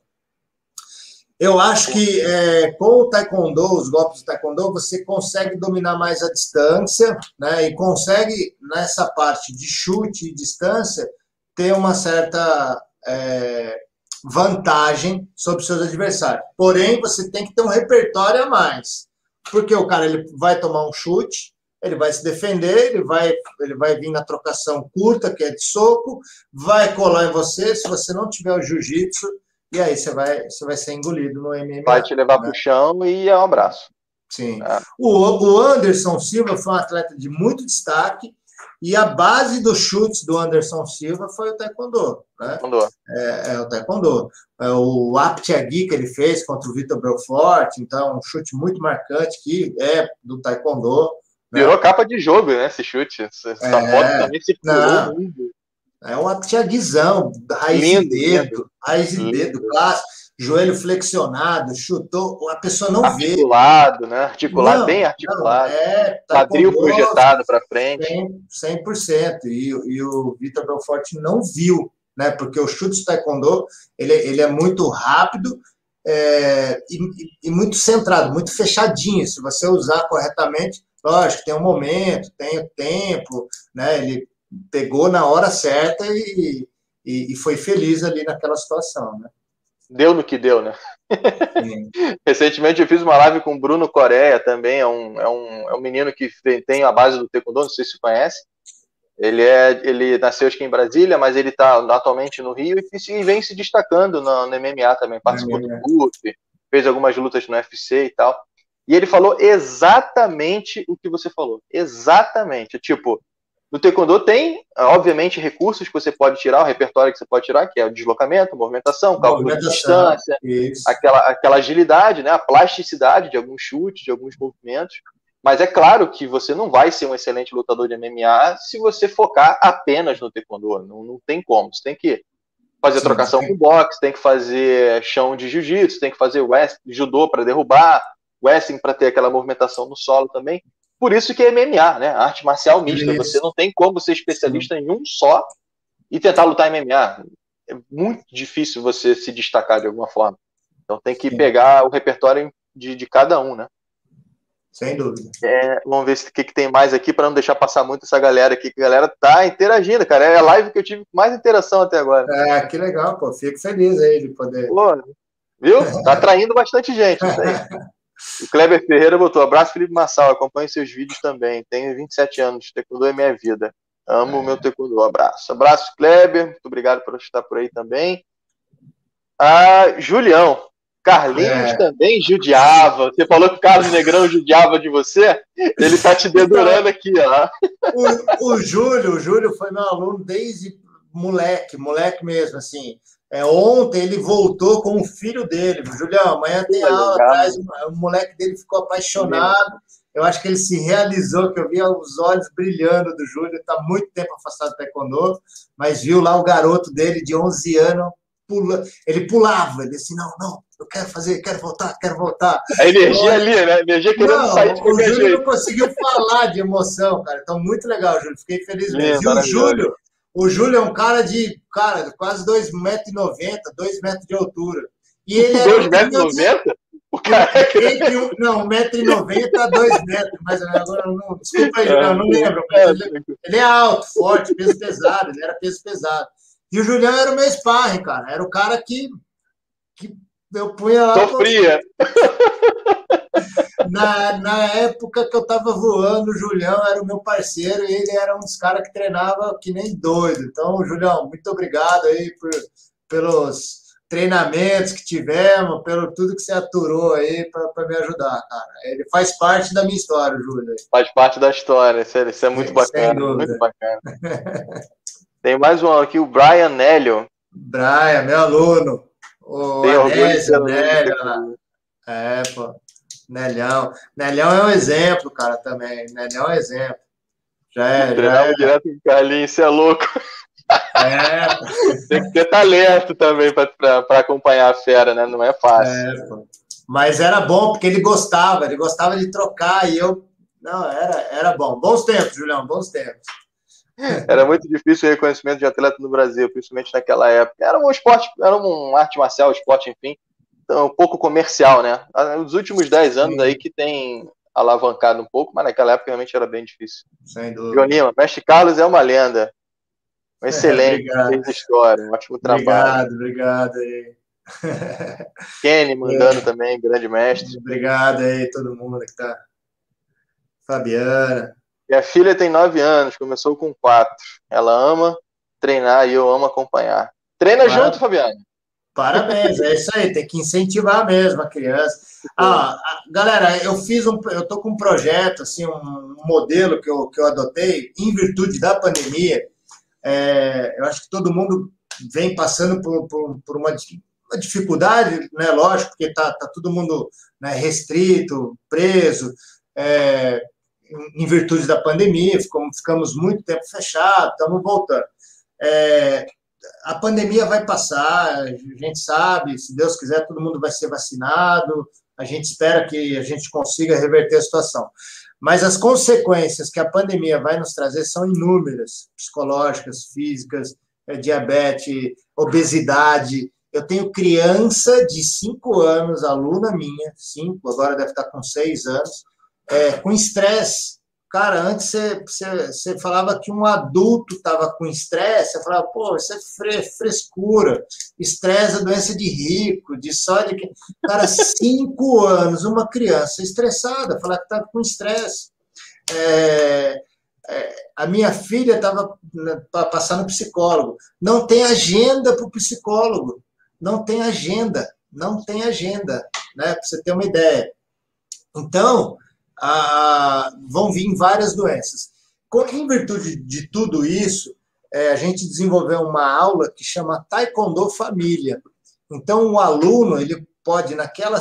Eu acho que é, com o taekwondo, os golpes do taekwondo, você consegue dominar mais a distância, né? E consegue, nessa parte de chute e distância, ter uma certa é, vantagem sobre seus adversários. Porém, você tem que ter um repertório a mais. Porque o cara ele vai tomar um chute, ele vai se defender, ele vai, ele vai vir na trocação curta, que é de soco, vai colar em você. Se você não tiver o jiu-jitsu, e aí você vai, você vai ser engolido no MMA. Vai te levar né? para o chão e é um abraço. Sim. É. O, o Anderson Silva foi um atleta de muito destaque e a base dos chutes do Anderson Silva foi o taekwondo. Né? Taekwondo. É, é, o taekwondo. É o Aptiagui que ele fez contra o Vitor Belfort, então um chute muito marcante que é do taekwondo. Né? Virou capa de jogo, né, esse chute. Essa é, foto também se pulou. É uma tiaguizão, raiz lindo, de dedo, lindo. raiz de dedo, clássico, joelho flexionado, chutou, a pessoa não articulado, vê. Articulado, né? Articulado, não, bem articulado. Não, é, tá Quadril projetado para frente. 100%. 100%. E, e o Vitor Belfort não viu, né? Porque o chute de taekwondo, ele, ele é muito rápido é, e, e, muito centrado, muito fechadinho. Se você usar corretamente, lógico, tem um momento, tem o tempo, né? Ele pegou na hora certa e, e, e, foi feliz ali naquela situação, né? Deu no que deu, né? Recentemente eu fiz uma live com o Bruno Coreia também, é um, é um, é um menino que tem a base do Taekwondo, não sei se você conhece. Ele, é, ele nasceu aqui em Brasília, mas ele está atualmente no Rio e, e, vem se destacando no, no MMA também, participou do CUP, fez algumas lutas no UFC e tal. E ele falou exatamente o que você falou. Exatamente. Tipo, no Taekwondo tem, obviamente, recursos que você pode tirar, o repertório que você pode tirar, que é o deslocamento, movimentação, cálculo de distância, aquela, aquela agilidade, né, a plasticidade de alguns chutes, de alguns movimentos. Mas é claro que você não vai ser um excelente lutador de MMA se você focar apenas no Taekwondo. Não, não tem como. Você tem que fazer sim, trocação sim. com boxe, tem que fazer chão de jiu-jitsu, tem que fazer wrestling, judô para derrubar, wrestling para ter aquela movimentação no solo também. Por isso que é MMA, né? Arte marcial mista. Você não tem como ser especialista em um só e tentar lutar MMA. É muito difícil você se destacar de alguma forma. Então tem que Sim. pegar o repertório de, de cada um, né? Sem dúvida. É, vamos ver o que, que tem mais aqui para não deixar passar muito essa galera aqui, que a galera tá interagindo, cara. É a live que eu tive mais interação até agora. É, que legal, pô. Fico feliz aí de poder. Pô, viu? Tá atraindo bastante gente isso aí. O Kleber Ferreira botou: abraço, Felipe Massal. Acompanhe seus vídeos também. Tenho 27 anos. Taekwondo é minha vida. Amo o é. meu Taekwondo. Abraço. Abraço, Kleber. Muito obrigado por estar por aí também. Ah, Julião. Carlinhos é. também judiava. Você falou que o Carlos Negrão judiava de você? Ele tá te dedurando aqui, ó. O, o Júlio, o Júlio foi meu aluno desde moleque, moleque mesmo, assim. É, ontem ele voltou com o filho dele. Julião, amanhã tem aula atrás. O moleque dele ficou apaixonado. Eu acho que ele se realizou, que eu via os olhos brilhando do Júlio. Está muito tempo afastado do taekwondo, mas viu lá o garoto dele de 11 anos. Pula, ele pulava, ele disse: Não, não, eu quero fazer, quero voltar, quero voltar. A energia então, ali, né? A energia querendo não, sair de O Júlio jeito. não conseguiu falar de emoção, cara. Então, muito legal, Júlio. Fiquei feliz mesmo. E o Júlio, o Júlio é um cara de, cara, quase 2,90m, 2 metros de altura. E ele 2,90m? É o cara é um, Não, 1,90m a 2 metros, mas agora não. Desculpa aí, não, não lembro. Ele, ele, é alto, forte, peso pesado, ele era peso pesado. E o Julião era o meu sparring, cara. Era o cara que, que eu punha lá. Sofria. Na, na época que eu tava voando, o Julião era o meu parceiro e ele era um dos caras que treinava que nem doido. Então, Julião, muito obrigado aí por, pelos treinamentos que tivemos, pelo tudo que você aturou aí para me ajudar, cara. Ele faz parte da minha história, Júlio. Faz parte da história, isso é, isso é muito bacana. Muito bacana. Tem mais um aqui, o Brian Nélio. Brian, meu aluno. O Tem Anésio, Nélio. É, pô. Nelhão. Nelhão é um exemplo, cara, também. Nelhão é um exemplo. Já é. Já é. direto com o Carlinhos, você é louco. É. Tem que ter talento também para acompanhar a fera, né? Não é fácil. É. Mas era bom, porque ele gostava, ele gostava de trocar e eu. Não, era, era bom. Bons tempos, Julião, bons tempos. Era muito difícil o reconhecimento de atleta no Brasil, principalmente naquela época. Era um esporte, era um arte marcial, esporte, enfim, um pouco comercial, né? Nos últimos 10 anos Sim. aí que tem alavancado um pouco, mas naquela época realmente era bem difícil. Sem dúvida. Joninho, Mestre Carlos é uma lenda. Um excelente é, história, um ótimo trabalho. Obrigado, obrigado aí. Kenny mandando é. também, grande mestre. Obrigado aí, todo mundo que tá. Fabiana. Minha filha tem nove anos, começou com quatro. Ela ama treinar e eu amo acompanhar. Treina claro. junto, Fabiana. Parabéns, é isso aí, tem que incentivar mesmo a criança. Ah, galera, eu fiz um, eu tô com um projeto, assim, um modelo que eu, que eu adotei em virtude da pandemia. É, eu acho que todo mundo vem passando por, por, por uma, uma, dificuldade, né? Lógico, porque tá, tá todo mundo né, restrito, preso. É, em virtude da pandemia, ficamos, ficamos muito tempo fechados, estamos voltando. É, a pandemia vai passar, a gente sabe, se Deus quiser, todo mundo vai ser vacinado, a gente espera que a gente consiga reverter a situação. Mas as consequências que a pandemia vai nos trazer são inúmeras, psicológicas, físicas, é, diabetes, obesidade. Eu tenho criança de 5 anos, aluna minha, 5, agora deve estar com 6 anos, é, com estresse. Cara, antes você, você, você, falava que um adulto estava com estresse, você falava, pô, isso é fre frescura, estresse é doença de rico, de só de. Cara, cinco anos, uma criança estressada, falar que estava com estresse. É, é, a minha filha estava né, passando psicólogo. Não tem agenda para o psicólogo. Não tem agenda. Não tem agenda, né? Para você ter uma ideia. Então, vão vir várias doenças. Em virtude de tudo isso, é, a gente desenvolveu uma aula que chama Taekwondo Família. Então, o aluno ele pode, naquela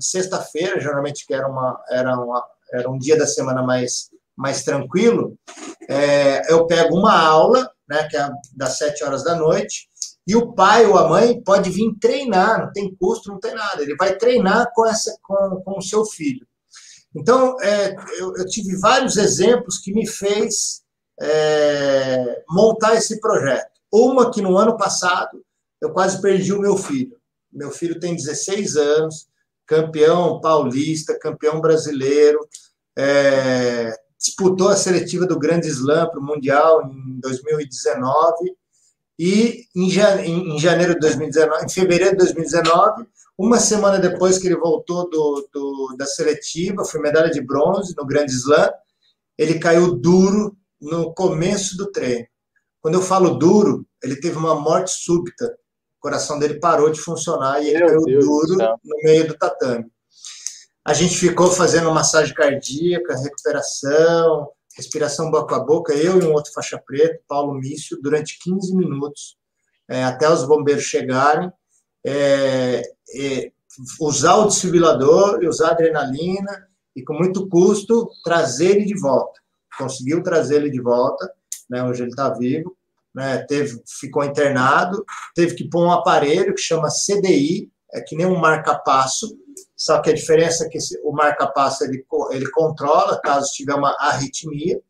sexta-feira, geralmente que era, uma, era, uma, era um dia da semana mais, mais tranquilo, é, eu pego uma aula, né, que é das sete horas da noite, e o pai ou a mãe pode vir treinar, não tem custo, não tem nada. Ele vai treinar com, essa, com, com o seu filho. Então, é, eu, eu, tive vários exemplos que me fez é, montar esse projeto. Uma que no ano passado eu quase perdi o meu filho. Meu filho tem 16 anos, campeão paulista, campeão brasileiro, é, disputou a seletiva do Grande Slam para o Mundial em 2019 e em janeiro de 2019, em fevereiro de 2019, uma semana depois que ele voltou do, do, da seletiva, foi medalha de bronze no Grande Slam, ele caiu duro no começo do treino. Quando eu falo duro, ele teve uma morte súbita. O coração dele parou de funcionar e ele Meu caiu Deus duro no meio do tatame. A gente ficou fazendo massagem cardíaca, recuperação, respiração boca a boca, eu e um outro faixa preta, Paulo Mício, durante 15 minutos é, até os bombeiros chegarem, é, é, usar o desfibrilador e usar adrenalina e com muito custo trazer ele de volta. Conseguiu trazer ele de volta, né? Hoje ele está vivo, né? Teve, ficou internado, teve que pôr um aparelho que chama CDI, é que nem um marca-passo, só que a diferença é que o marca-passo ele, ele controla caso tiver uma arritmia,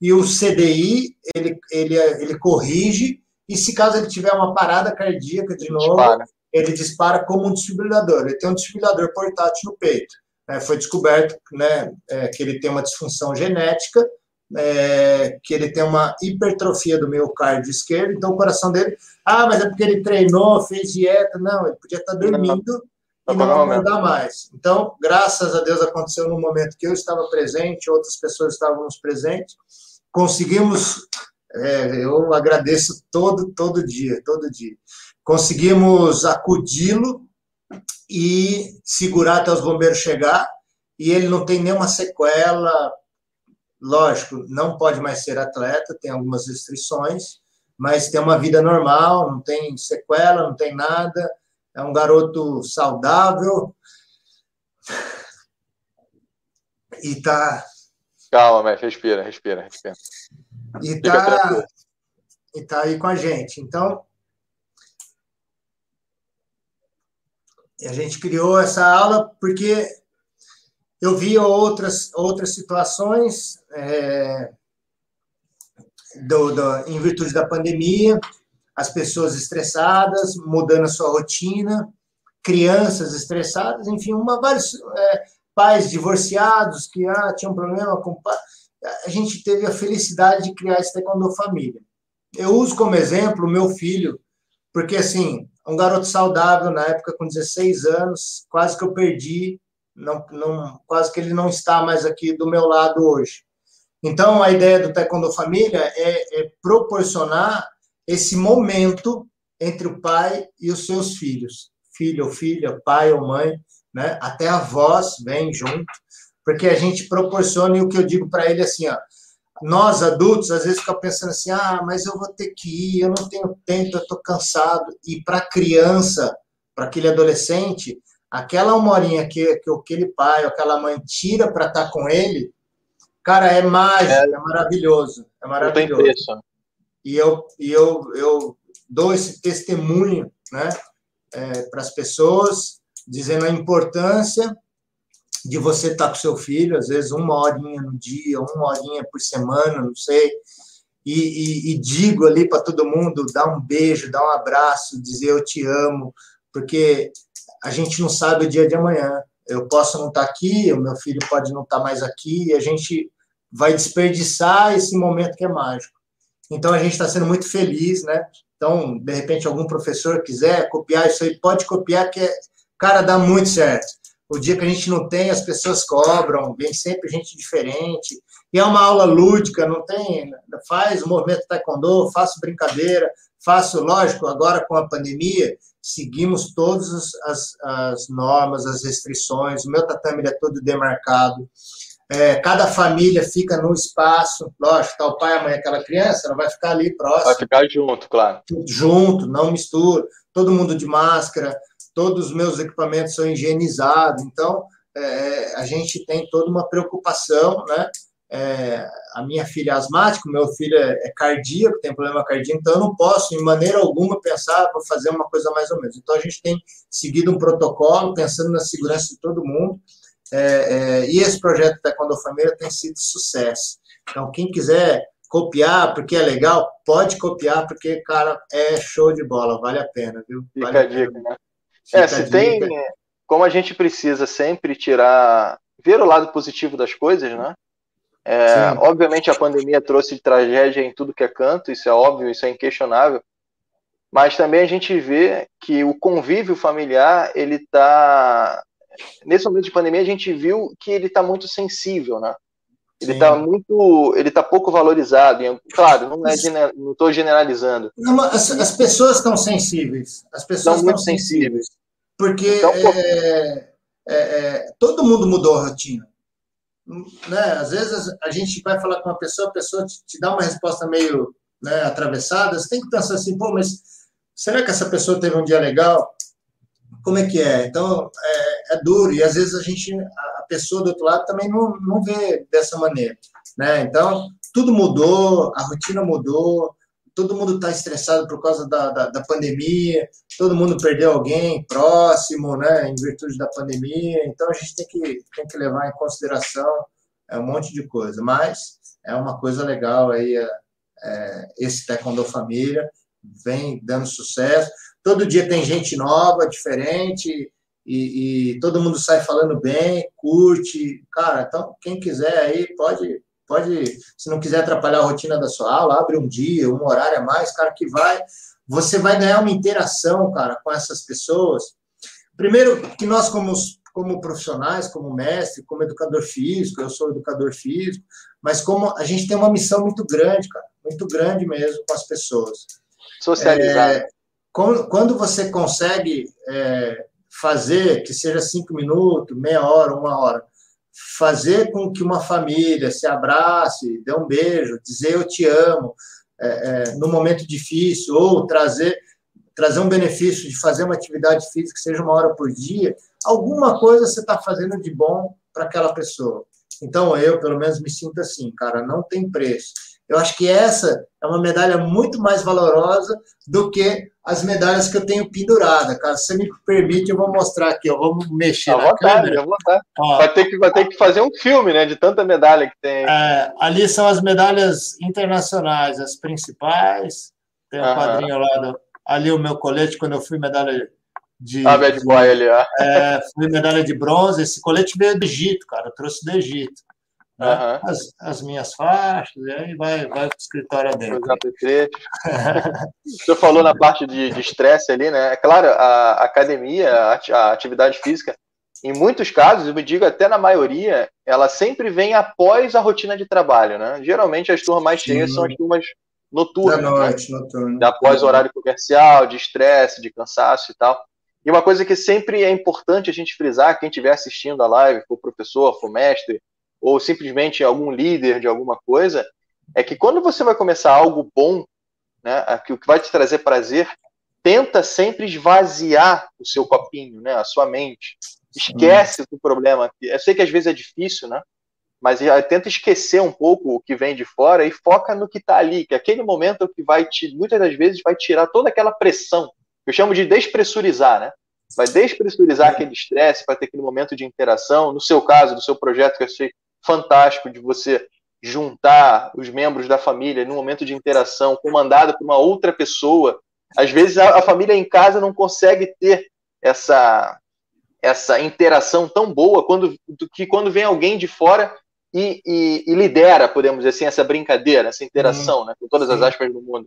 e o CDI ele, ele, ele corrige, e se caso ele tiver uma parada cardíaca de novo, dispara. Ele dispara como um desfibrilador. Ele tem um desfibrilador portátil no peito. É, foi descoberto né, é, que ele tem uma disfunção genética, é, que ele tem uma hipertrofia do miocárdio esquerdo, então o coração dele, ah, mas é porque ele treinou, fez dieta, não, ele podia estar dormindo não, e não acordar mais. Então, graças a Deus aconteceu no momento que eu estava presente, outras pessoas estávamos presentes, conseguimos, é, eu agradeço todo, todo dia, todo dia, conseguimos acudi-lo e segurar até os bombeiros chegar, e ele não tem nenhuma sequela, lógico, não pode mais ser atleta, tem algumas restrições, mas tem uma vida normal, não tem sequela, não tem nada, é um garoto saudável e tá. Calma, Mestre, respira, respira, respira. E tá, e tá aí com a gente. Então, a gente criou essa aula porque eu vi outras, outras situações é, do, do, em virtude da pandemia, as pessoas estressadas, mudando a sua rotina, crianças estressadas, enfim, uma, vários é, pais divorciados que ah, tinham problema com a gente teve a felicidade de criar esse taekwondo família. Eu uso como exemplo o meu filho, porque assim, um garoto saudável na época com 16 anos, quase que eu perdi não, não, quase que ele não está mais aqui do meu lado hoje. Então, a ideia do Taekwondo Família é, é proporcionar esse momento entre o pai e os seus filhos, filho ou filha, pai ou mãe, né? Até a voz vem junto, porque a gente proporciona e o que eu digo para ele assim, ó, nós adultos às vezes ficamos pensando assim, ah, mas eu vou ter que ir, eu não tenho tempo, eu estou cansado. E para a criança, para aquele adolescente, aquela uma horinha que, que aquele pai ou aquela mãe tira para estar tá com ele, cara, é mágico, é, é maravilhoso. É maravilhoso. Preço. E eu, e eu, eu dou esse testemunho né, é, para as pessoas, dizendo a importância de você estar tá com seu filho, às vezes uma horinha no dia, uma horinha por semana, não sei. E, e, e digo ali para todo mundo, dá um beijo, dá um abraço, dizer eu te amo, porque a gente não sabe o dia de amanhã. Eu posso não estar aqui, o meu filho pode não estar mais aqui, e a gente vai desperdiçar esse momento que é mágico. Então a gente está sendo muito feliz, né? Então, de repente, algum professor quiser copiar isso aí, pode copiar, que, é, cara, dá muito certo. O dia que a gente não tem, as pessoas cobram, vem sempre gente diferente. E é uma aula lúdica, não tem. Faz o movimento taekwondo, faço brincadeira, faço, lógico, agora com a pandemia, seguimos todas as, as normas, as restrições, o meu tatame é todo demarcado, é, cada família fica no espaço, lógico, tá o pai, a mãe, aquela criança, ela vai ficar ali próximo. Vai ficar junto, claro. Junto, não mistura, todo mundo de máscara, todos os meus equipamentos são higienizados, então é, a gente tem toda uma preocupação, né, é, a minha filha é asmática, o meu filho é, é, cardíaco, tem problema cardíaco, então eu não posso, em maneira alguma, pensar, vou fazer uma coisa mais ou menos. Então a gente tem seguido um protocolo, pensando na segurança de todo mundo, é, é e esse projeto da Taekwondo Família tem sido sucesso. Então, quem quiser copiar, porque é legal, pode copiar, porque, cara, é show de bola, vale a pena, viu? Vale Fica a dica, né? Fica é, se tem, como a gente precisa sempre tirar, ver o lado positivo das coisas, né? É, obviamente a pandemia trouxe tragédia em tudo que é canto, isso é óbvio, isso é inquestionável. Mas também a gente vê que o convívio familiar, ele está nesse momento de pandemia a gente viu que ele está muito sensível, né? Ele está muito, ele tá pouco valorizado. Claro, não é estou generalizando. Não, as, as, pessoas estão sensíveis. As pessoas estão muito sensíveis. sensíveis. Porque então, é, é, todo mundo mudou a rotina né, às vezes a gente vai falar com uma pessoa, a pessoa te, te dá uma resposta meio né, atravessada, você tem que pensar assim, pô, mas será que essa pessoa teve um dia legal? Como é que é? Então, é, é duro, e às vezes a gente, a pessoa do outro lado também não, não vê dessa maneira, né? Então, tudo mudou, a rotina mudou, todo mundo está estressado por causa da, da, da, pandemia, todo mundo perdeu alguém próximo, né, em virtude da pandemia, então a gente tem que, tem que levar em consideração é, um monte de coisa, mas é uma coisa legal aí, é, é, esse Taekwondo Família vem dando sucesso, todo dia tem gente nova, diferente, e, e todo mundo sai falando bem, curte, cara, então quem quiser aí pode pode, se não quiser atrapalhar a rotina da sua aula, abre um dia, um horário a mais, cara, que vai, você vai ganhar uma interação, cara, com essas pessoas. Primeiro, que nós, como, como profissionais, como mestre, como educador físico, eu sou educador físico, mas como a gente tem uma missão muito grande, cara, muito grande mesmo com as pessoas. Socializar. É, quando, quando você consegue é, fazer que seja cinco minutos, meia hora, uma hora, fazer com que uma família se abrace, dê um beijo, dizer eu te amo é, é, no momento difícil, ou trazer, trazer um benefício de fazer uma atividade física seja uma hora por dia, alguma coisa você está fazendo de bom para aquela pessoa. Então, eu, pelo menos, me sinto assim, cara, não tem preço. Eu acho que essa é uma medalha muito mais valorosa do que as medalhas que eu tenho pendurada, cara. Se você me permite, eu vou mostrar aqui, eu vou mexer à na vontade, câmera. À vontade. Vai, ter que, vai ter que fazer um filme, né, de tanta medalha que tem. É, ali são as medalhas internacionais, as principais. Tem um uh -huh. quadrinho lá, do, ali o meu colete, quando eu fui medalha de... Ah, bad boy ali, ó. É, fui medalha de bronze. Esse colete veio do Egito, cara, eu trouxe do Egito né? as, as, minhas faixas, e aí vai, vai para o escritório dentro. senhor falou na parte de estresse ali, né? É claro, a academia, a atividade física, em muitos casos, eu me digo até na maioria, ela sempre vem após a rotina de trabalho, né? Geralmente as turmas mais cheias Sim. são as turmas noturnas. Da né? noite, né? noturno. Após o horário comercial, de estresse, de cansaço e tal. E uma coisa que sempre é importante a gente frisar, quem estiver assistindo a live, for professor, for mestre, ou simplesmente algum líder de alguma coisa, é que quando você vai começar algo bom, né, o que vai te trazer prazer, tenta sempre esvaziar o seu copinho, né, a sua mente. Esquece do problema. Eu sei que às vezes é difícil, né? Mas tenta esquecer um pouco o que vem de fora e foca no que está ali, que aquele momento é o que vai te, muitas das vezes vai tirar toda aquela pressão. Eu chamo de despressurizar, né? Vai despressurizar aquele estresse para ter aquele momento de interação. No seu caso, do seu projeto, que eu sei fantástico de você juntar os membros da família num momento de interação, comandado por uma outra pessoa. Às vezes a, a família em casa não consegue ter essa essa interação tão boa quando que quando vem alguém de fora e, e, e lidera, podemos dizer assim, essa brincadeira, essa interação, hum, né, com todas sim. as aspas do mundo.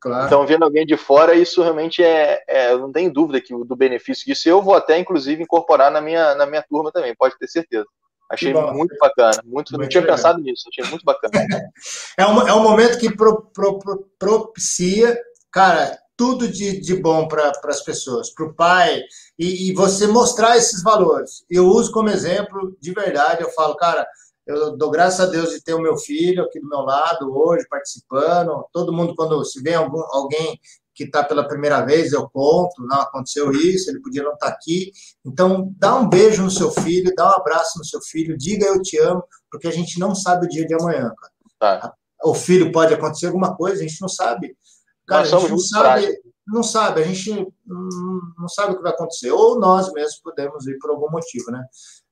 Claro. Então, vendo alguém de fora, isso realmente é, é não tem dúvida que do benefício disso. Eu vou até, inclusive, incorporar na minha, na minha turma também, pode ter certeza. Achei muito bacana, muito, muito não tinha legal. pensado nisso, achei muito bacana. é, um, é um momento que pro, pro, pro, propicia, cara, tudo de, de bom para as pessoas, para o pai, e, e, você mostrar esses valores. Eu uso como exemplo, de verdade, eu falo, cara, eu dou graças a Deus de ter o meu filho aqui do meu lado hoje, participando. Todo mundo, quando se vê algum, alguém que está pela primeira vez, eu conto, não aconteceu isso, ele podia não estar tá aqui. Então, dá um beijo no seu filho, dá um abraço no seu filho, diga eu te amo, porque a gente não sabe o dia de amanhã, cara. Tá. O filho pode acontecer alguma coisa, a gente não sabe. Cara, nós a gente não sabe, não sabe, a gente não sabe o que vai acontecer. Ou nós mesmos podemos ir por algum motivo, né?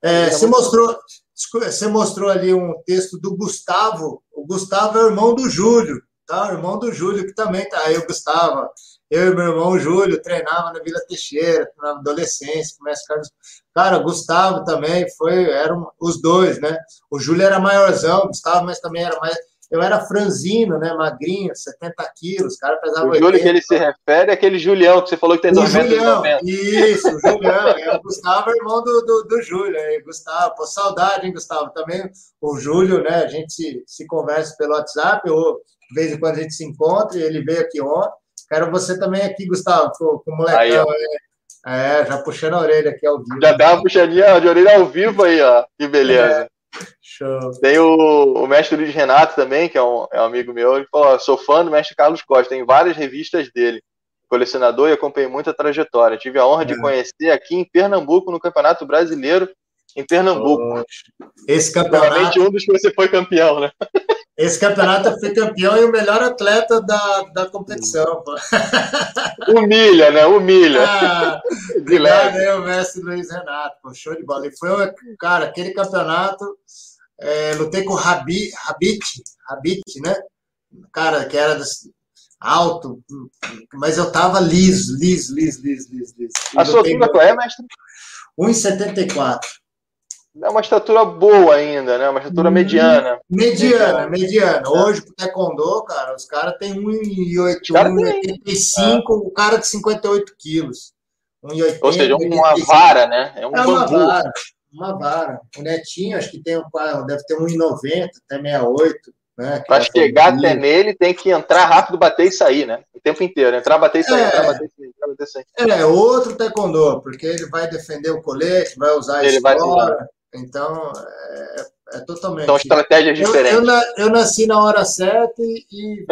É, você mostrou, você mostrou ali um texto do Gustavo. O Gustavo é o irmão do Júlio. Tá, o irmão do Júlio, que também tá aí, o Gustavo. Eu e meu irmão Júlio treinava na Vila Teixeira, na adolescência, começa Cara, o Gustavo também foi, eram os dois, né? O Júlio era maiorzão, o Gustavo, mas também era mais. Eu era franzino, né? Magrinho, 70 quilos, os caras pesavam. O Júlio 80. que ele se refere é aquele Julião que você falou que tem 2 metros Julião, Isso, o Julião. é, o Gustavo é irmão do, do, do Júlio. Aí, Gustavo, pô, saudade, hein, Gustavo? Também o Júlio, né? A gente se, se conversa pelo WhatsApp, ou de vez em quando a gente se encontra, e ele veio aqui ontem. Quero você também aqui, Gustavo, com, com o molecão. Aí, é, é, já puxando a orelha aqui ao vivo. Já dá uma puxadinha de orelha ao vivo aí, ó. Que beleza. É. Show. Tem o, o mestre Luiz Renato também, que é um, é um amigo meu. Ele falou: sou fã do mestre Carlos Costa, tem várias revistas dele. colecionador e acompanhei muita trajetória. Tive a honra é. de conhecer aqui em Pernambuco, no Campeonato Brasileiro, em Pernambuco. Esse campeonato. Provavelmente um dos que você foi campeão, né? Esse campeonato eu fui campeão e o melhor atleta da, da competição. Pô. Humilha, né? Humilha. Ah, obrigado aí, o mestre Luiz Renato. Pô, show de bola. E foi, cara, aquele campeonato. É, lutei com o Rabi, Rabit, Rabit, né? Cara, que era alto, mas eu tava liso, liso, liso, liso, liso. liso. A sua altura qual é, mestre? 1,74. É uma estatura boa ainda, né? Uma estatura mediana. Mediana, mediana. Hoje, pro Taekwondo, cara, os caras têm 1,8, 1,85, o cara de 58 quilos. 1,80. Ou seja, uma vara, né? É, um é uma vara. Uma vara. O Netinho, acho que tem, deve ter 1,90, até 68. Né, Para chegar até nele, tem que entrar rápido, bater e sair, né? O tempo inteiro. Entrar, bater e sair, é, entrar, bater e sair, entrar, bater e sair. É, outro taekwondo, porque ele vai defender o colete, vai usar a ele escola. Vai então, é, é totalmente. São estratégias diferentes. Eu, eu, eu, nasci na hora certa e, e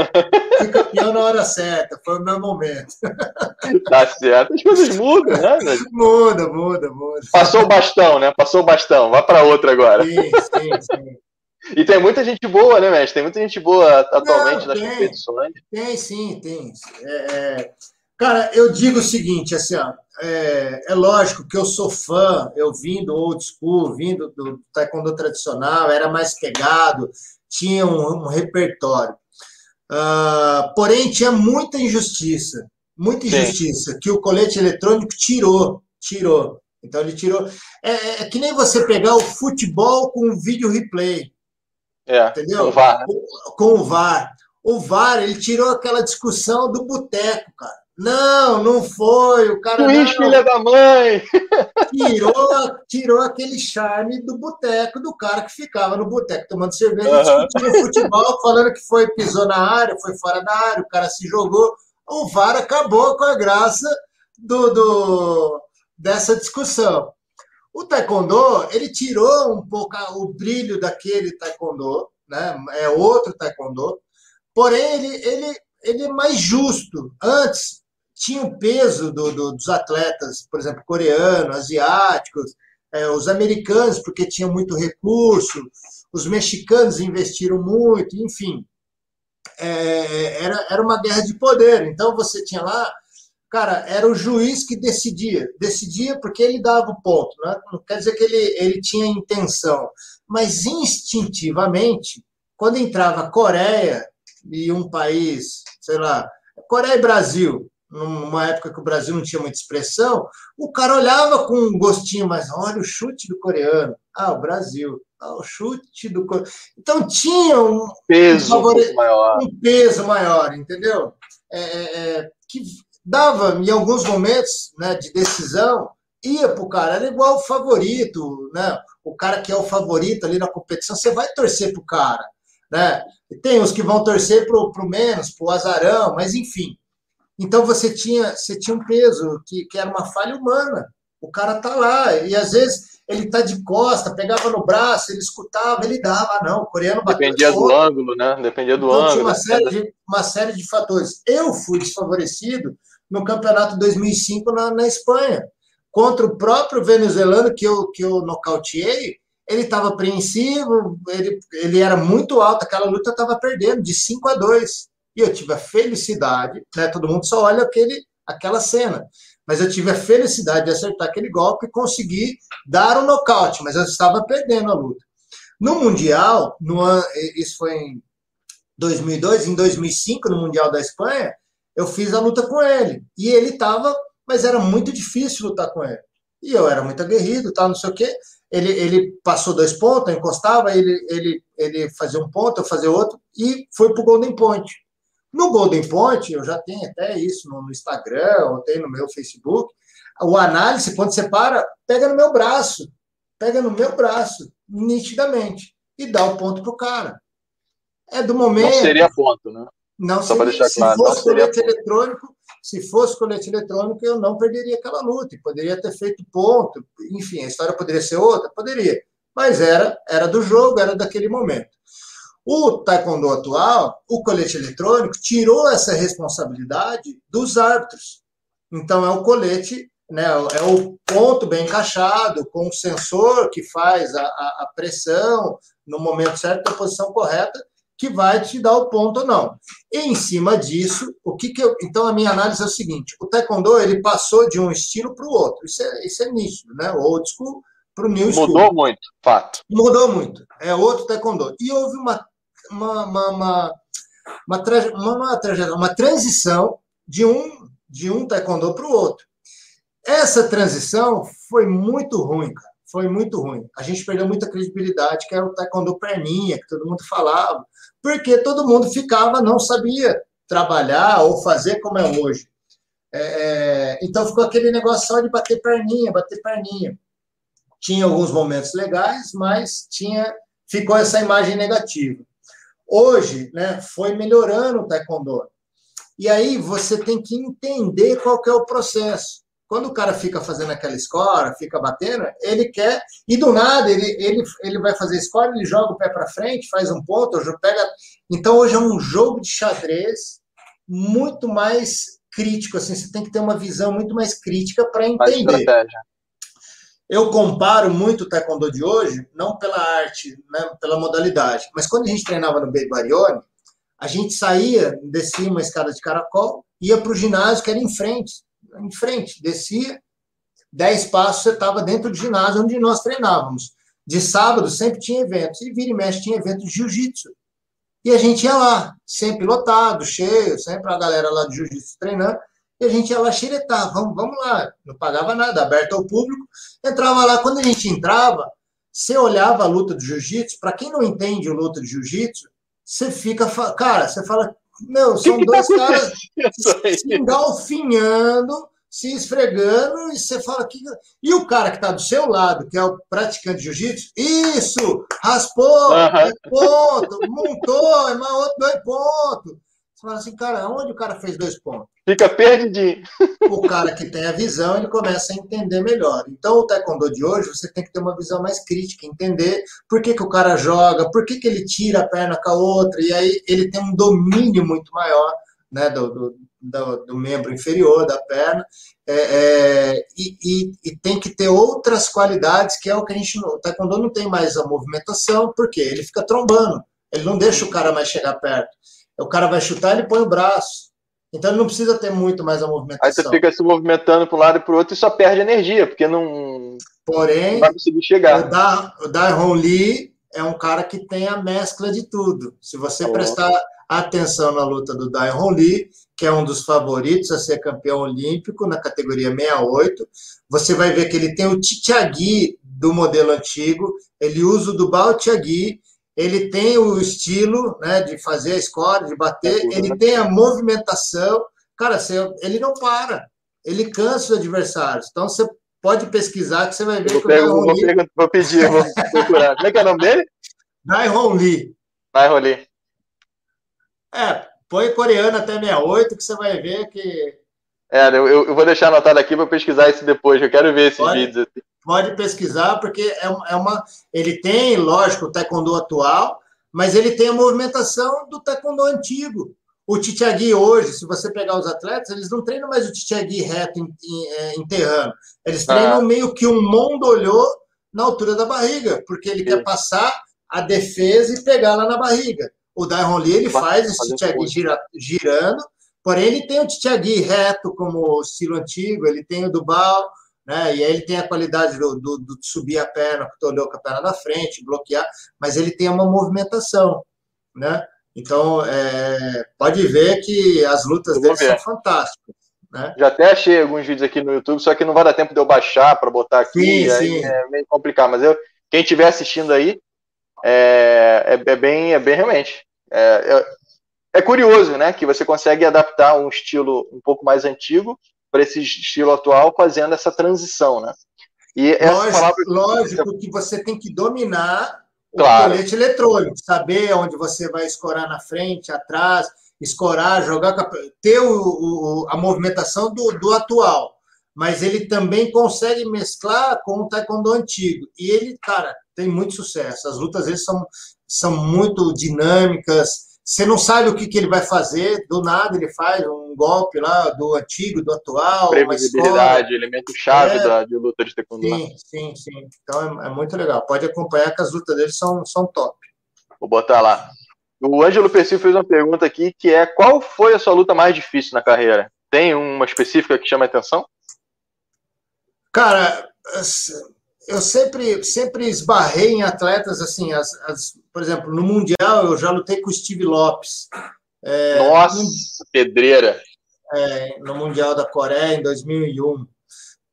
fui campeão na hora certa. Foi o meu momento. Tá certo. As coisas mudam, né? Muda, muda, muda. Passou o bastão, né? Passou o bastão. Vai para outra agora. Sim, sim, sim. E tem muita gente boa, né, mestre? Tem muita gente boa atualmente Não, nas competições. Tem, sim, tem. É, é, cara, eu digo o seguinte, assim, ó, é, é, lógico que eu sou fã, eu vim do old school, vim do, do taekwondo tradicional, era mais pegado, tinha um, um repertório. Uh, porém, tinha muita injustiça, muita injustiça, Sim. que o colete eletrônico tirou, tirou. Então ele tirou. É, é, é que nem você pegar o futebol com o vídeo replay. É, entendeu? Com o VAR. Com o VAR. O VAR, ele tirou aquela discussão do boteco, cara. Não, não foi. O cara. Luiz, filha da mãe! Tirou, tirou aquele charme do boteco, do cara que ficava no boteco tomando cerveja, uhum. discutindo futebol, falando que foi, pisou na área, foi fora da área, o cara se jogou. O VAR acabou com a graça do, do dessa discussão. O taekwondo, ele tirou um pouco o brilho daquele taekwondo, né? é outro taekwondo, porém ele, ele, ele é mais justo. Antes, tinha o peso do, do, dos atletas, por exemplo, coreanos, asiáticos, é, os americanos, porque tinham muito recurso, os mexicanos investiram muito, enfim. É, era, era uma guerra de poder. Então você tinha lá, cara, era o juiz que decidia. Decidia porque ele dava o ponto. Né? Não quer dizer que ele, ele tinha intenção, mas instintivamente, quando entrava Coreia e um país, sei lá, Coreia e Brasil, numa época que o Brasil não tinha muita expressão, o cara olhava com um gostinho mais, olha o chute do coreano, ah, o Brasil, ah, o chute do coreano. Então tinha um peso um, favore... maior, um peso maior, entendeu? É, é, é que dava, em alguns momentos né, de decisão, ia para o cara, era igual o favorito, né? O cara que é o favorito ali na competição, você vai torcer para o cara, né? Tem os que vão torcer para o menos, para o azarão, mas enfim. Então você tinha, você tinha um peso que, que era uma falha humana. O cara tá lá e às vezes ele tá de costa, pegava no braço, ele escutava, ele dava, ah, não, o coreano bateu. Dependia do outro. ângulo, né? Dependia do então, ângulo. Tinha uma série, de, uma série de fatores. Eu fui desfavorecido no campeonato 2005 na, na Espanha, contra o próprio venezuelano que eu, que eu nocauteei. Ele estava apreensivo, ele, ele era muito alto, aquela luta estava perdendo de 5 a 2 e eu tive a felicidade, né? Todo mundo só olha aquele, aquela cena. Mas eu tive a felicidade de acertar aquele golpe e conseguir dar um nocaute, mas eu estava perdendo a luta. No Mundial, no isso foi em 2002, em 2005, no Mundial da Espanha, eu fiz a luta com ele. E ele estava, mas era muito difícil lutar com ele. E eu era muito aguerrido, tal, não sei o quê. Ele, ele passou dois pontos, encostava, ele, ele, ele fazia um ponto, eu fazia outro, e foi para o Golden Point. No Golden Point, eu já tenho até isso no, Instagram, ou tem no meu Facebook, o análise, quando você para, pega no meu braço, pega no meu braço, nitidamente, e dá o ponto para o cara. É do momento. Não seria ponto, né? Não Só seria. Deixar claro, se fosse colete eletrônico, se fosse colete eletrônico, eu não perderia aquela luta, poderia ter feito ponto, enfim, a história poderia ser outra, poderia, mas era, era do jogo, era daquele momento. O taekwondo atual, o colete eletrônico, tirou essa responsabilidade dos árbitros. Então, é o colete, né, é o ponto bem encaixado, com o sensor que faz a, a, pressão no momento certo, na posição correta, que vai te dar o ponto ou não. E em cima disso, o que, que eu. Então, a minha análise é o seguinte: o taekwondo ele passou de um estilo para o outro. Isso é, isso é nítido, né? O old school para o new school. Mudou muito, fato. Mudou muito. É outro taekwondo. E houve uma, uma, uma, uma, uma, uma, uma transição de um, de um taekwondo para o outro. Essa transição foi muito ruim, cara. Foi muito ruim. A gente perdeu muita credibilidade, que era o taekwondo perninha, que todo mundo falava, porque todo mundo ficava, não sabia trabalhar ou fazer como é hoje. É, é então ficou aquele negócio só de bater perninha, bater perninha. Tinha alguns momentos legais, mas tinha ficou essa imagem negativa. Hoje, né, foi melhorando o taekwondo. E aí você tem que entender qual que é o processo. Quando o cara fica fazendo aquela escora, fica batendo, ele quer, e do nada ele, ele, ele vai fazer escora, ele joga o pé para frente, faz um ponto, pega. Então hoje é um jogo de xadrez muito mais crítico, assim, você tem que ter uma visão muito mais crítica para entender. Eu comparo muito o taekwondo de hoje, não pela arte, né, pela modalidade, mas quando a gente treinava no Barione, a gente saía, descia uma escada de caracol, ia para o ginásio que era em frente em frente, descia, dez passos, você estava dentro do ginásio onde nós treinávamos. De sábado sempre tinha eventos, e vira e mexe tinha evento de jiu-jitsu. E a gente ia lá, sempre lotado, cheio, sempre a galera lá de jiu-jitsu treinando, e a gente ia lá xeretar, vamos, vamos lá, não pagava nada, aberto ao público, entrava lá, quando a gente entrava, você olhava a luta de jiu-jitsu, para quem não entende a luta de jiu-jitsu, você fica, cara, você fala, meu, são que dois que tá caras se engalfinhando, se esfregando, e você fala que. E o cara que está do seu lado, que é o praticante de jiu-jitsu, isso! Raspou, uhum. é ponto, montou, é outro dois pontos. Fala assim, cara, onde o cara fez dois pontos? Fica perdidinho. O cara que tem a visão, ele começa a entender melhor. Então, o taekwondo de hoje, você tem que ter uma visão mais crítica, entender por que, que o cara joga, por que, que ele tira a perna com a outra, e aí ele tem um domínio muito maior né, do, do, do, do membro inferior da perna, é, é, e, e, e, tem que ter outras qualidades, que é o que a gente. O taekwondo não tem mais a movimentação, porque ele fica trombando, ele não deixa o cara mais chegar perto. O cara vai chutar, ele põe o braço. Então ele não precisa ter muito mais a movimentação. Aí você fica se movimentando para um lado e para o outro e só perde energia, porque não, Porém, não vai conseguir chegar. O, da, o Lee é um cara que tem a mescla de tudo. Se você prestar atenção na luta do Dairon Lee, que é um dos favoritos a ser campeão olímpico na categoria 68, você vai ver que ele tem o Tichagui do modelo antigo, ele usa o do Bao Tiagui, ele tem o estilo né, de fazer a score, de bater, é ele né? tem a movimentação. Cara, você, ele não para, ele cansa os adversários. Então você pode pesquisar que você vai ver vou que pego, o vou, Lee... vou pedir, vou procurar. Como é que é o nome dele? Daihon Lee. Daihon Lee. É, põe coreano até 68 que você vai ver que. É, eu, eu vou deixar anotado aqui para pesquisar isso depois. Eu quero ver esses pode, vídeos. Assim pode pesquisar, porque é, é uma. Ele tem, lógico, o taekwondo atual, mas ele tem a movimentação do taekwondo antigo. O Titiagui hoje, se você pegar os atletas, eles não treinam mais o Titiagui reto é, enterrando. Eles treinam ah. meio que um mondolhô na altura da barriga, porque ele Sim. quer passar a defesa e pegar lá na barriga. O Dairon Lee, ele faz esse Titiagui gira, girando, porém ele tem o Titiagui reto como o estilo antigo, ele tem o do Bal, né? E aí ele tem a qualidade do, do, do subir a perna, olhou com a perna da frente, bloquear, mas ele tem uma movimentação, né? Então, é, pode ver que as lutas dele são fantásticas. Né? Já até achei alguns vídeos aqui no YouTube, só que não vai dar tempo de eu baixar para botar aqui, sim, sim. é meio complicado. Mas eu, quem estiver assistindo aí, é, é, é, bem, é bem realmente. É, é, é curioso, né? Que você consegue adaptar um estilo um pouco mais antigo para esse estilo atual, fazendo essa transição, né? E lógico, palavra... lógico que você tem que dominar o claro. colete eletrônico, saber onde você vai escorar na frente, atrás, escorar, jogar, ter o, o, a movimentação do, do atual. Mas ele também consegue mesclar com o taekwondo antigo. E ele, cara, tem muito sucesso. As lutas dele são são muito dinâmicas. Você não sabe o que, que ele vai fazer, do nada ele faz um golpe lá do antigo, do atual. Previsibilidade, elemento chave é, da, de luta de taekwondo. Sim, sim, sim. Então é, é, muito legal. Pode acompanhar que as lutas dele são, são top. Vou botar lá. O Ângelo Percy fez uma pergunta aqui que é qual foi a sua luta mais difícil na carreira? Tem uma específica que chama a atenção? Cara, eu sempre, sempre esbarrei em atletas assim, as, as, por exemplo, no Mundial eu já lutei com o Steve Lopes. É, Nossa, no, pedreira! É, no Mundial da Coreia em 2001.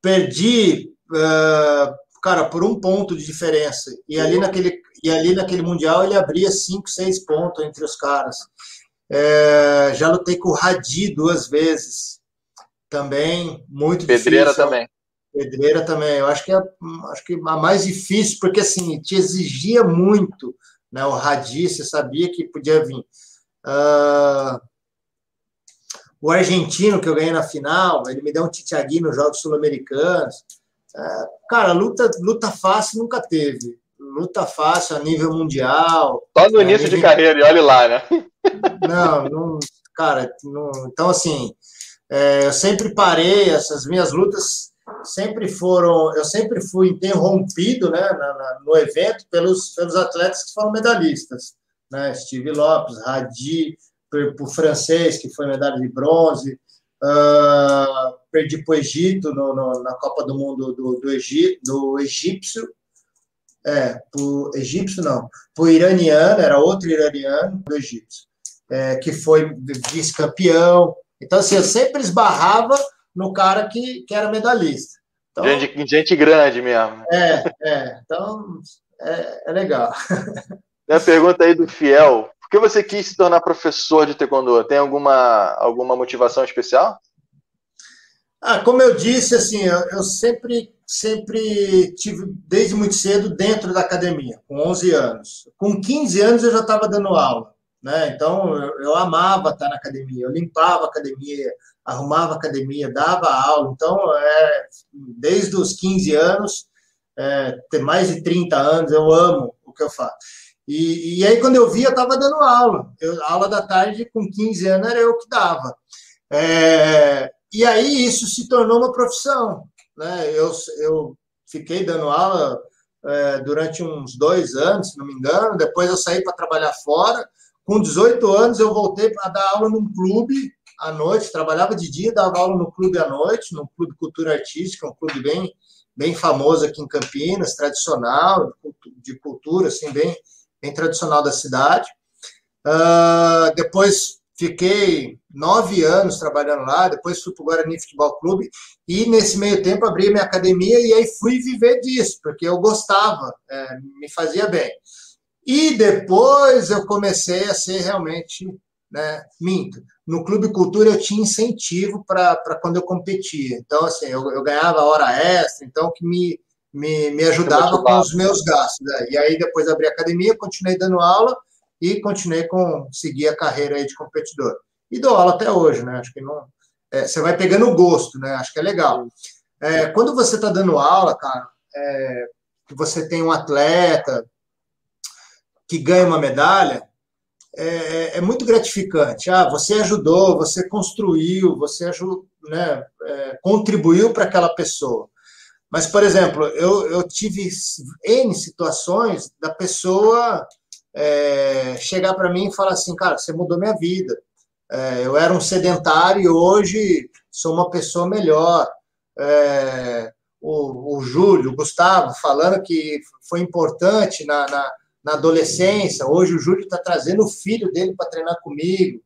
Perdi, uh, cara, por um ponto de diferença. E ali naquele, e ali naquele Mundial ele abria cinco, seis pontos entre os caras. É, já lutei com o Hadi duas vezes. Também, muito Pedreira difícil. também. Pedreira também. Eu acho que é acho que a mais difícil, porque assim, te exigia muito. Né? O Hadi, você sabia que podia vir. Uh, o argentino que eu ganhei na final, ele me deu um titiagui nos Jogos Sul-Americanos. Uh, cara, luta, luta fácil nunca teve. Luta fácil a nível mundial. Só no início nível... de carreira, e olha lá, né? Não, não cara, não, então assim, é, eu sempre parei, essas minhas lutas sempre foram, eu sempre fui interrompido né, na, na, no evento pelos, pelos atletas que foram medalhistas, né, Steve Lopes, Hadi, o francês que foi medalha de bronze, uh, perdi para o Egito no, no, na Copa do Mundo do, do, Egito, do egípcio, é, o egípcio não, o iraniano, era outro iraniano do egípcio, é, que foi vice-campeão. Então, assim, eu sempre esbarrava no cara que, que era medalhista. Então, gente, gente grande mesmo. É, é. Então, é, é legal. Tem a pergunta aí do Fiel. Por que você quis se tornar professor de taekwondo? Tem alguma, alguma motivação especial? Ah, como eu disse, assim, eu, eu sempre, sempre tive, desde muito cedo, dentro da academia, com 11 anos. Com 15 anos eu já estava dando aula. Né? Então, eu, eu, amava estar na academia, eu limpava a academia, arrumava academia, dava aula. Então, é, desde os 15 anos, é, ter mais de 30 anos, eu amo o que eu faço. E, e aí, quando eu vi, eu estava dando aula. Eu, aula da tarde, com 15 anos, era eu que dava. É, e aí, isso se tornou uma profissão. Né? Eu, eu fiquei dando aula é, durante uns dois anos, se não me engano. Depois eu saí para trabalhar fora. Com 18 anos, eu voltei para dar aula num clube à noite, trabalhava de dia, dava aula no clube à noite, no Clube Cultura Artística, um clube bem, bem famoso aqui em Campinas, tradicional, de cultura, assim, bem, bem tradicional da cidade. Uh, depois fiquei nove anos trabalhando lá, depois fui para o Guarani Futebol Clube, e nesse meio tempo abri minha academia e aí fui viver disso, porque eu gostava, é, me fazia bem. E depois eu comecei a ser realmente, né, minto. No Clube Cultura eu tinha incentivo para quando eu competia. Então, assim, eu, eu, ganhava hora extra, então que me, me, me ajudava com os meus gastos. Né? E aí depois abri a academia, continuei dando aula e continuei com seguir a carreira aí de competidor. E dou aula até hoje, né? Acho que não. É, você vai pegando o gosto, né? Acho que é legal. É, quando você está dando aula, cara, é, você tem um atleta, que ganha uma medalha, é, é, é muito gratificante. Ah, você ajudou, você construiu, você ajudou, né, é, contribuiu para aquela pessoa. Mas, por exemplo, eu, eu tive N situações da pessoa é, chegar para mim e falar assim, cara, você mudou minha vida. É, eu era um sedentário e hoje sou uma pessoa melhor. É, o, o Júlio, o Gustavo, falando que foi importante na, na na adolescência. Hoje o Júlio está trazendo o filho dele para treinar comigo.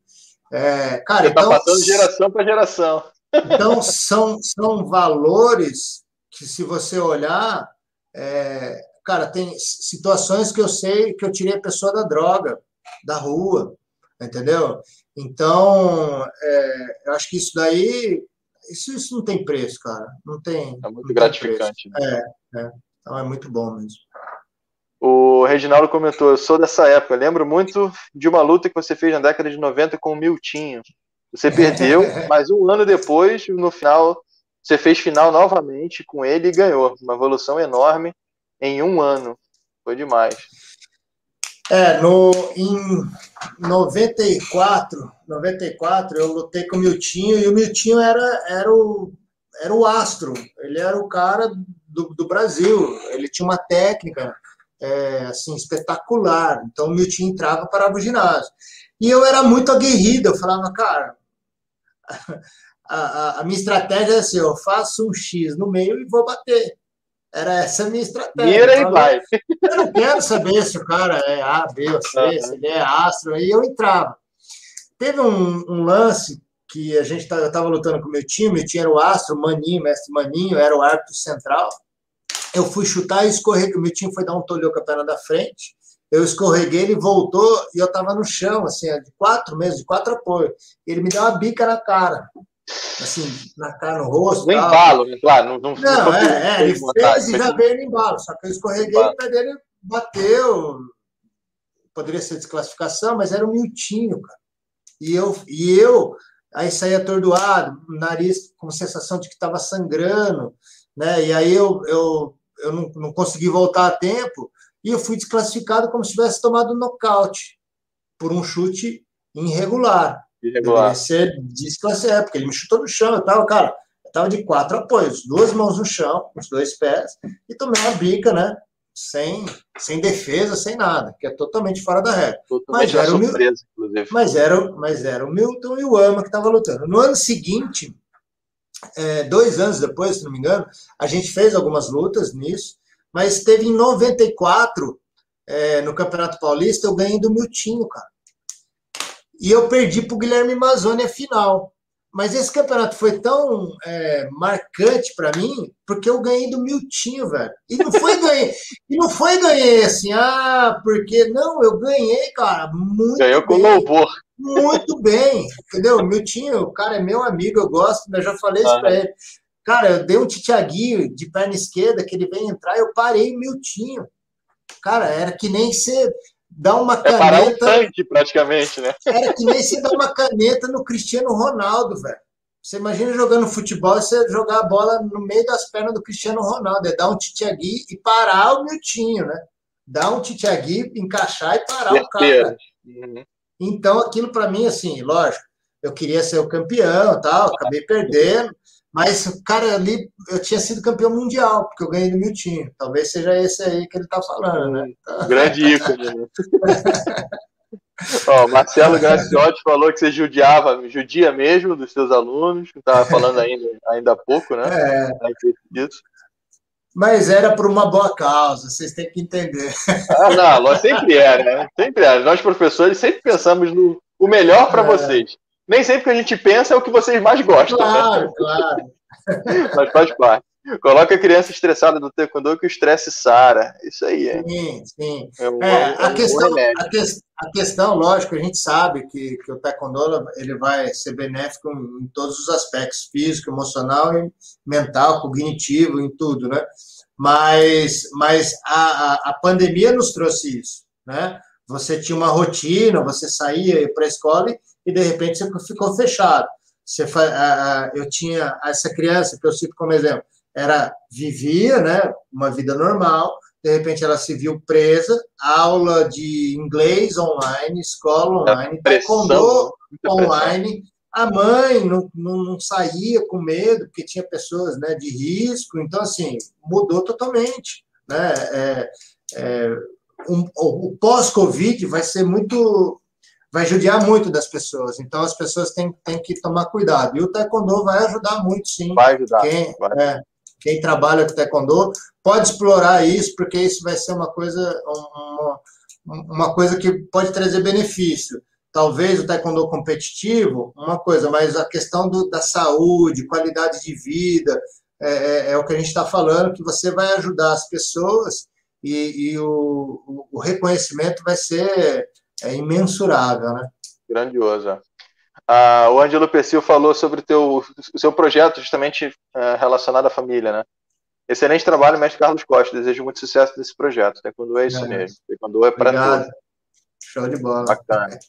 É, cara, está então, passando geração para geração. Então, são, são valores que, se você olhar, é, cara, tem situações que eu sei que eu tirei a pessoa da droga, da rua, entendeu? Então, é, eu acho que isso daí, isso, isso não tem preço, cara. Não tem. É muito gratificante. Né? É, é, então é muito bom mesmo. O Reginaldo comentou: Eu sou dessa época. Lembro muito de uma luta que você fez na década de 90 com o Miltinho. Você perdeu, mas um ano depois, no final, você fez final novamente com ele e ganhou. Uma evolução enorme em um ano. Foi demais. É, no, em 94, 94 eu lutei com o Miltinho e o Miltinho era, era, o, era o astro, ele era o cara do, do Brasil, ele tinha uma técnica é, assim espetacular, então o Miltinho entrava para o ginásio. E eu era muito aguerrido, eu falava, cara, a, a, a minha estratégia é assim, eu faço um X no meio e vou bater. Era essa a minha estratégia. Mira e vai. Eu não quero saber se o cara é A, B ou C, uhum. se ele é astro, aí eu entrava. Teve um, um lance que a gente tá, eu estava lutando com o meu time, eu tinha o astro, Maninho, mestre Maninho, era o árbitro central. Eu fui chutar e escorreguei, o time foi dar um tolhão com a perna da frente, eu escorreguei, ele voltou e eu estava no chão, assim, de quatro meses, de quatro apoios. Ele me deu uma bica na cara assim, na cara, no rosto. No embalo, né? claro. Não, não, não, não é, é, ele fez e já veio no embalo, só que eu escorreguei e o pé dele bateu. Poderia ser desclassificação, mas era um miltinho, cara. E eu, e eu aí saí atordoado, nariz com sensação de que estava sangrando, né? E aí eu, eu, eu não, não consegui voltar a tempo e eu fui desclassificado como se tivesse tomado um nocaute por um chute irregular. Irregular. Ser desclasse, é, porque ele me chutou no chão, eu tava, cara, eu tava de quatro apoios, duas mãos no chão, os dois pés, e tomei uma bica, né? Sem, sem defesa, sem nada, que é totalmente fora da regra. Totalmente mas era, surpresa, o Mil... mas, era, mas era o Milton e o Ama que estavam lutando. No ano seguinte, é, dois anos depois, se não me engano, a gente fez algumas lutas nisso, mas teve em 94, é, no Campeonato Paulista, eu ganhei do Miltinho, cara. E eu perdi para o Guilherme Mazzoni a final. Mas esse campeonato foi tão é, marcante para mim, porque eu ganhei do Miltinho, velho. E não foi ganhei, e não foi ganhei assim, ah, porque não, eu ganhei, cara, muito Ganhou com louvor. Muito bem, entendeu? Miltinho, o cara é meu amigo, eu gosto, eu já falei isso ah. para ele. Cara, eu dei um titiaguinho de perna esquerda que ele vem entrar, eu parei o Miltinho. Cara, era que nem ser dá uma caneta. É um tanque, praticamente, né? Era que nem se dá uma caneta no Cristiano Ronaldo, velho. Você imagina jogando futebol e você jogar a bola no meio das pernas do Cristiano Ronaldo. É dar um titiagui e parar o Miltinho, né? Dar um titiagui, encaixar e parar o cara. Uhum. Então, aquilo para mim, assim, lógico, eu queria ser o campeão tal, acabei perdendo. Mas, cara, ali eu tinha sido campeão mundial, porque eu ganhei do Miltinho. Talvez seja esse aí que ele tá falando, né? Grande ícone. Né? Ó, Marcelo Graciotti falou que você judiava, judia mesmo dos seus alunos, que estava falando ainda, ainda há pouco, né? É. Mas era por uma boa causa, vocês têm que entender. Ah, não, sempre é, né? Sempre é. Nós, professores, sempre pensamos no o melhor para é. vocês nem sempre que a gente pensa é o que vocês mais gostam. Claro, né? claro. Mas faz parte. Coloca a criança estressada no taekwondo que o estresse sara. Isso aí, é. Sim, sim. É, um, é, a, um questão, a, que, a, questão, lógico, a gente sabe que, que o taekwondo ele vai ser benéfico em, em todos os aspectos, físico, emocional, mental, cognitivo, em tudo, né? Mas, mas a, a, a pandemia nos trouxe isso, né? Você tinha uma rotina, você saía para a escola e e de repente você ficou fechado. Você, eu tinha essa criança que eu cito como exemplo, era vivia, né, uma vida normal, de repente ela se viu presa, aula de inglês online, escola online, taekwondo online, a mãe não, não, não, saía com medo, porque tinha pessoas né, de risco, então, assim, mudou totalmente. Né? É, é, um, o pós-Covid vai ser muito vai judiar muito das pessoas. Então as pessoas têm, têm que tomar cuidado. E o taekwondo vai ajudar muito, sim. Vai ajudar. Quem, vai. É, quem trabalha com taekwondo pode explorar isso, porque isso vai ser uma coisa, uma, uma coisa que pode trazer benefício. Talvez o taekwondo competitivo, uma coisa, mas a questão do, da saúde, qualidade de vida, é, é, é o que a gente está falando, que você vai ajudar as pessoas e, e o, o reconhecimento vai ser é imensurável, né? Grandioso. Ah, o Ângelo Pessil falou sobre o, teu, o seu projeto justamente uh, relacionado à família, né? Excelente trabalho, mestre Carlos Costa. Desejo muito sucesso nesse projeto. Taekwondo é isso é. mesmo. Taekwondo é para todos. Show de bola. Bacana.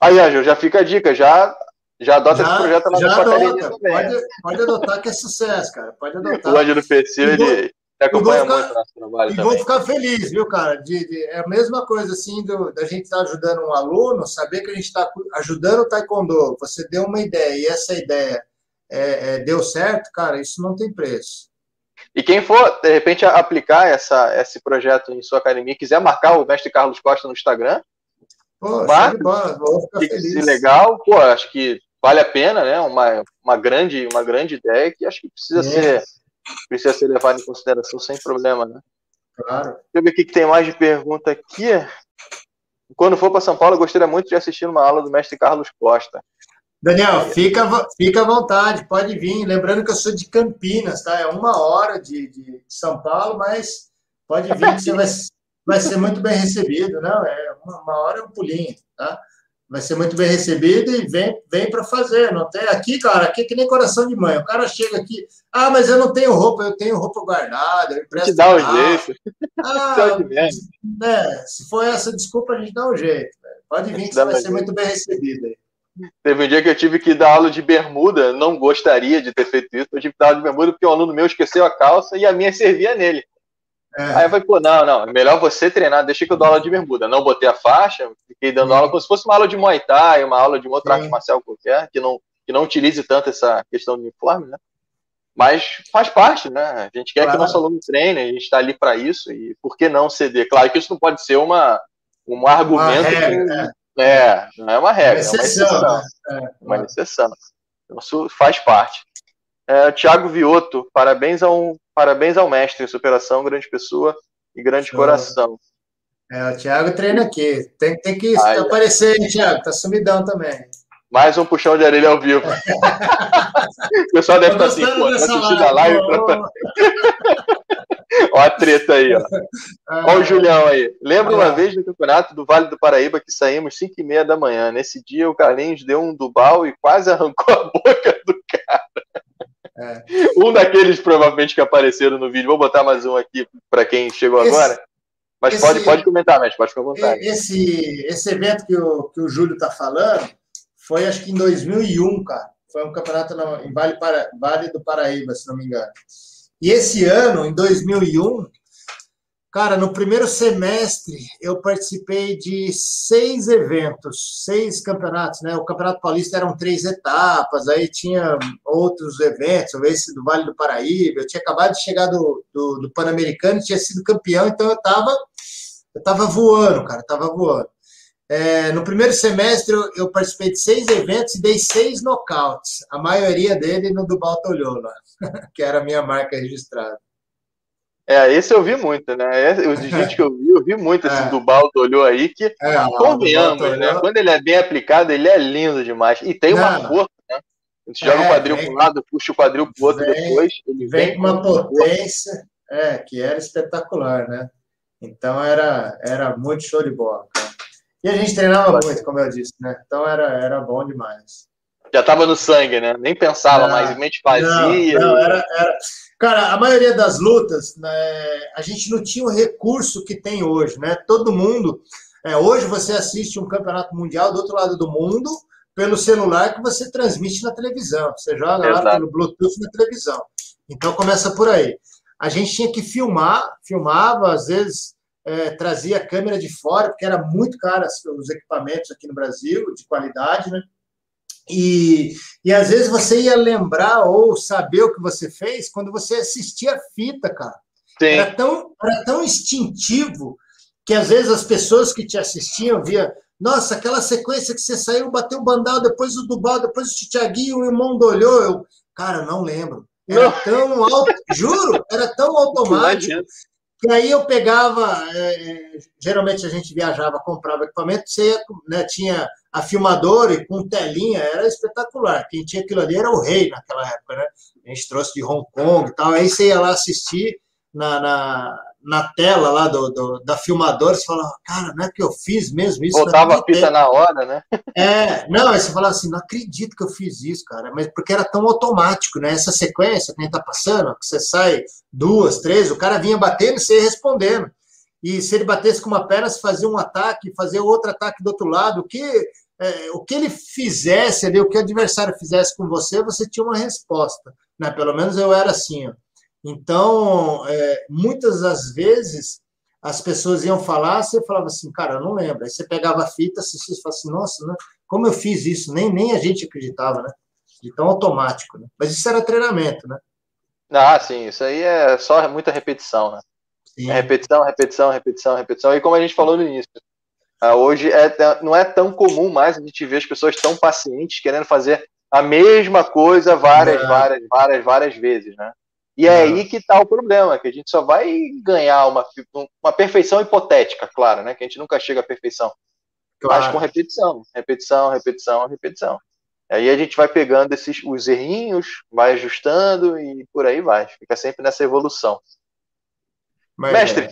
Aí, Ângelo, já fica a dica. Já, já adota já, esse projeto lá já na adota. também. Pode, pode adotar que é sucesso, cara. Pode adotar. O Ângelo Pessil, ele, acompanha ficar, muito nosso trabalho e também. vou ficar feliz, viu, cara? De, de, é a mesma coisa, assim, do, da gente estar tá ajudando um aluno, saber que a gente está ajudando o taekwondo. Você deu uma ideia e essa ideia é, é, deu certo, cara, isso não tem preço. E quem for, de repente, aplicar essa, esse projeto em sua academia, quiser marcar o mestre Carlos Costa no Instagram, Pô, marca, vou ficar feliz. legal, pô, acho que vale a pena, né? Uma, uma, grande, uma grande ideia que acho que precisa é. ser precisa ser levada em consideração sem problema, né? Claro. Deixa eu ver o que tem mais de pergunta aqui. Quando for para São Paulo, eu gostaria muito de assistir uma aula do mestre Carlos Costa. Daniel, fica, fica à vontade, pode vir. Lembrando que eu sou de Campinas, tá? É uma hora de, de São Paulo, mas pode vir que você vai, vai ser muito bem recebido, não? É uma, uma hora é um pulinho, tá? Vai ser muito bem recebido e vem, vem para fazer. Não tem aqui, cara, aqui é que nem coração de mãe. O cara chega aqui, ah, mas eu não tenho roupa, eu tenho roupa guardada, eu empresto. Te dá um jeito. Ah, né, se for essa desculpa, a gente dá um jeito. Pode vir que você vai ser muito bem recebido aí. Teve um dia que eu tive que dar aula de bermuda, não gostaria de ter feito isso, eu tive que dar aula de bermuda porque um aluno meu esqueceu a calça e a minha servia nele. É. Aí eu falei, pô, não, não, é melhor você treinar, deixa que eu dou aula de bermuda. Não botei a faixa, fiquei dando Sim. aula como se fosse uma aula de Muay Thai, uma aula de uma outra arte marcial qualquer, que não, que não utilize tanto essa questão do uniforme, né? Mas faz parte, né? A gente quer claro. que o nosso aluno treine, a gente está ali para isso, e por que não ceder? Claro que isso não pode ser uma, um argumento. Regra, que, é. é. não é uma regra, é uma exceção. É uma exceção. É. Uma exceção. Isso faz parte. É, Tiago Vioto, parabéns ao, parabéns ao mestre, superação, grande pessoa e grande Show. coração. É, o Thiago treina aqui. Tem, tem que Ai, aparecer, hein, Thiago? Tá sumidão também. Mais um puxão de orelha ao vivo. o pessoal deve estar tá assim, pô, tá assistindo a live. Pra... ó a treta aí, ó. Ah, ó o Julião aí. Lembra uma vez no campeonato do Vale do Paraíba que saímos 5 e meia da manhã. Nesse dia o Carlinhos deu um dubal e quase arrancou a boca do cara. É. Um daqueles provavelmente que apareceram no vídeo. Vou botar mais um aqui para quem chegou esse, agora. Mas esse, pode, pode comentar, mas pode ficar à vontade. Esse, esse evento que o, que o Júlio está falando foi acho que em 2001, cara. Foi um campeonato em vale, para, vale do Paraíba, se não me engano. E esse ano, em 2001, cara, no primeiro semestre eu participei de seis eventos, seis campeonatos, né? O Campeonato Paulista eram três etapas, aí tinha outros eventos, esse do Vale do Paraíba. Eu tinha acabado de chegar do, do, do Pan-Americano, tinha sido campeão, então eu tava, eu tava voando, cara, tava voando. É, no primeiro semestre, eu, participei de seis eventos e dei seis nocautes. A maioria dele no do Baltolhola, que era a minha marca registrada. É, esse eu vi muito, né? Esse, o gente que eu vi, eu vi muito esse é. do Baldo olhou aí, que é, convenhamos, né? Quando ele é bem aplicado, ele é lindo demais. E tem uma Não. força, né? A gente joga é, o quadril para um lado, puxa o quadril para o outro vem, depois. Ele vem, vem com uma potência, é, que era espetacular, né? Então era, era muito show de bola, cara. E a gente treinava muito, como eu disse, né? Então era, era bom demais. Já estava no sangue, né? Nem pensava não, mais, mente fazia. Não, não era, era, Cara, a maioria das lutas, né, a gente não tinha o recurso que tem hoje, né? Todo mundo. É, hoje você assiste um campeonato mundial do outro lado do mundo pelo celular que você transmite na televisão. Você joga Exato. lá pelo Bluetooth na televisão. Então começa por aí. A gente tinha que filmar, filmava, às vezes é, trazia a câmera de fora, porque era muito caro os equipamentos aqui no Brasil, de qualidade, né? E, e às vezes você ia lembrar ou saber o que você fez quando você assistia a fita, cara. Sim. Era, tão, era tão instintivo que às vezes as pessoas que te assistiam via nossa, aquela sequência que você saiu, bateu o bandal, depois o Dubal, depois o Thiaguinho, o irmão do olhou, eu, cara, não lembro. Era não. tão alto, juro, era tão automático e aí eu pegava, é, geralmente a gente viajava, comprava equipamento, você né, tinha a filmadora e com telinha, era espetacular. Quem tinha aquilo ali era o rei naquela época, né? A gente trouxe de Hong Kong e tal, aí você ia lá assistir na, na, na tela lá do, do, da filmadora, você falava, cara, não é que eu fiz mesmo isso? Voltava a fita na hora, né? É, não, aí você falava assim, não acredito que eu fiz isso, cara, mas porque era tão automático, né? Essa sequência que a gente tá passando, que você sai duas, três, o cara vinha batendo e você ia respondendo. E se ele batesse com uma perna, você fazia um ataque, fazia outro ataque do outro lado, o que, é, o que ele fizesse ali, o que o adversário fizesse com você, você tinha uma resposta, né? Pelo menos eu era assim, ó. Então, é, muitas das vezes, as pessoas iam falar, você falava assim, cara, eu não lembro. Aí você pegava a fita, assistia e falava assim, nossa, né? como eu fiz isso? Nem, nem a gente acreditava, né? De tão automático, né? Mas isso era treinamento, né? Ah, sim, isso aí é só muita repetição, né? É repetição, repetição, repetição, repetição. E como a gente falou no início, hoje é, não é tão comum mais a gente ver as pessoas tão pacientes querendo fazer a mesma coisa várias, não. várias, várias, várias vezes, né? E é aí que está o problema, que a gente só vai ganhar uma, uma perfeição hipotética, claro, né? Que a gente nunca chega à perfeição. Claro. Mas com repetição, repetição, repetição, repetição. Aí a gente vai pegando esses os errinhos, vai ajustando e por aí vai. Fica sempre nessa evolução. Mas Mestre,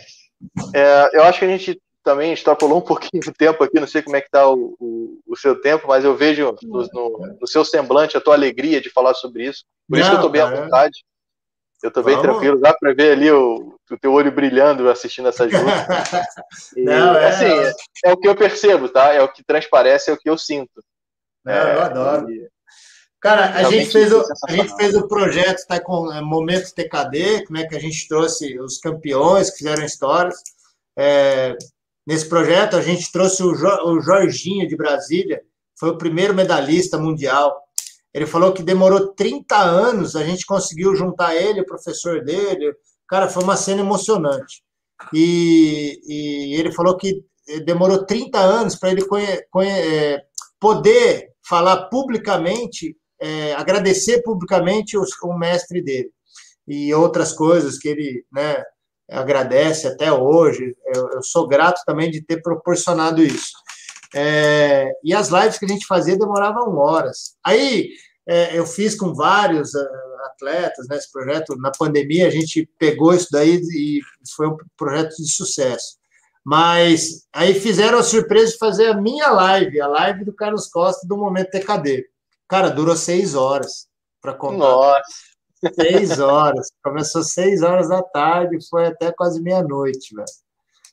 é. É, eu acho que a gente também extrapolou um pouquinho o tempo aqui, não sei como é que está o, o, o, seu tempo, mas eu vejo no, no, no, seu semblante a tua alegria de falar sobre isso. Por não, isso que eu estou bem à vontade. Eu estou bem tranquilo, dá para ver ali o, o teu olho brilhando assistindo essas lutas. não, é... Assim, é, é, o que eu percebo, tá? É o que transparece, é o que eu sinto. Não, é, eu adoro. E... Cara, a gente, fez o, a gente fez o projeto tá, com é, Momento TKD, né, que a gente trouxe os campeões que fizeram histórias. É, nesse projeto, a gente trouxe o, jo, o Jorginho de Brasília, foi o primeiro medalhista mundial. Ele falou que demorou 30 anos, a gente conseguiu juntar ele, o professor dele. Cara, foi uma cena emocionante. E, e ele falou que demorou 30 anos para ele é, poder falar publicamente, é, agradecer publicamente o, o, mestre dele. E outras coisas que ele né, agradece até hoje. Eu, eu sou grato também de ter proporcionado isso. É, e as lives que a gente fazia demoravam horas. Aí é, eu fiz com vários uh, atletas, né, esse projeto, na pandemia a gente pegou isso daí e foi um projeto de sucesso. Mas aí fizeram a surpresa de fazer a minha live, a live do Carlos Costa do Momento TKD. Cara, durou seis horas para contar. Nossa! Seis horas. Começou seis horas da tarde, foi até quase meia-noite, velho.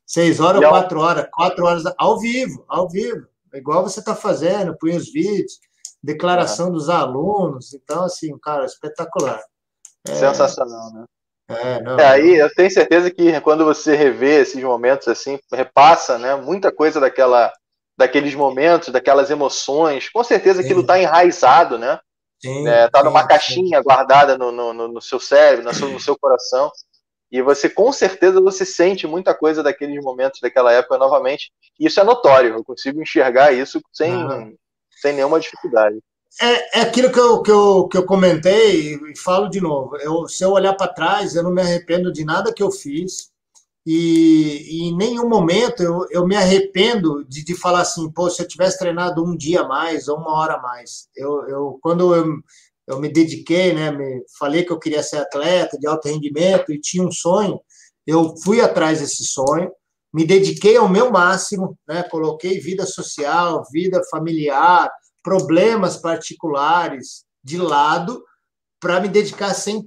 Seis horas ou quatro horas? Quatro horas ao vivo, ao vivo. Igual você está fazendo, põe os vídeos, declaração é. dos alunos. Então, assim, cara, espetacular. É... Sensacional, né? É, não, é, aí eu tenho certeza que quando você revê esses momentos assim, repassa, né, muita coisa daquela, daqueles momentos, daquelas emoções, com certeza aquilo está enraizado, né? Sim, é, tá numa sim, caixinha sim. guardada no, no, no, seu cérebro, no seu, no seu coração, e você com certeza você sente muita coisa daqueles momentos daquela época novamente. E isso é notório, eu consigo enxergar isso sem, uhum. sem nenhuma dificuldade. É, é aquilo que eu, que, eu, que eu comentei e falo de novo. Eu, se eu olhar para trás, eu não me arrependo de nada que eu fiz. E, e em nenhum momento eu, eu me arrependo de, de falar assim, pô, se eu tivesse treinado um dia mais ou uma hora mais. Eu, eu quando eu, eu me dediquei, né, me, falei que eu queria ser atleta de alto rendimento e tinha um sonho, eu fui atrás desse sonho, me dediquei ao meu máximo, né, coloquei vida social, vida familiar, problemas particulares de lado para me dedicar 100%.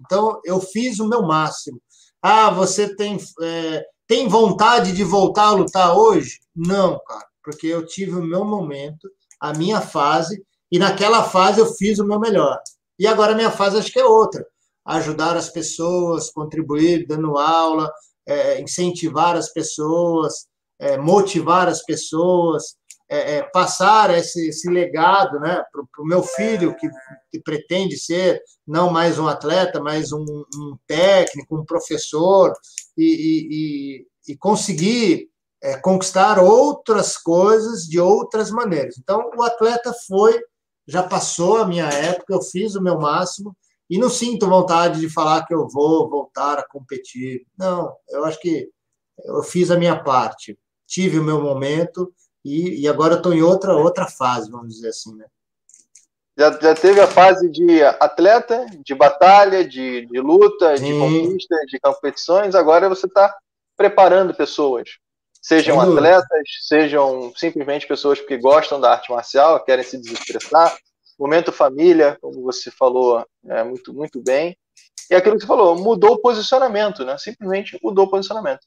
Então, eu fiz o meu máximo. Ah, você tem, é, tem vontade de voltar a lutar hoje? Não, cara, porque eu tive o meu momento, a minha fase, e naquela fase eu fiz o meu melhor. E agora minha fase acho que é outra. Ajudar as pessoas, contribuir, dando aula, é, incentivar as pessoas, é, motivar as pessoas, é, é, passar esse, esse, legado né, para o meu filho, que, que, pretende ser não mais um atleta, mas um, um técnico, um professor, e, e, e conseguir é, conquistar outras coisas de outras maneiras. Então, o atleta foi, já passou a minha época, eu fiz o meu máximo, e não sinto vontade de falar que eu vou voltar a competir. Não, eu acho que eu fiz a minha parte, tive o meu momento, e, e agora eu estou em outra, outra fase, vamos dizer assim, né? Já, já teve a fase de atleta, de batalha, de, de luta, Sim. de conquista, de competições, agora você está preparando pessoas. Sejam atletas, sejam simplesmente pessoas que gostam da arte marcial, querem se desestressar. Momento família, como você falou é, muito, muito bem. E aquilo que você falou, mudou o posicionamento, né? Simplesmente mudou o posicionamento.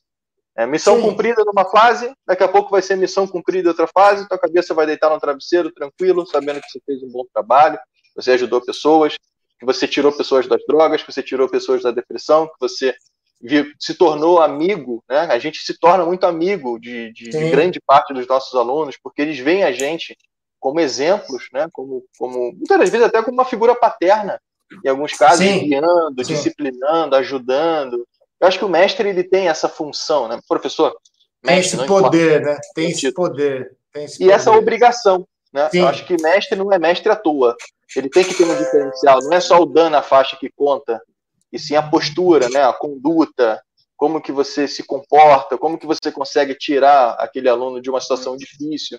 É, missão Sim. cumprida numa fase, daqui a pouco vai ser missão cumprida outra fase, tua cabeça vai deitar no travesseiro tranquilo, sabendo que você fez um bom trabalho, você ajudou pessoas. que você tirou pessoas das drogas, que você tirou pessoas da depressão, que você se tornou amigo, né? A gente se torna muito amigo de, de, de, grande parte dos nossos alunos, porque eles veem a gente como exemplos, né? Como, como muitas vezes até como uma figura paterna, em alguns casos, Sim. guiando, Sim. disciplinando, ajudando. Eu acho que o mestre ele tem essa função, né? Professor, tem esse poder, né? Tem esse poder. Tem esse e poder. essa obrigação, né? Eu acho que mestre não é mestre à toa. Ele tem que ter um diferencial. Não é só o dano na faixa que conta, e sim a postura, né? A conduta, como que você se comporta, como que você consegue tirar aquele aluno de uma situação difícil.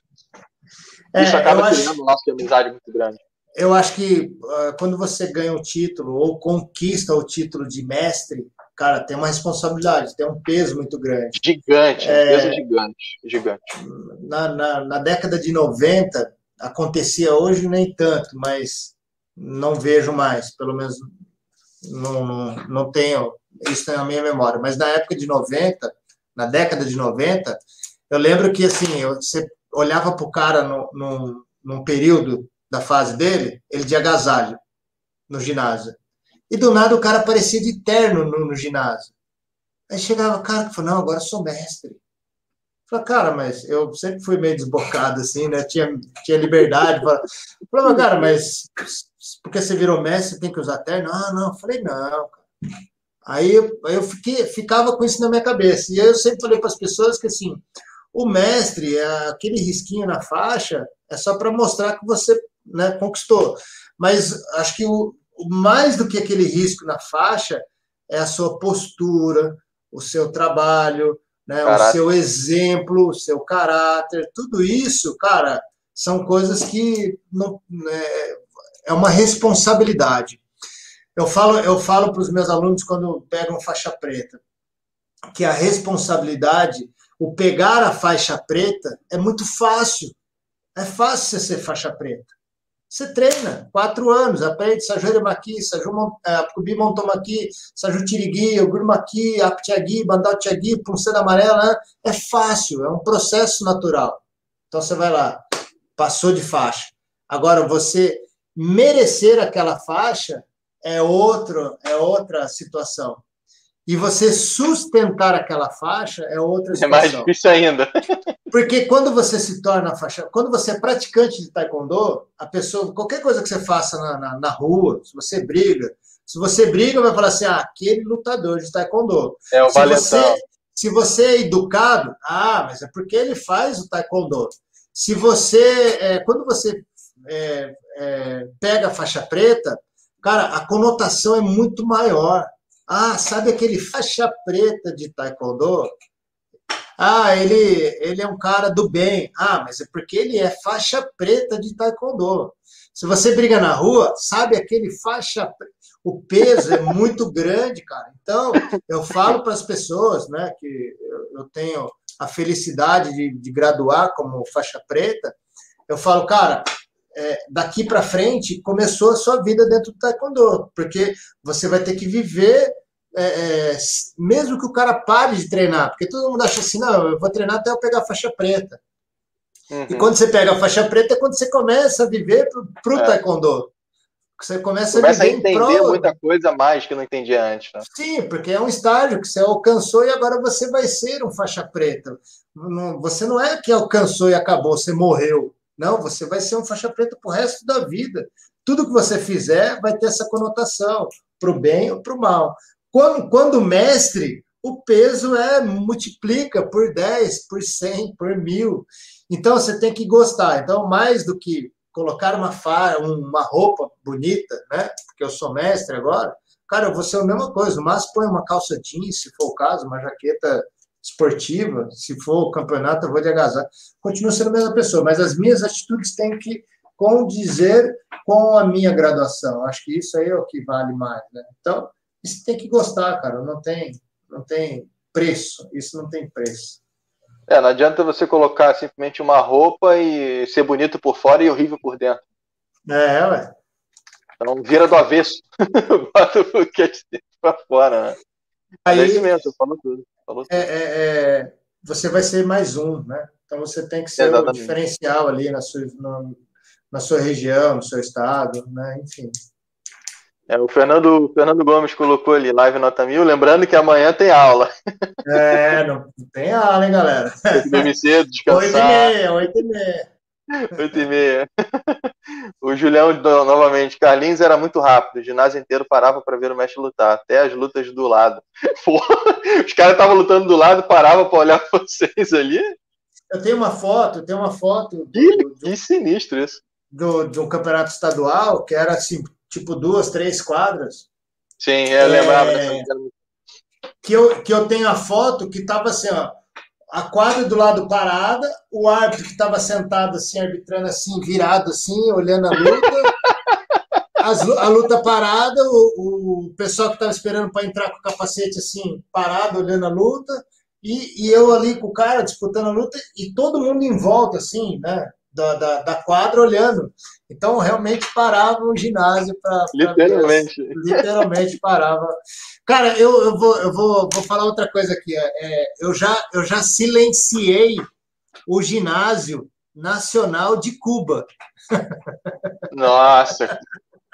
É, Isso acaba criando um laço de amizade muito grande. Eu acho que uh, quando você ganha o título ou conquista o título de mestre, cara, tem uma responsabilidade, tem um peso muito grande. Gigante, é, um peso gigante, gigante. Na, na, na, década de 90, acontecia hoje nem tanto, mas não vejo mais, pelo menos não, não, não tenho isso na minha memória. Mas na época de 90, na década de 90, eu lembro que assim, você olhava para o cara no, no, num período da fase dele, ele de agasalho no ginásio. E do nada o cara aparecia de terno no, no ginásio. Aí chegava o cara que falou, não, agora eu sou mestre. Falei, cara, mas eu sempre fui meio desbocado, assim, né? Tinha, tinha liberdade. Falei, cara, mas porque você virou mestre, você tem que usar terno? Ah, não. Falei, não, Aí, aí eu fiquei, ficava com isso na minha cabeça. E aí eu sempre falei para as pessoas que, assim, o mestre, é aquele risquinho na faixa, é só para mostrar que você né, conquistou. Mas acho que o, mais do que aquele risco na faixa é a sua postura, o seu trabalho, né, o seu exemplo, o seu caráter, tudo isso, cara, são coisas que não, né, é uma responsabilidade. Eu falo, eu falo para os meus alunos quando pegam faixa preta, que a responsabilidade, o pegar a faixa preta é muito fácil. É fácil você ser faixa preta. Você treina quatro anos, aprende Sajura Maqui, Saju Kubi Montomaqui, Saju Tirigui, Maqui, Aptiagui, Bandal Tiagui, Punceira Amarela. Né? É fácil, é um processo natural. Então você vai lá, passou de faixa. Agora, você merecer aquela faixa é, outro, é outra situação. E você sustentar aquela faixa é outra situação. É mais difícil ainda. Porque quando você se torna faixa, quando você é praticante de taekwondo, a pessoa, qualquer coisa que você faça na, na, na rua, se você briga, se você briga, vai falar assim, ah, aquele lutador de taekwondo. É o se você, se você é educado, ah, mas é porque ele faz o taekwondo. Se você, é, quando você é, é, pega a faixa preta, cara, a conotação é muito maior. Ah, sabe aquele faixa preta de taekwondo? Ah, ele, ele é um cara do bem. Ah, mas é porque ele é faixa preta de taekwondo. Se você briga na rua, sabe aquele faixa o peso é muito grande, cara. Então, eu falo para as pessoas, né, que eu tenho a felicidade de, de graduar como faixa preta, eu falo, cara, é, daqui para frente começou a sua vida dentro do taekwondo, porque você vai ter que viver é, é, mesmo que o cara pare de treinar, porque todo mundo acha assim, não, eu vou treinar até eu pegar a faixa preta. Uhum. E quando você pega a faixa preta é quando você começa a viver para o é. taekwondo. Você começa, começa a, a entender muita coisa mais que não entendia antes. Né? Sim, porque é um estágio que você alcançou e agora você vai ser um faixa preta. Você não é que alcançou e acabou, você morreu. Não, você vai ser um faixa preta para o resto da vida. Tudo que você fizer vai ter essa conotação, para o bem ou para o mal. Quando, quando mestre, o peso é multiplica por 10, por 100, por mil. Então você tem que gostar. Então, mais do que colocar uma, uma roupa bonita, né? Porque eu sou mestre agora, cara, eu vou ser a mesma coisa. Mas põe uma calça jeans, se for o caso, uma jaqueta esportiva, se for o campeonato, eu vou de agasalho. Continuo sendo a mesma pessoa, mas as minhas atitudes têm que condizer com a minha graduação. Acho que isso aí é o que vale mais, né? Então, isso tem que gostar, cara. Não tem, não tem preço. Isso não tem preço. É, não adianta você colocar simplesmente uma roupa e ser bonito por fora e horrível por dentro. É, ué. Então vira do avesso. Bota o que é de dentro pra fora, né? Aí, é isso mesmo, falou tudo. Falou tudo. É, é, é, você vai ser mais um, né? Então você tem que ser Exatamente. um diferencial ali na sua, na, na sua região, no seu estado, né? Enfim. É, o Fernando, Fernando Gomes colocou ali, live nota mil, lembrando que amanhã tem aula. É, não, tem aula, hein, galera? Tem que dormir cedo, descansar. Oito e meia, oito e meia. Oito e meia. O Julião, novamente, Carlinhos era muito rápido, o ginásio inteiro parava para ver o mestre lutar, até as lutas do lado. Porra, os caras estavam lutando do lado, parava para olhar vocês ali. Eu tenho uma foto, eu tenho uma foto. Que, do, que sinistro isso. Do, de um campeonato estadual, que era assim, tipo duas, três quadras. Sim, eu lembrava é, dessa. Que eu, que eu tenho a foto que estava assim, ó, a quadra do lado parada, o árbitro que estava sentado assim, arbitrando assim, virado assim, olhando a luta. As, a luta parada, o, o pessoal que estava esperando para entrar com o capacete assim, parado, olhando a luta, e, e eu ali com o cara disputando a luta, e todo mundo em volta, assim, né? da, da, da, quadra olhando. Então, realmente parava o ginásio para. Literalmente. Ver, literalmente parava. Cara, eu, eu, vou, eu vou, vou falar outra coisa aqui. É, eu, já, eu já silenciei o ginásio nacional de Cuba. Nossa!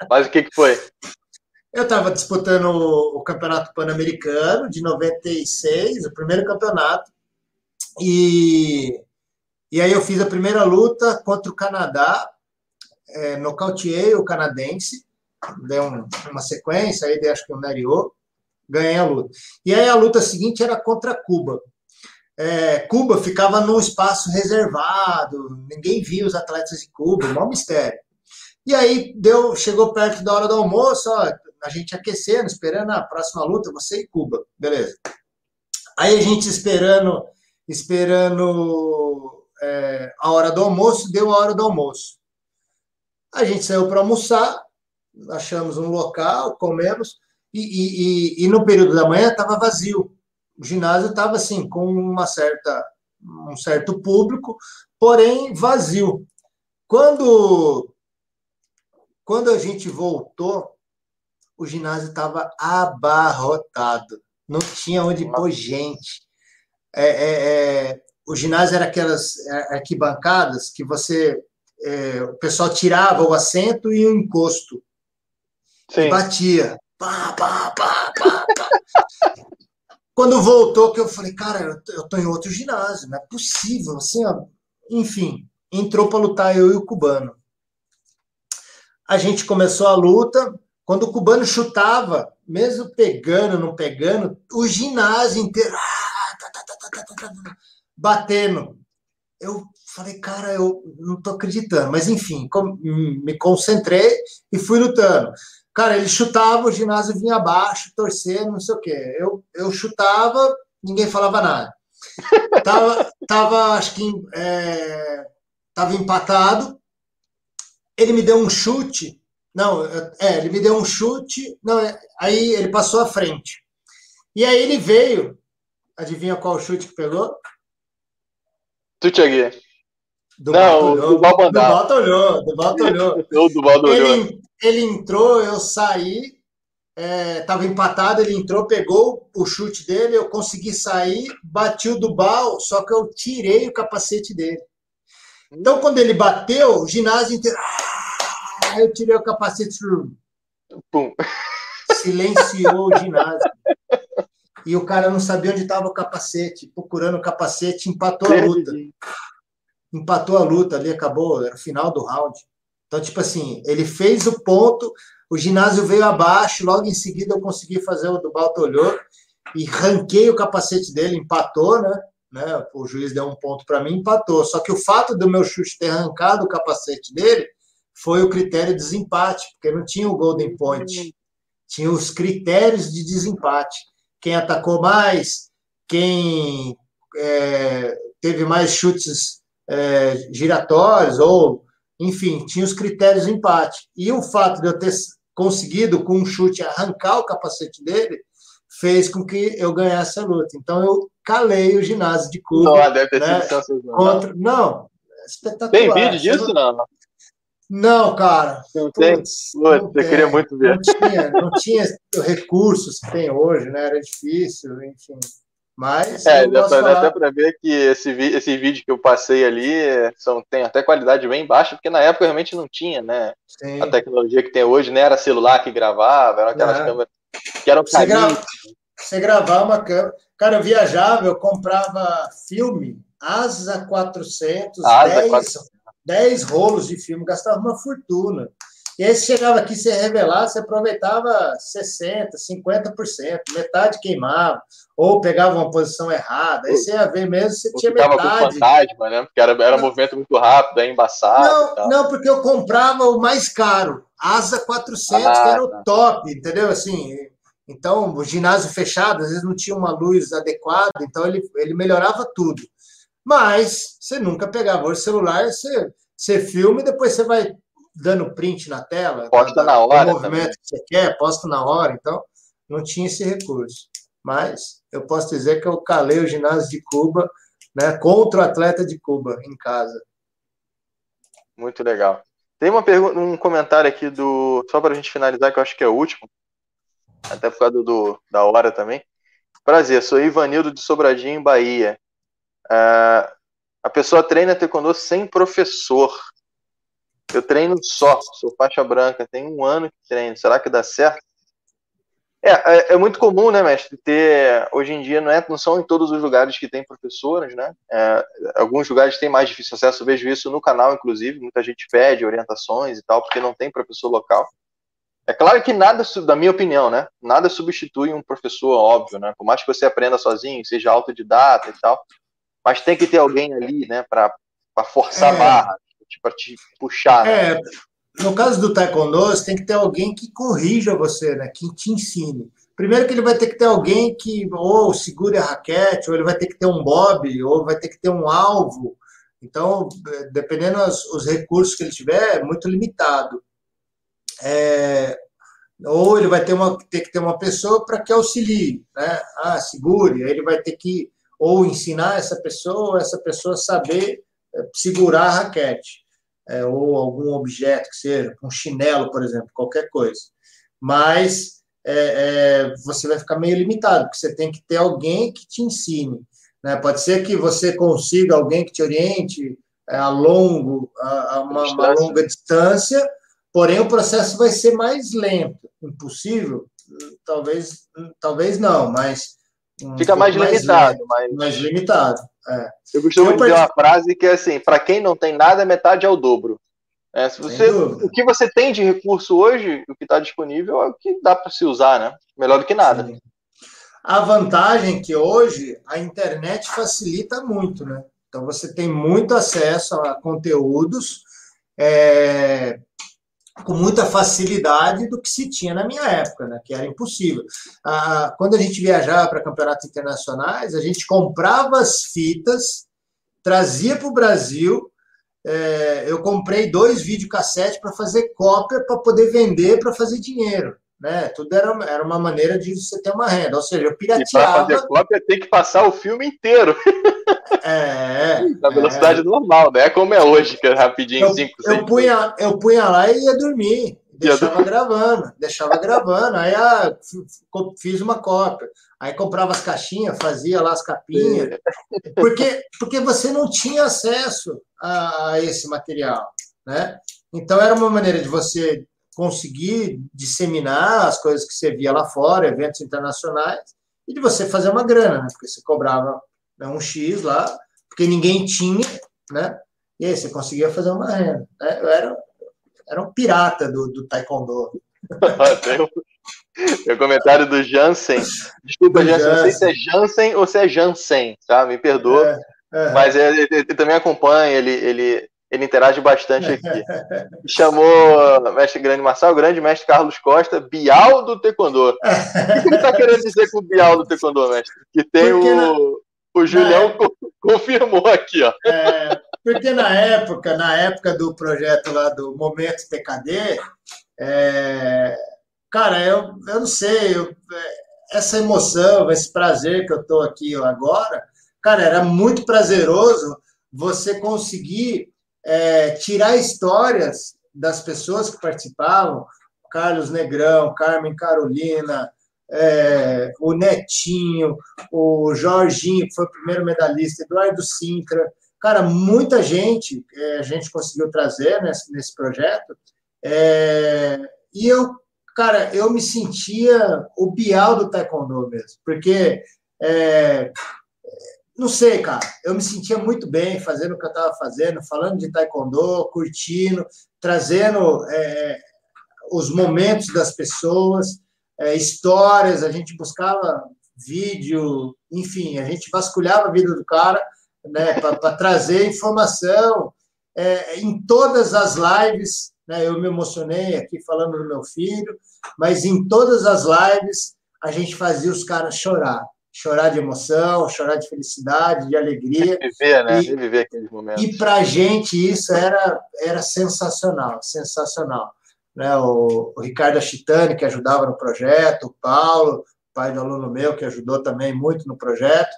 Mas o que, que foi? Eu estava disputando o, o Campeonato Pan-Americano de 96, o primeiro campeonato, e e aí eu fiz a primeira luta contra o Canadá, é, nocauteei o canadense, dei um, uma sequência, aí dei acho que um Neriô, ganhei a luta. E aí a luta seguinte era contra Cuba. É, Cuba ficava num espaço reservado, ninguém via os atletas de Cuba, um mistério. E aí deu, chegou perto da hora do almoço, ó, a gente aquecendo, esperando a próxima luta, você e Cuba, beleza. Aí a gente esperando, esperando é, a hora do almoço, deu a hora do almoço. A gente saiu para almoçar, achamos um local, comemos, e, e, e, no período da manhã estava vazio. O ginásio estava assim, com uma certa, um certo público, porém vazio. Quando, quando a gente voltou, o ginásio estava abarrotado, não tinha onde pôr gente. É, é, é, o ginásio era aquelas é, arquibancadas que você é, o pessoal tirava o assento e o encosto Sim. batia pá, pá, pá, pá, quando voltou que eu falei cara eu tô em outro ginásio não é possível assim ó. enfim entrou para lutar eu e o cubano a gente começou a luta quando o cubano chutava mesmo pegando não pegando o ginásio inteiro ah, tá, tá, tá, batendo. Eu falei, cara, eu não tô acreditando. Mas, enfim, me concentrei e fui lutando. Cara, ele chutava, o ginásio vinha abaixo, torcendo, não sei o quê. Eu, eu chutava, ninguém falava nada. Tava, tava acho que é, tava empatado. Ele me deu um chute. Não, é, ele me deu um chute. Não, é, aí ele passou à frente. E aí ele veio. Adivinha qual chute que pegou? Tu, Thiago? Do não, do Balbandá. Do Baltolhou, do Baltolhou. do Baltolhou. Ele, ele entrou, eu saí, estava é, empatado, ele entrou, pegou o chute dele, eu consegui sair, bati o do Bal, só que eu tirei o capacete dele. Então, quando ele bateu, o ginásio inteiro. Ah, eu tirei o capacete. Pum. Silenciou o ginásio e o cara não sabia onde estava o capacete, procurando o capacete, empatou a luta. Empatou a luta ali, acabou, era o final do round. Então, tipo assim, ele fez o ponto, o ginásio veio abaixo, logo em seguida eu consegui fazer o do Baltolhô e ranquei o capacete dele, empatou, né? né? O juiz deu um ponto para mim, empatou. Só que o fato do meu chute ter arrancado o capacete dele foi o critério de desempate, porque não tinha o golden point. Hum. Tinha os critérios de desempate quem atacou mais, quem é, teve mais chutes é, giratórios, ou, enfim, tinha os critérios de empate. E o fato de eu ter conseguido, com um chute, arrancar o capacete dele, fez com que eu ganhasse a luta. Então, eu calei o ginásio de Cuba. Não, deve ter né, sido contra... Não, espetacular. Tem vídeo disso, não? Não, cara. Não tem? Putz, não eu queria muito ver. Não tinha, não tinha recursos que tem hoje, né? Era difícil, enfim. Mas. É, dá, pra, falar... até para ver que esse, esse vídeo que eu passei ali são, tem até qualidade bem baixa, porque na época realmente não tinha, né? Sim. A tecnologia que tem hoje, né? Era celular que gravava, eram aquelas é. câmeras que eram você, gra... você gravar uma câmera. Cara, eu viajava, eu comprava filme, Asa 400, Asa 10, 400. 10 rolos de filme, gastava uma fortuna. E aí você chegava aqui, você revelar, você aproveitava 60%, 50%, metade queimava, ou pegava uma posição errada, aí você ia ver mesmo, você tinha metade. com fantasma, né? Porque era, era movimento muito rápido, aí embaçado. Não, não, porque eu comprava o mais caro, Asa 400, ah, que era o tá. top, entendeu? Assim, então, o ginásio fechado, às vezes não tinha uma luz adequada, então ele, ele melhorava tudo. Mas você nunca pegava o celular, você, você filma e depois você vai dando print na tela. Posta na hora. O movimento também. que você quer, posta na hora. Então, não tinha esse recurso. Mas eu posso dizer que eu calei o ginásio de Cuba né, contra o atleta de Cuba em casa. Muito legal. Tem uma pergunta, um comentário aqui do. Só para a gente finalizar, que eu acho que é o último. Até por causa do, da hora também. Prazer, sou Ivanildo de Sobradinho, Bahia. Uh, a pessoa treina taekwondo sem professor. Eu treino só, sou faixa branca, tem um ano que treino. Será que dá certo? É, é, é, muito comum, né, mestre, ter, hoje em dia, não, é, não são em todos os lugares que tem professoras, né, é, alguns lugares têm mais difícil acesso, eu vejo isso no canal, inclusive, muita gente pede orientações e tal, porque não tem professor local. É claro que nada, da minha opinião, né, nada substitui um professor, óbvio, né, por mais que você aprenda sozinho, seja autodidata e tal, mas tem que ter alguém ali, né, para forçar a é. Barra, para te puxar. Né? É, no caso do taekwondo, você tem que ter alguém que corrija você, né? Que te ensine. Primeiro que ele vai ter que ter alguém que ou segure a raquete, ou ele vai ter que ter um bob, ou vai ter que ter um alvo. Então, dependendo dos os recursos que ele tiver, é muito limitado. É, ou ele vai ter, uma, ter que ter uma pessoa para que auxilie, né? Ah, segure. Aí ele vai ter que ou ensinar essa pessoa, essa pessoa saber segurar a raquete é, ou algum objeto que seja, um chinelo, por exemplo, qualquer coisa. Mas é, é, você vai ficar meio limitado, porque você tem que ter alguém que te ensine. Né? Pode ser que você consiga alguém que te oriente é, a, longo, a, a uma, uma longa distância, porém o processo vai ser mais lento. Impossível? Talvez, talvez não, mas Fica mais, mais limitado. Mais, mais limitado. É. Eu costumo eu dizer uma frase que é assim: para quem não tem nada, metade é o dobro. É, se você, o que você tem de recurso hoje, o que está disponível, é o que dá para se usar, né? Melhor do que nada. Sim. A vantagem é que hoje a internet facilita muito, né? Então você tem muito acesso a conteúdos. É, com muita facilidade do que se tinha na minha época, né, que era impossível. Ah, quando a gente viajava para campeonatos internacionais, a gente comprava as fitas, trazia para o Brasil. É, eu comprei dois videocassetes para fazer cópia para poder vender para fazer dinheiro. Né? Tudo era, era uma maneira de você ter uma renda. Ou seja, eu pirateava. para fazer cópia tem que passar o filme inteiro. É. Na velocidade é. normal, né? Como é hoje, que é rapidinho, 5, eu, eu, punha, eu punha lá e ia dormir. Deixava gravando, deixava gravando. Aí ah, fiz uma cópia. Aí comprava as caixinhas, fazia lá as capinhas. Porque, porque você não tinha acesso a, a esse material, né? Então era uma maneira de você conseguir disseminar as coisas que você via lá fora, eventos internacionais, e de você fazer uma grana, né? Porque você cobrava né, um X lá, porque ninguém tinha, né? E aí você conseguia fazer uma renda. Né? Eu era, era um pirata do, do Taekwondo. o comentário do Jansen. Desculpa, do Jansen, não sei se é Jansen ou se é Jansen, tá? Me perdoa. É, é. Mas ele, ele, ele, também acompanha, ele, ele, ele interage bastante aqui. Chamou mestre grande Marçal, o grande mestre Carlos Costa, Bial do Taekwondo. O que ele está querendo dizer com o Bial do Taekwondo, mestre? Que tem Porque o, o Julião é. confirmou aqui, ó. É, porque na época, na época do projeto lá do Momento TKD, é, cara, eu, eu não sei, eu, essa emoção, esse prazer que eu estou aqui agora, cara, era muito prazeroso você conseguir é, tirar histórias das pessoas que participavam, Carlos Negrão, Carmen Carolina, é, o Netinho, o Jorginho, que foi o primeiro medalhista, Eduardo Sintra. Cara, muita gente é, a gente conseguiu trazer nesse, nesse projeto. É, e eu, cara, eu me sentia o Bial do Taekwondo mesmo, porque é, não sei, cara. Eu me sentia muito bem fazendo o que eu estava fazendo, falando de taekwondo, curtindo, trazendo é, os momentos das pessoas, é, histórias. A gente buscava vídeo, enfim, a gente vasculhava a vida do cara né, para trazer informação. É, em todas as lives, né, eu me emocionei aqui falando do meu filho, mas em todas as lives a gente fazia os caras chorar chorar de emoção, chorar de felicidade, de alegria. Viver, né? E, viver aqueles momentos. E para a gente isso era, era sensacional, sensacional. Né? O, o Ricardo Achitani, que ajudava no projeto, o Paulo, pai do aluno meu, que ajudou também muito no projeto.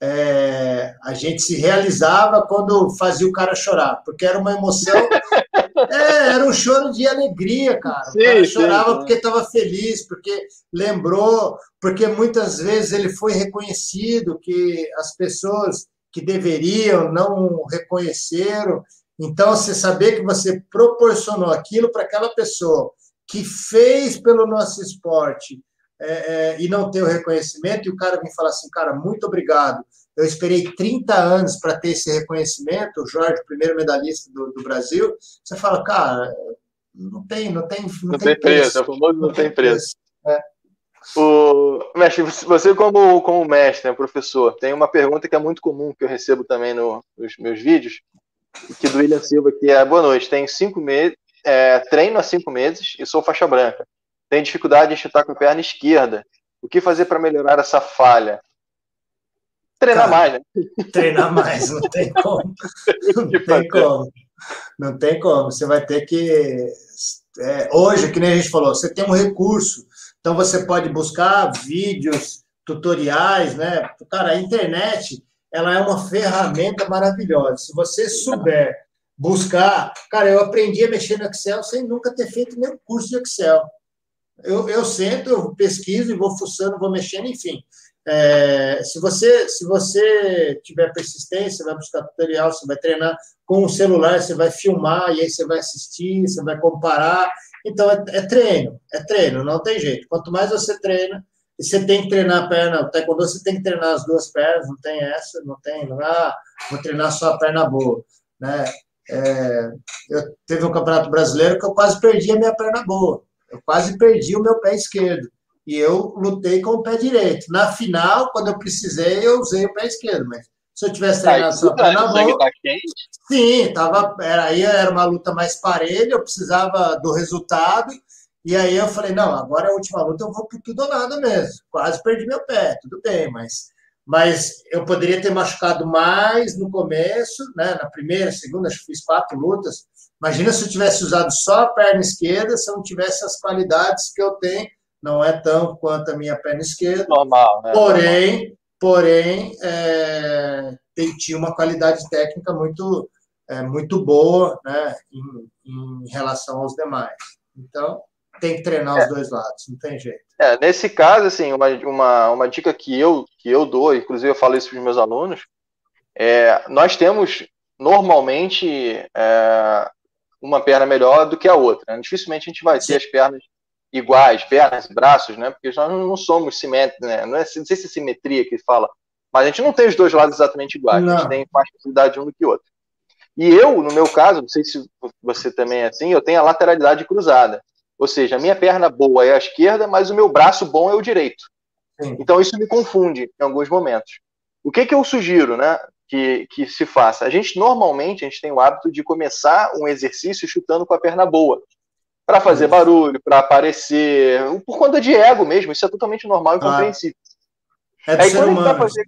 É, a gente se realizava quando fazia o cara chorar, porque era uma emoção É, era um choro de alegria, cara. Sim, o cara chorava sim, porque estava feliz, porque lembrou, porque muitas vezes ele foi reconhecido, que as pessoas que deveriam não reconheceram. Então, você saber que você proporcionou aquilo para aquela pessoa que fez pelo nosso esporte é, é, e não ter o reconhecimento, e o cara vem falar assim, cara, muito obrigado. Eu esperei 30 anos para ter esse reconhecimento, o Jorge, primeiro medalhista do, do, Brasil. Você fala, cara, não tem, não tem, não, não tem, tem preço. preço. É famoso não, não tem preço. preço. É. O, mestre, você como, como mestre, né, professor, tem uma pergunta que é muito comum, que eu recebo também no, nos meus vídeos, que do William Silva, que é, boa noite, tenho cinco meses, é, treino há cinco meses e sou faixa branca. Tenho dificuldade em chutar com a perna esquerda. O que fazer para melhorar essa falha? Treinar Cara, mais, né? Treinar mais, não tem como. Não tem como. Não tem como. Você vai ter que. É, hoje, que nem a gente falou, você tem um recurso. Então você pode buscar vídeos, tutoriais, né? Cara, a internet ela é uma ferramenta maravilhosa. Se você souber buscar. Cara, eu aprendi a mexer no Excel sem nunca ter feito nenhum curso de Excel. Eu, eu sento, eu pesquiso e vou fuçando, vou mexendo, enfim. É, se você se você tiver persistência, vai buscar tutorial, você vai treinar com o celular, você vai filmar e aí você vai assistir, você vai comparar. Então é, é treino, é treino, não tem jeito. Quanto mais você treina, e você tem que treinar a perna, o taekwondo você tem que treinar as duas pernas, não tem essa, não tem, não ah, vou treinar só a perna boa, né? É, eu teve um campeonato brasileiro que eu quase perdi a minha perna boa, eu quase perdi o meu pé esquerdo e eu lutei com o pé direito. Na final, quando eu precisei, eu usei o pé esquerdo, mas se eu tivesse tá, treinado só tá boa... Tá sim, tava, era, aí era uma luta mais parelha, eu precisava do resultado, e aí eu falei, não, agora é a última luta, eu vou por tudo ou nada mesmo. Quase perdi meu pé, tudo bem, mas, mas eu poderia ter machucado mais no começo, né, na primeira, segunda, acho que fiz quatro lutas. Imagina se eu tivesse usado só a perna esquerda, se eu não tivesse as qualidades que eu tenho não é tão quanto a minha perna esquerda. Normal, né? Porém, Normal. porém é, tem, tinha uma qualidade técnica muito, é, muito boa né, em, em, relação aos demais. Então, tem que treinar é. os dois lados, não tem jeito. É, nesse caso, assim, uma, uma, uma dica que eu, que eu dou, inclusive eu falo isso para os meus alunos, é, nós temos normalmente é, uma perna melhor do que a outra. Né? Dificilmente a gente vai ter as pernas iguais, pernas, braços, né? Porque nós não somos simétricos, né? Não, é, não sei se é simetria que fala, mas a gente não tem os dois lados exatamente iguais, não. a gente tem mais facilidade um do que o outro. E eu, no meu caso, não sei se você também é assim, eu tenho a lateralidade cruzada. Ou seja, a minha perna boa é a esquerda, mas o meu braço bom é o direito. Sim. Então isso me confunde em alguns momentos. O que, que eu sugiro, né? Que, que se faça? A gente normalmente a gente tem o hábito de começar um exercício chutando com a perna boa para fazer barulho, para aparecer, por conta de ego mesmo, isso é totalmente normal e compreensível. É do Aí, ser humano. Fazer...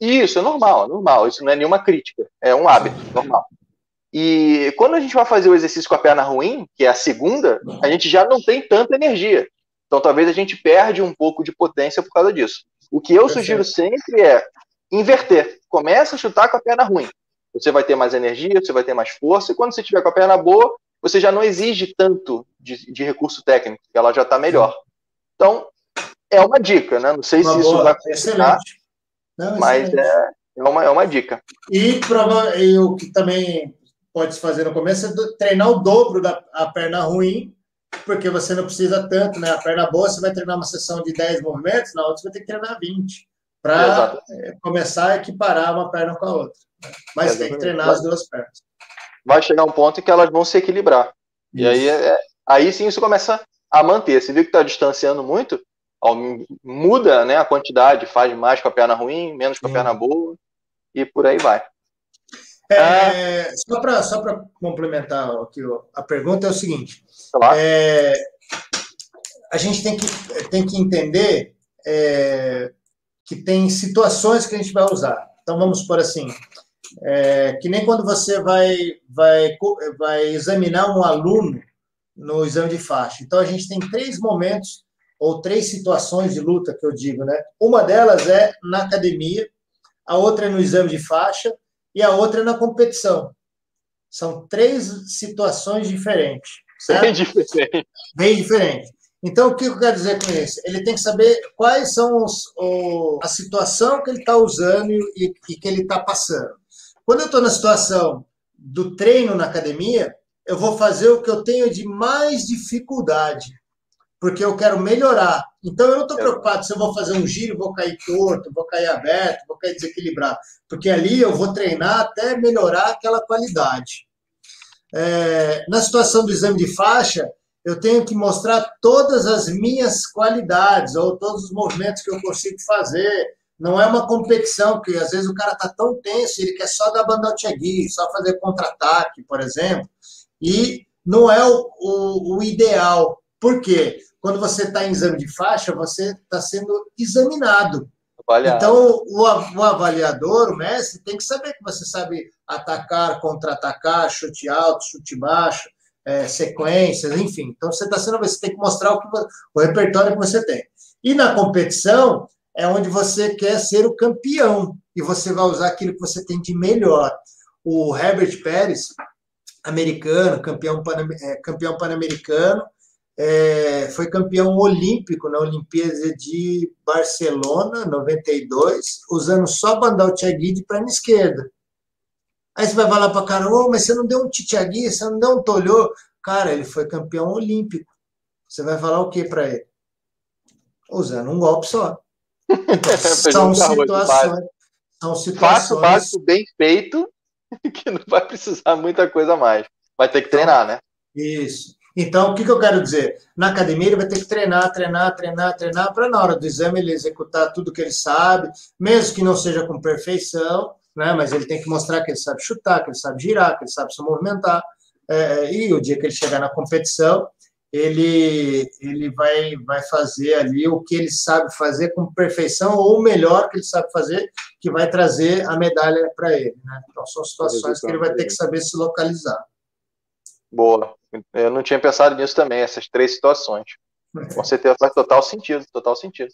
Isso, é normal, é normal, isso não é nenhuma crítica, é um hábito, normal. E quando a gente vai fazer o exercício com a perna ruim, que é a segunda, a gente já não tem tanta energia. Então talvez a gente perde um pouco de potência por causa disso. O que eu sugiro sempre é inverter. Começa a chutar com a perna ruim. Você vai ter mais energia, você vai ter mais força, e quando você tiver com a perna boa, você já não exige tanto de, de recurso técnico, ela já está melhor. Então, é uma dica, né? Não sei uma se boa, isso vai. Não, mas. É, é, uma, é uma dica. E, prova, e o que também pode se fazer no começo é treinar o dobro da a perna ruim, porque você não precisa tanto, né? A perna boa, você vai treinar uma sessão de 10 movimentos, na outra você vai ter que treinar 20, para é, começar a equiparar uma perna com a outra. Mas tem que treinar as duas pernas. Vai chegar um ponto em que elas vão se equilibrar. Isso. E aí, é, aí sim isso começa a manter. Você viu que está distanciando muito? Muda né, a quantidade, faz mais com a perna ruim, menos com a perna boa, e por aí vai. É, ah. Só para só complementar aqui, a pergunta é o seguinte: é, a gente tem que, tem que entender é, que tem situações que a gente vai usar. Então, vamos por assim: é, que nem quando você vai, vai, vai examinar um aluno no exame de faixa. Então, a gente tem três momentos ou três situações de luta que eu digo, né? Uma delas é na academia, a outra é no exame de faixa e a outra é na competição. São três situações diferentes. Certo? Bem diferente. Bem diferente. Então, o que eu quero dizer com isso? Ele tem que saber quais são os, o, a situação que ele está usando e, e que ele está passando. Quando eu estou na situação do treino na academia, eu vou fazer o que eu tenho de mais dificuldade, porque eu quero melhorar. Então, eu não estou preocupado se eu vou fazer um giro, vou cair torto, vou cair aberto, vou cair desequilibrado, porque ali eu vou treinar até melhorar aquela qualidade. É, na situação do exame de faixa, eu tenho que mostrar todas as minhas qualidades, ou todos os movimentos que eu consigo fazer, não é uma competição, que às vezes o cara está tão tenso, ele quer só dar bandote agui, só fazer contra-ataque, por exemplo, e não é o, o, o ideal. Por quê? Quando você está em exame de faixa, você está sendo examinado. Avaliado. Então, o, o, avaliador, o mestre, tem que saber que você sabe atacar, contra-atacar, chute alto, chute baixo, é, sequências, enfim. Então, você está sendo, você tem que mostrar o, que, o repertório que você tem. E na competição, é onde você quer ser o campeão e você vai usar aquilo que você tem de melhor. O Herbert Pérez, americano, campeão, pan, é, campeão pan-americano, é, foi campeão olímpico na Olimpíada de Barcelona, 92, usando só bandal Tiagui de perna esquerda. Aí você vai falar para o cara, oh, mas você não deu um titiagui, você não deu um tolhô. Cara, ele foi campeão olímpico. Você vai falar o que para ele? Usando um golpe só. são, situações, são situações. Fácil, básico, bem feito, que não vai precisar muita coisa mais. Vai ter que treinar, né? Isso. Então, o que, que eu quero dizer? Na academia, ele vai ter que treinar, treinar, treinar, treinar, para na hora do exame ele executar tudo que ele sabe, mesmo que não seja com perfeição, né? mas ele tem que mostrar que ele sabe chutar, que ele sabe girar, que ele sabe se movimentar. É, e o dia que ele chegar na competição, ele, ele vai, vai fazer ali o que ele sabe fazer com perfeição, ou o melhor que ele sabe fazer, que vai trazer a medalha para ele. Né? Então, são situações que ele vai ter que saber se localizar. Boa. Eu não tinha pensado nisso também, essas três situações. Com certeza faz total sentido, total sentido.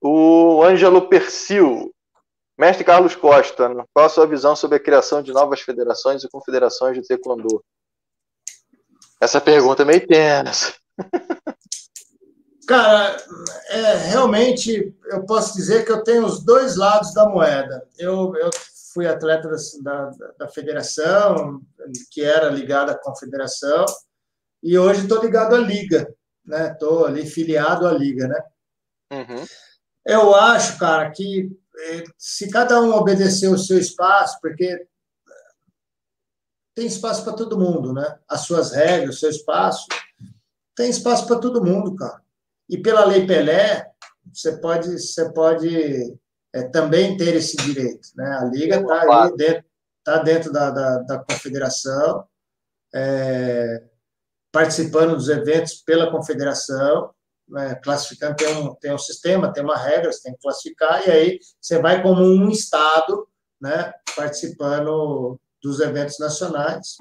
O Ângelo Persil, mestre Carlos Costa, qual a sua visão sobre a criação de novas federações e confederações de taekwondo? Essa pergunta é meio tensa. Cara, é, realmente eu posso dizer que eu tenho os dois lados da moeda. Eu, eu fui atleta da, da, da federação, que era ligada à confederação, e hoje estou ligado à liga, né? Estou ali filiado à liga, né? Uhum. Eu acho, cara, que se cada um obedecer o seu espaço, porque tem espaço para todo mundo, né? As suas regras, o seu espaço, tem espaço para todo mundo, cara. E pela Lei Pelé, você pode, você pode é, também ter esse direito, né? A Liga está dentro, tá dentro da, da, da confederação, é, participando dos eventos pela confederação, né? classificando, tem um, tem um sistema, tem uma regra, você tem que classificar, e aí você vai como um Estado, né? Participando dos eventos nacionais.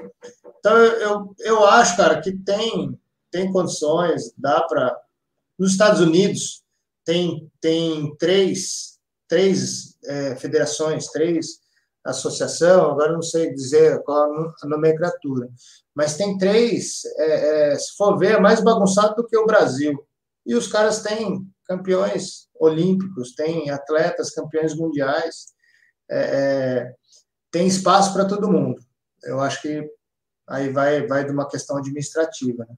Então, eu, eu acho, cara, que tem, tem condições, dá para. Nos Estados Unidos, tem, tem três, três é, federações, três associação, agora não sei dizer qual a nomenclatura, mas tem três, é, é, se for ver, é mais bagunçado do que o Brasil. E os caras têm campeões olímpicos, têm atletas campeões mundiais, é, é, tem espaço para todo mundo. Eu acho que aí vai, vai de uma questão administrativa. Né?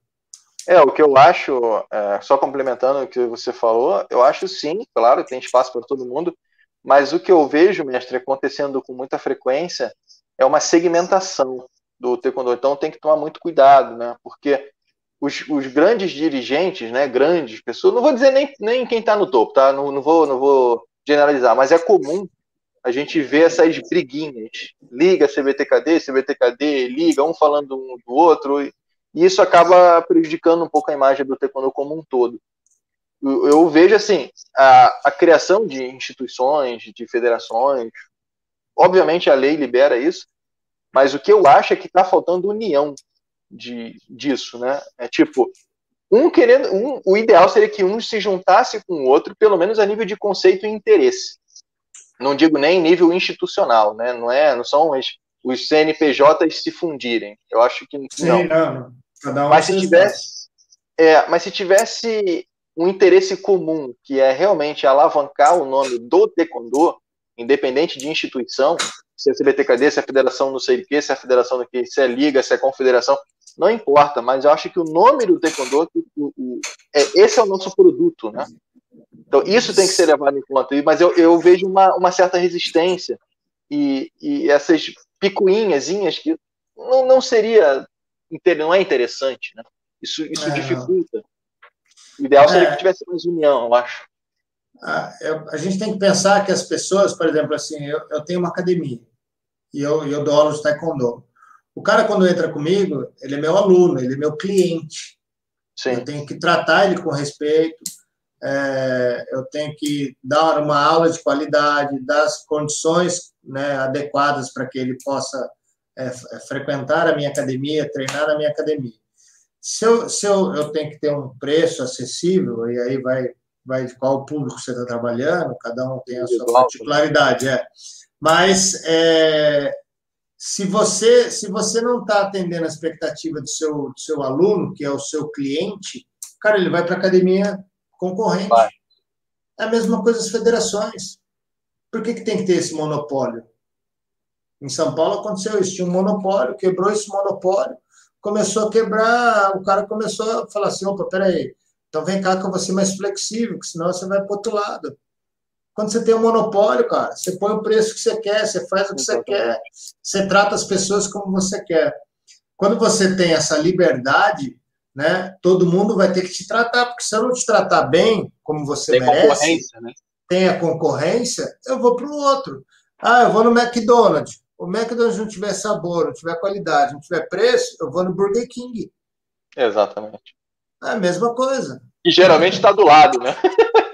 É, o que eu acho, é, só complementando o que você falou, eu acho sim, claro, tem espaço para todo mundo, mas o que eu vejo, mestre, acontecendo com muita frequência é uma segmentação do taekwondo. Então tem que tomar muito cuidado, né? Porque os, os grandes dirigentes, né, grandes pessoas, não vou dizer nem, nem quem está no topo, tá? Não, não, vou, não vou generalizar, mas é comum a gente ver essas briguinhas. Liga CBTKD, CBTKD, liga, um falando um do outro, e isso acaba prejudicando um pouco a imagem do taekwondo como um todo. Eu, eu vejo, assim, a, a criação de instituições, de federações, obviamente a lei libera isso, mas o que eu acho é que está faltando união de, disso, né? É tipo, um querendo, um, o ideal seria que um se juntasse com o outro, pelo menos a nível de conceito e interesse. Não digo nem nível institucional, né? Não é, não são os, os CNPJs se fundirem. Eu acho que não. Sim, não. Um mas se tivesse, é, mas se tivesse um interesse comum, que é realmente alavancar o nome do taekwondo, independente de instituição, se é CBTKD, se é a federação não sei o que, se é a federação do que, se é liga, se é confederação, não importa, mas eu acho que o nome do taekwondo, o, o, é, esse é o nosso produto, né? Então isso tem que ser levado em conta, mas eu, eu vejo uma, uma certa resistência e, e essas picuinhas que não, não seria, não é interessante, né? Isso, isso é. dificulta. O ideal seria é. que tivesse mais união, eu acho. A, a gente tem que pensar que as pessoas, por exemplo, assim, eu, eu tenho uma academia e eu, eu dou aula de taekwondo. O cara, quando entra comigo, ele é meu aluno, ele é meu cliente. Sim. Eu tenho que tratar ele com respeito, é, eu tenho que dar uma aula de qualidade, dar as condições né, adequadas para que ele possa é, frequentar a minha academia, treinar na minha academia. Se, eu, se eu, eu tenho que ter um preço acessível, e aí vai vai de qual público você está trabalhando, cada um tem a sua particularidade, é. Mas é, se você se você não está atendendo a expectativa do seu, do seu aluno, que é o seu cliente, cara, ele vai para a academia concorrente. Vai. É a mesma coisa as federações. Por que, que tem que ter esse monopólio? Em São Paulo aconteceu isso, tinha um monopólio, quebrou esse monopólio, começou a quebrar, o cara começou a falar assim, opa, peraí, então vem cá que eu vou ser mais flexível, que senão você vai para outro lado. Quando você tem um monopólio, cara, você põe o preço que você quer, você faz o que você quer, você trata as pessoas como você quer. Quando você tem essa liberdade, né, todo mundo vai ter que te tratar, porque se eu não te tratar bem, como você tem merece, concorrência, né? tem a concorrência, eu vou para o outro. Ah, eu vou no McDonald's. O McDonald's não tiver sabor, não tiver qualidade, não tiver preço, eu vou no Burger King. Exatamente. É a mesma coisa. E geralmente está do lado, né?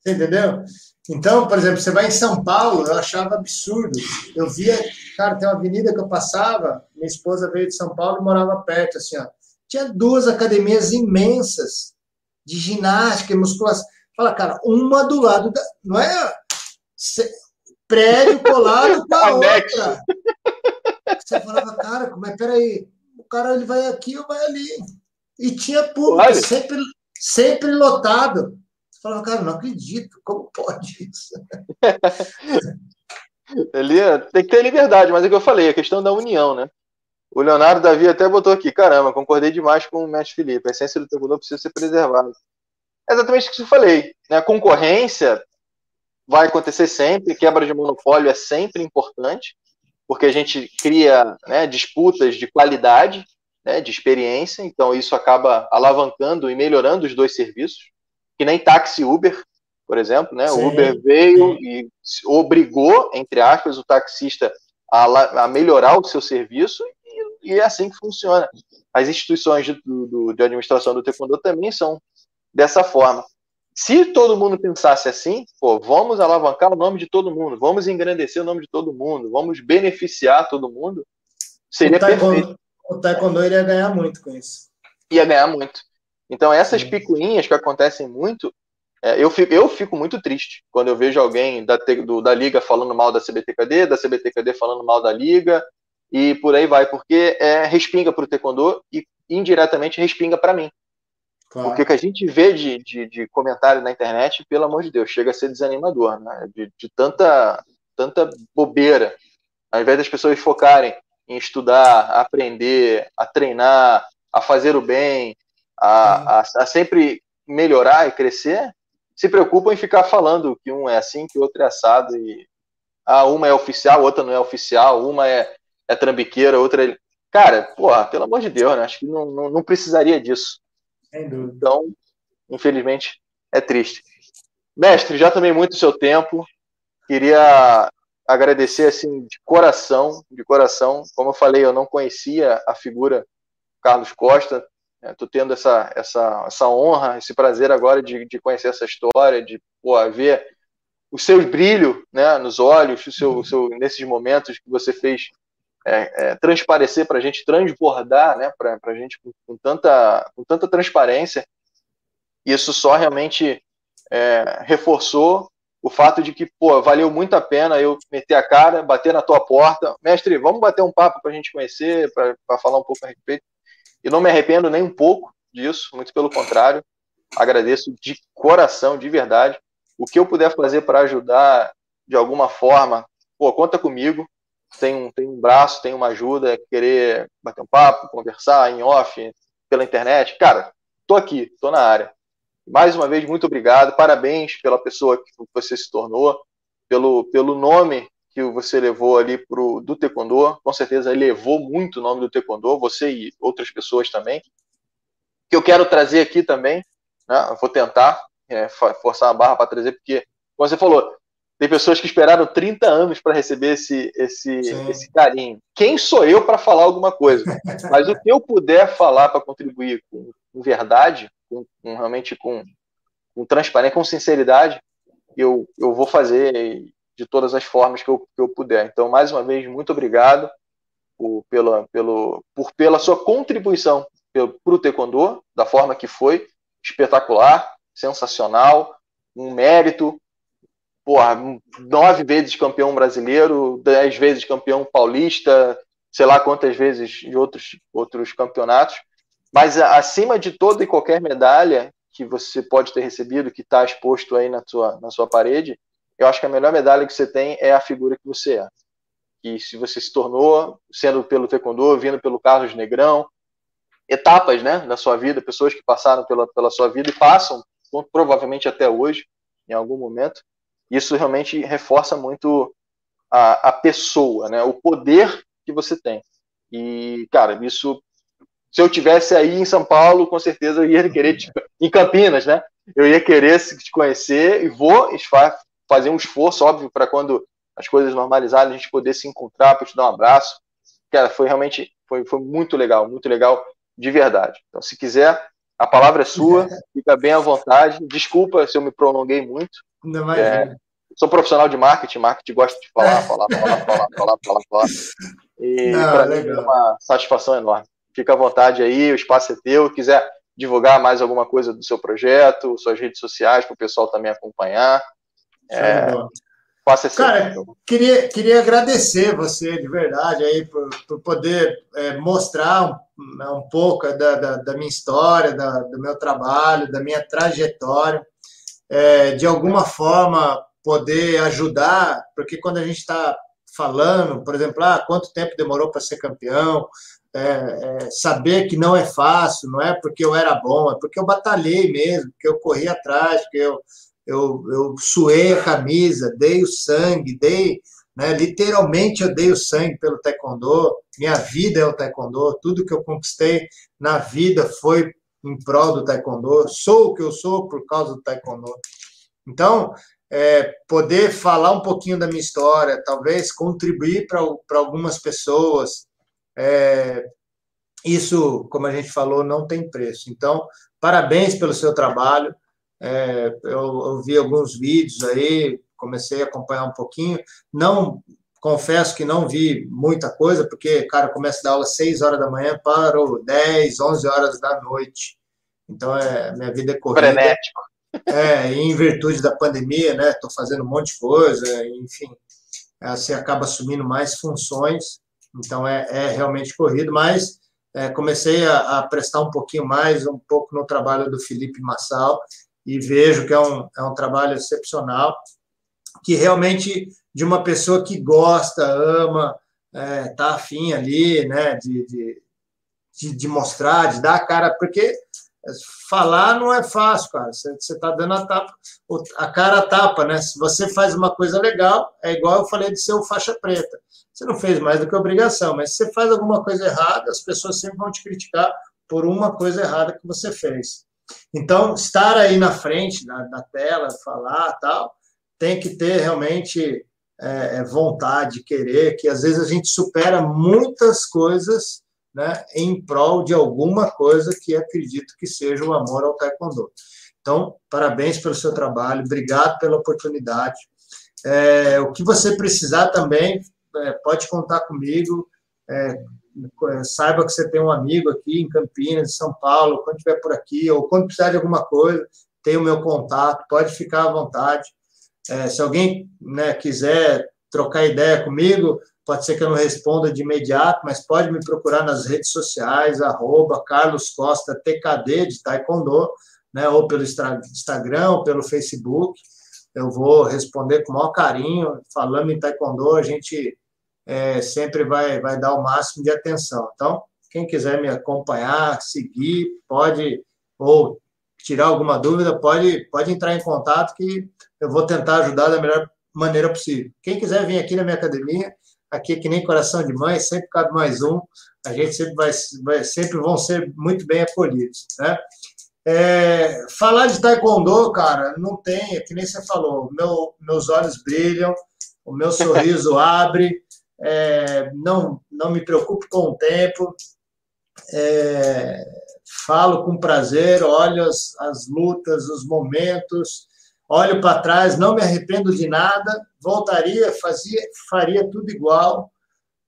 Você entendeu? Então, por exemplo, você vai em São Paulo, eu achava absurdo. Eu via, cara, tem uma avenida que eu passava, minha esposa veio de São Paulo e morava perto, assim, ó. Tinha duas academias imensas de ginástica e musculação. Fala, cara, uma do lado da. Não é prédio colado com a outra. Você falava, cara, como é? Peraí, o cara ele vai aqui ou vai ali? E tinha público, sempre, sempre lotado. Você falava, cara, não acredito, como pode isso? Ele tem que ter liberdade, mas é o que eu falei, a questão da união, né? O Leonardo Davi até botou aqui, caramba, concordei demais com o mestre Felipe, a essência do taekwondo precisa ser preservada. É exatamente o que eu falei, né? A concorrência vai acontecer sempre, quebra de monopólio é sempre importante, porque a gente cria né, disputas de qualidade, né, de experiência, então isso acaba alavancando e melhorando os dois serviços, que nem táxi Uber, por exemplo, né? O Uber veio sim. e obrigou, entre aspas, o taxista a, a melhorar o seu serviço e, e, é assim que funciona. As instituições de, do, de administração do Taekwondo também são dessa forma. Se todo mundo pensasse assim, pô, vamos alavancar o nome de todo mundo, vamos engrandecer o nome de todo mundo, vamos beneficiar todo mundo, seria perfeito o taekwondo iria ganhar muito com isso. Ia ganhar muito. Então, essas Sim. picuinhas que acontecem muito, é, eu, fico, eu fico muito triste quando eu vejo alguém da, do, da Liga falando mal da CBTKD, da CBTKD falando mal da Liga, e por aí vai, porque é, respinga para o taekwondo e indiretamente respinga para mim. Claro. Porque o que a gente vê de, de, de, comentário na internet, pelo amor de Deus, chega a ser desanimador, né? De, de tanta, tanta bobeira. Ao invés das pessoas focarem em estudar, a aprender, a treinar, a fazer o bem, a, a, a, sempre melhorar e crescer, se preocupam em ficar falando que um é assim, que o outro é assado, e ah, uma é oficial, outra não é oficial, uma é, é trambiqueira, outra é. Cara, porra, pelo amor de Deus, né? Acho que não, não, não precisaria disso. Então, infelizmente, é triste. Mestre, já tomei muito seu tempo. Queria agradecer assim de coração, de coração. Como eu falei, eu não conhecia a figura Carlos Costa. Estou tendo essa, essa, essa honra, esse prazer agora de, de conhecer essa história, de pô, ver o seu brilho né, nos olhos, o seu, seu, nesses momentos que você fez é, é, transparecer para a gente, transbordar né, para a gente com, com, tanta, com tanta transparência. Isso só realmente é, reforçou o fato de que, pô, valeu muito a pena eu meter a cara, bater na tua porta. Mestre, vamos bater um papo para a gente conhecer, para falar um pouco a respeito. E não me arrependo nem um pouco disso, muito pelo contrário. Agradeço de coração, de verdade. O que eu puder fazer para ajudar de alguma forma, pô, conta comigo tem um, tem um braço, tem uma ajuda, querer bater um papo, conversar em off, pela internet, cara, tô aqui, tô na área. Mais uma vez, muito obrigado, parabéns pela pessoa que você se tornou, pelo, pelo nome que você levou ali pro, do Taekwondo, com certeza ele levou muito o nome do Taekwondo, você e outras pessoas também, que eu quero trazer aqui também, né, vou tentar é, forçar a barra para trazer, porque, como você falou, tem pessoas que esperaram 30 anos para receber esse, esse, esse carinho. Quem sou eu para falar alguma coisa? Mas o que eu puder falar para contribuir com, com verdade, com, com, realmente com, com transparência, com sinceridade, eu, eu vou fazer de todas as formas que eu, que eu puder. Então, mais uma vez, muito obrigado por, pela, pelo, por, pela sua contribuição para o Taekwondo, da forma que foi, espetacular, sensacional, um mérito, porra, nove vezes campeão brasileiro, dez vezes campeão paulista, sei lá quantas vezes de outros, outros campeonatos. Mas acima de toda e qualquer medalha que você pode ter recebido, que está exposto aí na sua, na sua parede, eu acho que a melhor medalha que você tem é a figura que você é. E se você se tornou, sendo pelo Taekwondo, vindo pelo Carlos Negrão, etapas né, da sua vida, pessoas que passaram pela, pela sua vida e passam, provavelmente até hoje, em algum momento, isso realmente reforça muito a, a pessoa, né? O poder que você tem. E, cara, isso. Se eu tivesse aí em São Paulo, com certeza eu ia querer te, em Campinas, né? Eu ia querer te conhecer e vou fazer um esforço, óbvio, para quando as coisas normalizarem, a gente poder se encontrar, para te dar um abraço. Cara, foi realmente foi, foi muito legal, muito legal de verdade. Então, se quiser, a palavra é sua, fica bem à vontade. Desculpa se eu me prolonguei muito. Não é, sou profissional de marketing, marketing gosta de falar, falar, falar, falar, falar, falar, falar. E para mim é uma satisfação enorme. Fica à vontade aí, o espaço é teu. Se quiser divulgar mais alguma coisa do seu projeto, suas redes sociais, para o pessoal também acompanhar. É, faça esse Cara, queria, queria agradecer você de verdade aí por, por poder é, mostrar um, um pouco da, da, da, minha história, da, do meu trabalho, da minha trajetória é, de alguma forma poder ajudar, porque quando a gente está falando, por exemplo, ah, quanto tempo demorou para ser campeão, é, é, saber que não é fácil, não é porque eu era bom, é porque eu batalhei mesmo, porque eu corri atrás, porque eu, eu, eu suei a camisa, dei o sangue, dei, né, literalmente eu dei o sangue pelo taekwondo, minha vida é o taekwondo, tudo que eu conquistei na vida foi em prol do taekwondo, sou o que eu sou por causa do taekwondo. Então, é, poder falar um pouquinho da minha história, talvez contribuir para algumas pessoas, é, isso, como a gente falou, não tem preço. Então, parabéns pelo seu trabalho. É, eu, eu vi alguns vídeos aí, comecei a acompanhar um pouquinho. Não confesso que não vi muita coisa, porque, cara, começa a dar aula às 6 horas da manhã para 10, 11 horas da noite. Então, é, minha vida é corrida. Frenético. É, em virtude da pandemia, né? Estou fazendo um monte de coisa, enfim. Você acaba assumindo mais funções, então é, é realmente corrido, mas é, comecei a, a, prestar um pouquinho mais, um pouco no trabalho do Felipe Massal, e vejo que é um, é um trabalho excepcional, que realmente de uma pessoa que gosta, ama, é, tá afim ali, né, de, de, de, de mostrar, de dar a cara, porque falar não é fácil, cara. Você está dando a tapa, a cara tapa, né? Se você faz uma coisa legal, é igual eu falei de ser o faixa preta. Você não fez mais do que obrigação, mas se você faz alguma coisa errada, as pessoas sempre vão te criticar por uma coisa errada que você fez. Então, estar aí na frente da, tela, falar tal, tem que ter realmente é, é vontade, querer, que às vezes a gente supera muitas coisas né, em prol de alguma coisa que acredito que seja o amor ao taekwondo. Então, parabéns pelo seu trabalho, obrigado pela oportunidade. É, o que você precisar também, é, pode contar comigo. É, saiba que você tem um amigo aqui em Campinas, em São Paulo, quando estiver por aqui, ou quando precisar de alguma coisa, tem o meu contato, pode ficar à vontade. É, se alguém né, quiser trocar ideia comigo, pode ser que eu não responda de imediato, mas pode me procurar nas redes sociais, arroba Carlos Costa TKD de Taekwondo, né, ou pelo Instagram, ou pelo Facebook. Eu vou responder com o maior carinho. Falando em Taekwondo, a gente é, sempre vai, vai dar o máximo de atenção. Então, quem quiser me acompanhar, seguir, pode, ou tirar alguma dúvida, pode, pode entrar em contato que eu vou tentar ajudar da melhor maneira possível. Quem quiser vir aqui na minha academia, aqui é que nem coração de mãe, sempre cabe mais um, a gente sempre vai, vai sempre vão ser muito bem acolhidos, né? É, falar de taekwondo, cara, não tem, é que nem você falou, meu, meus olhos brilham, o meu sorriso abre, é, não, não me preocupo com o tempo, é, falo com prazer, olho as, as lutas, os momentos, olho para trás, não me arrependo de nada, voltaria, fazia, faria tudo igual,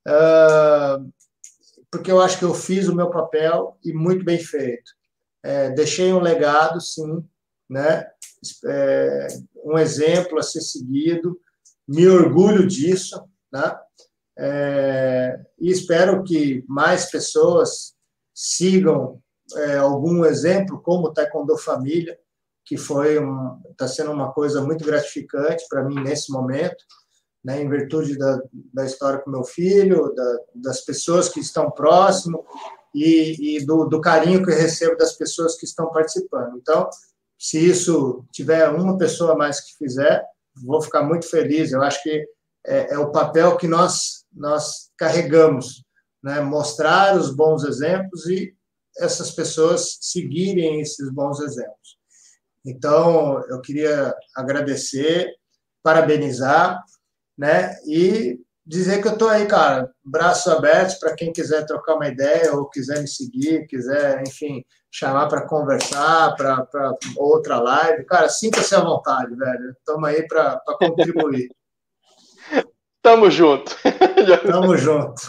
uh, porque eu acho que eu fiz o meu papel e muito bem feito. É, deixei um legado, sim, né? É, um exemplo a ser seguido, me orgulho disso, né? É, e espero que mais pessoas sigam é, algum exemplo, como o Taekwondo Família, que foi está sendo uma coisa muito gratificante para mim nesse momento, né, em virtude da, da história com meu filho, da, das pessoas que estão próximo e, e do, do, carinho que eu recebo das pessoas que estão participando. Então, se isso tiver uma pessoa a mais que fizer, vou ficar muito feliz. Eu acho que é, é o papel que nós nós carregamos, né, mostrar os bons exemplos e essas pessoas seguirem esses bons exemplos. Então, eu queria agradecer, parabenizar, né? E dizer que eu estou aí, cara, braços abertos para quem quiser trocar uma ideia ou quiser me seguir, quiser, enfim, chamar para conversar, para outra live. Cara, sinta-se à vontade, velho. Estamos aí para contribuir. Tamo junto. Tamo junto.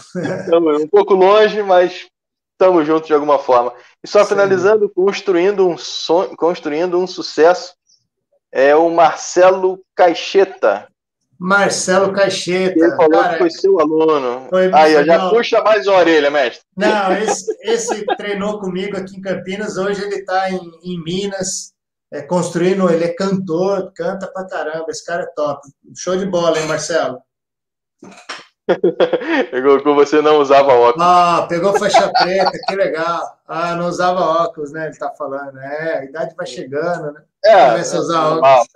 Tamo um pouco longe, mas estamos juntos de alguma forma. E só Sim. finalizando, construindo um sonho, construindo um sucesso, é o Marcelo Caixeta. Marcelo Caixeta. Ele falou cara, que foi seu aluno. Foi Aí, já puxa mais uma orelha, mestre. Não, esse, esse treinou comigo aqui em Campinas, hoje ele está em, em, Minas, é, construindo, ele é cantor, canta pra caramba, esse cara é top. Show de bola, hein, Marcelo? Que você não usava óculos. Ah, pegou faixa preta, que legal. Ah, não usava óculos, né? Ele tá falando. É, a idade vai chegando, né? É. Começa a usar óculos.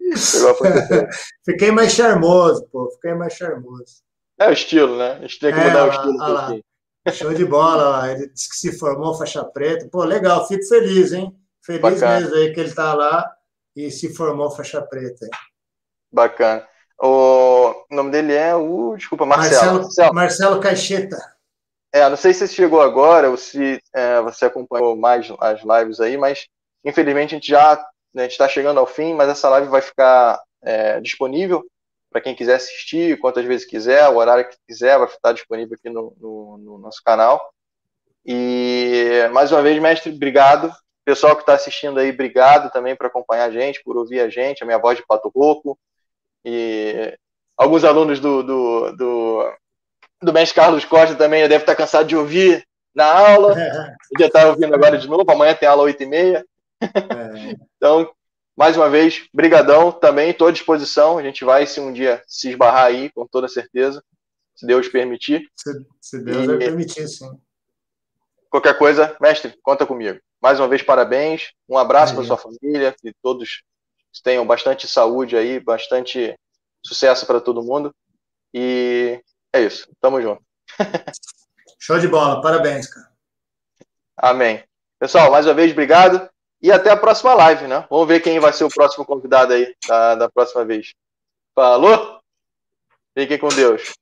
fiquei mais charmoso, pô. Fiquei mais charmoso. É o estilo, né? A gente tem que é, mudar o estilo pouquinho. Show de bola, ó. ele disse que se formou faixa preta. Pô, legal, fico feliz, hein? Feliz Bacana. mesmo aí que ele tá lá e se formou faixa preta. Bacana. O nome dele é o. Desculpa, Marcelo. Marcelo, Marcelo Caixeta. É, não sei se você chegou agora ou se é, você acompanhou mais as lives aí, mas infelizmente a gente já né, está chegando ao fim, mas essa live vai ficar é, disponível para quem quiser assistir, quantas vezes quiser, o horário que quiser, vai estar disponível aqui no, no, no nosso canal. E mais uma vez, mestre, obrigado. Pessoal que está assistindo aí, obrigado também por acompanhar a gente, por ouvir a gente, a minha voz de Pato Roco. E alguns alunos do, do, do, do mestre Carlos Costa também devem estar cansados de ouvir na aula. É. Já está ouvindo agora de novo. Amanhã tem aula 8h30. É. Então, mais uma vez, brigadão também, estou à disposição. A gente vai, se um dia se esbarrar aí, com toda certeza, se Deus permitir. Se, se Deus e, vai permitir, sim. Qualquer coisa, mestre, conta comigo. Mais uma vez, parabéns. Um abraço para sua família, que todos tenham bastante saúde aí, bastante sucesso para todo mundo. E é isso. Tamo junto. Show de bola. Parabéns, cara. Amém. Pessoal, mais uma vez, obrigado. E até a próxima live, né? Vamos ver quem vai ser o próximo convidado aí da, da próxima vez. Falou? Fiquem com Deus.